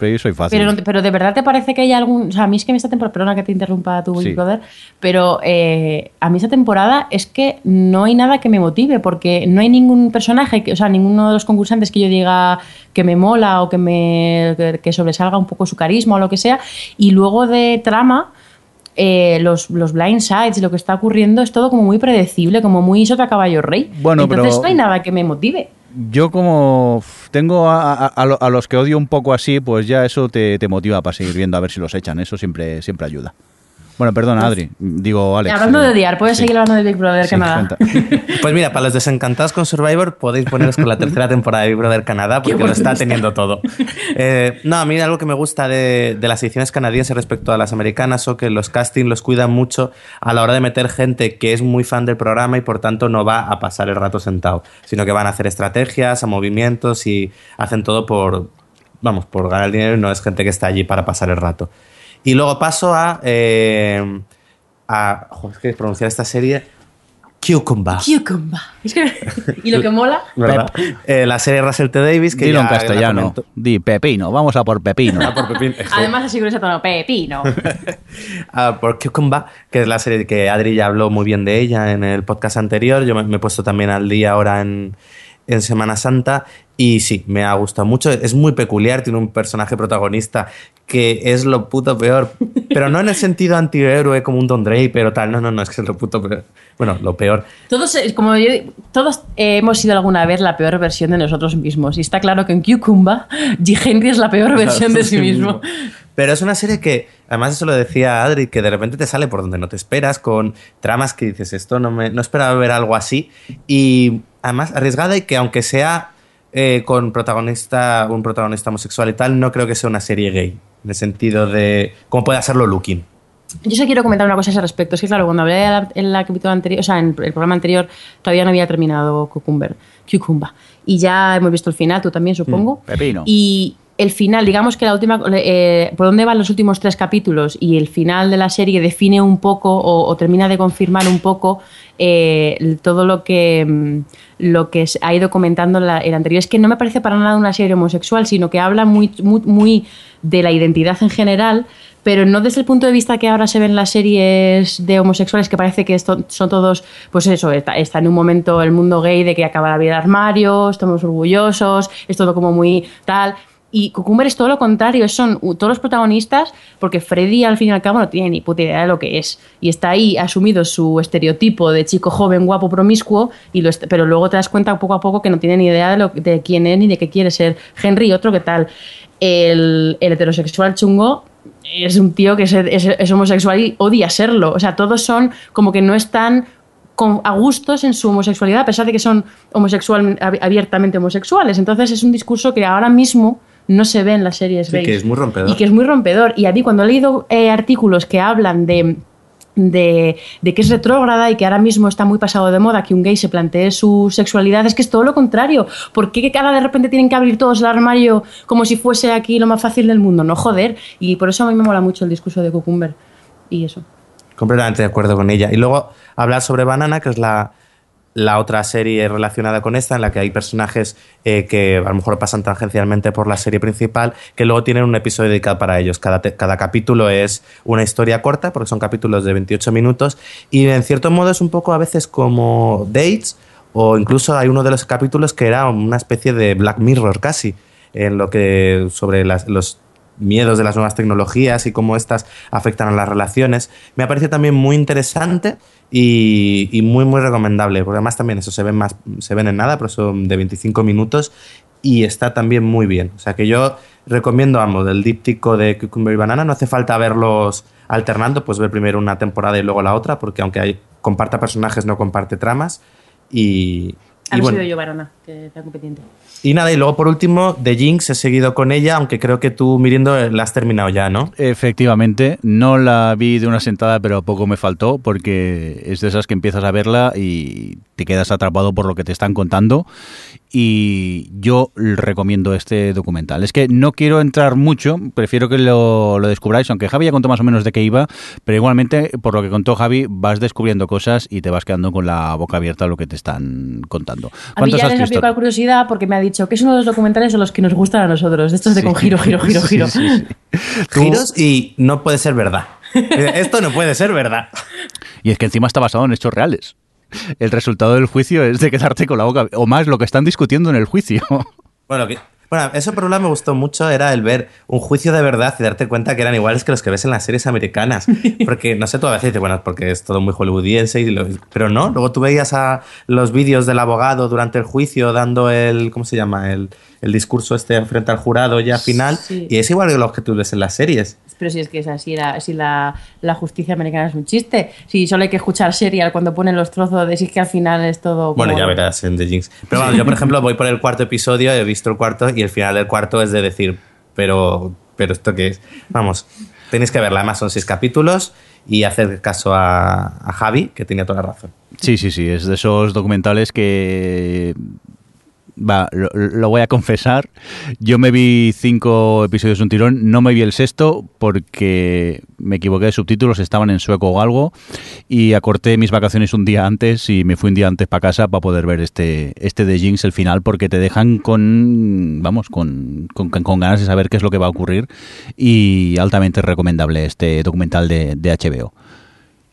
pero yo soy fácil. Pero, pero de verdad te parece que hay algún. O sea, a mí es que en esta temporada. Perdona que te interrumpa tu Sí. Brother. Pero eh, a mí esta temporada es que no hay nada que me motive. Porque no hay ningún personaje, que, o sea, ninguno de los concursantes que yo diga que me mola o que me que, que sobresalga un poco su carisma o lo que sea. Y luego de trama. eh, los, los blind sides y lo que está ocurriendo es todo como muy predecible, como muy sota caballo rey. Bueno, Entonces pero- no hay nada que me motive. Yo como tengo a, a los que odio un poco así, pues ya eso te, te motiva para seguir viendo a ver si los echan. Eso siempre, siempre ayuda. Bueno, perdona, Adri. Digo, Alex. hablando eh, de odiar, puedes sí. seguir hablando de Big Brother Sí, Canadá. Pues mira, para los desencantados con Survivor podéis poneros con la tercera temporada de Big Brother Canadá porque lo está teniendo todo. Eh, no, a mí algo que me gusta de, de las ediciones canadienses respecto a las americanas o que los castings los cuidan mucho a la hora de meter gente que es muy fan del programa y por tanto no va a pasar el rato sentado, sino que van a hacer estrategias, a movimientos y hacen todo por, vamos, por ganar dinero y no es gente que está allí para pasar el rato. Y luego paso a... eh, a joder, es que pronunciar esta serie... Cucumba. Cucumba. Y lo que mola. Eh, la serie Russell T. Davis, que Dilo en castellano. comento- Di Pepino, vamos a por Pepino. Por además así con ese tono, pepino. Ah, por Cucumba, que es la serie que Adri ya habló muy bien de ella en el podcast anterior. Yo me, me he puesto también al día ahora en, en Semana Santa. Y sí, me ha gustado mucho. Es muy peculiar, tiene un personaje protagonista que es lo puto peor. Pero no en el sentido antihéroe como un Don Draper o tal. No, no, no, es que es lo puto peor. Bueno, lo peor. Todos, eh, como yo, todos hemos sido alguna vez la peor versión de nosotros mismos. Y está claro que en Cucumba, G. Henry es la peor versión de sí mismo. Pero es una serie que, además eso lo decía Adri, que de repente te sale por donde no te esperas, con tramas que dices, esto no me no esperaba ver algo así. Y además arriesgada y que aunque sea eh, con protagonista, un protagonista homosexual y tal, no creo que sea una serie gay. En el sentido de cómo puede hacerlo Looking. Yo solo quiero comentar una cosa a ese respecto. Es que, claro, cuando hablé en la capítulo anterior, o sea, en el programa anterior, todavía no había terminado Cucumber, Cucumba. Y ya hemos visto el final, tú también, supongo. Pepino. Y el final, digamos que la última, eh, por dónde van los últimos tres capítulos y el final de la serie define un poco o, termina de confirmar un poco eh, todo lo que, mm, lo que ha ido comentando el anterior. Es que no me parece para nada una serie homosexual, sino que habla muy, muy, de la identidad en general, pero no desde el punto de vista que ahora se ven las series de homosexuales, que parece que esto, son todos, pues eso, está, está en un momento el mundo gay de que acaba la vida de armario, estamos orgullosos, es todo como muy tal. Y Cucumber es todo lo contrario, son todos los protagonistas, porque Freddy al fin y al cabo no tiene ni puta idea de lo que es. Y está ahí asumido su estereotipo de chico joven, guapo, promiscuo, y lo pero luego te das cuenta poco a poco que no tiene ni idea de, lo, de quién es ni de qué quiere ser. Henry, otro que tal. El, el heterosexual chungo es un tío que es, es- es homosexual y odia serlo. O sea, todos son como que no están a gustos en su homosexualidad, a pesar de que son homosexual, ab- abiertamente homosexuales. Entonces es un discurso que ahora mismo no se ve en las series Sí, gays. que es muy rompedor. Y que es muy rompedor. Y a mí cuando he leído eh, artículos que hablan de, de, de que es retrógrada y que ahora mismo está muy pasado de moda que un gay se plantee su sexualidad, es que es todo lo contrario. ¿Por qué que ahora de repente tienen que abrir todos el armario como si fuese aquí lo más fácil del mundo? No, joder. Y por eso a mí me mola mucho el discurso de Cucumber. Y eso. Completamente de acuerdo con ella. Y luego hablar sobre Banana, que es la, la otra serie relacionada con esta, en la que hay personajes eh, que a lo mejor pasan tangencialmente por la serie principal, que luego tienen un episodio dedicado para ellos. Cada, cada capítulo es una historia corta, porque son capítulos de 28 minutos, y en cierto modo es un poco a veces como Dates, o incluso hay uno de los capítulos que era una especie de Black Mirror casi, en lo que sobre las- los miedos de las nuevas tecnologías y cómo estas afectan a las relaciones. Me ha parecido también muy interesante y, y muy, muy recomendable, porque además también eso se ven, más, se ven en nada, pero son de 25 minutos y está también muy bien. O sea que yo recomiendo ambos, del díptico de Cucumber y Banana, no hace falta verlos alternando, pues ver primero una temporada y luego la otra, porque aunque hay, comparta personajes, no comparte tramas. Y, Bueno, yo que y nada, y luego por último, The Jinx he seguido con ella, aunque creo que tú, Mirindo, la has terminado ya, ¿no? Efectivamente, no la vi de una sentada, pero poco me faltó, porque es de esas que empiezas a verla y te quedas atrapado por lo que te están contando. Y yo recomiendo este documental. Es que no quiero entrar mucho, prefiero que lo, lo descubráis, aunque Javi ya contó más o menos de qué iba, pero igualmente, por lo que contó Javi, vas descubriendo cosas y te vas quedando con la boca abierta a lo que te están contando. A mí ¿Cuántos ya has les picado curiosidad porque me ha dicho que es uno de los documentales a los que nos gustan a nosotros. De estos de con giro, giro, giro, giro. Sí, sí, sí. Tú- Giros y no puede ser verdad. Eh, Esto no puede ser verdad. Y es que encima está basado en hechos reales. El resultado del juicio es de quedarte con la boca, o más lo que están discutiendo en el juicio. Bueno, que- bueno, eso por un lado me gustó mucho, era el ver un juicio de verdad y darte cuenta que eran iguales que los que ves en las series americanas. Porque, no sé, tú a veces dices, bueno, porque es todo muy hollywoodiense, y lo- pero no, luego tú veías a los vídeos del abogado durante el juicio dando el, ¿cómo se llama? El, el discurso este frente al jurado ya final, Sí. y es igual que los que tú ves en las series. Pero si es que es así, la, si la, la justicia americana es un chiste. Si solo hay que escuchar serial cuando ponen los trozos de si es que al final es todo. Bueno, como- ya verás en The Jinx. Pero bueno, yo, por ejemplo, voy por el cuarto episodio, he visto el cuarto y el final del cuarto es de decir, pero, pero ¿esto qué es? Vamos, tenéis que verla. Además, son seis capítulos y hacer caso a, a Javi, que tenía toda la razón. Sí, sí, sí, es de esos documentales que... Va, lo, voy a confesar. Yo me vi cinco episodios de un tirón, no me vi el sexto porque me equivoqué de subtítulos, estaban en sueco o algo, y acorté mis vacaciones un día antes y me fui un día antes para casa para poder ver este, este de Jinx, el final, porque te dejan con, vamos, con, con, ganas de saber qué es lo que va a ocurrir y altamente recomendable este documental de HBO.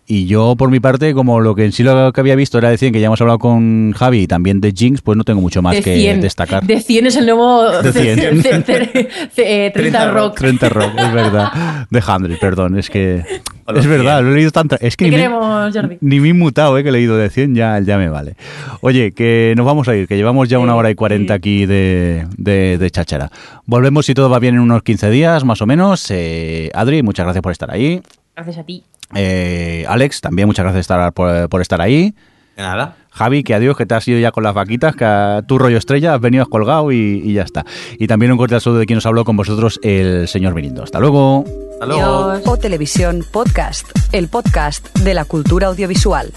Y yo, por mi parte, como lo que en sí lo que había visto era de 100, que ya hemos hablado con Javi y también de Jinx, pues no tengo mucho más de que 100. destacar. De 100 es el nuevo. De 100. ce- ce- ce- eh, 30 30 Rock. 30 Rock, es verdad. De 100, perdón, es que... Es verdad, 100. lo he leído tanta... Es que ni me, queremos, Jordi. ni me he mutado, eh, que he leído de 100, ya, ya me vale. Oye, que nos vamos a ir, que llevamos ya una hora y 40 aquí de, de, de cháchara. Volvemos si todo va bien en unos 15 días, más o menos. Eh, Adri, muchas gracias por estar ahí. Gracias a ti. Eh, Alex, también muchas gracias estar- por, por estar ahí. De nada. Javi, que adiós, que te has ido ya con las vaquitas, que a tu rollo estrella has venido, has colgado y, y ya está. Y también un cordial saludo de quien nos habló con vosotros, el señor Mirindo. Hasta luego. Hasta luego. O Televisión Podcast, el podcast de la cultura audiovisual.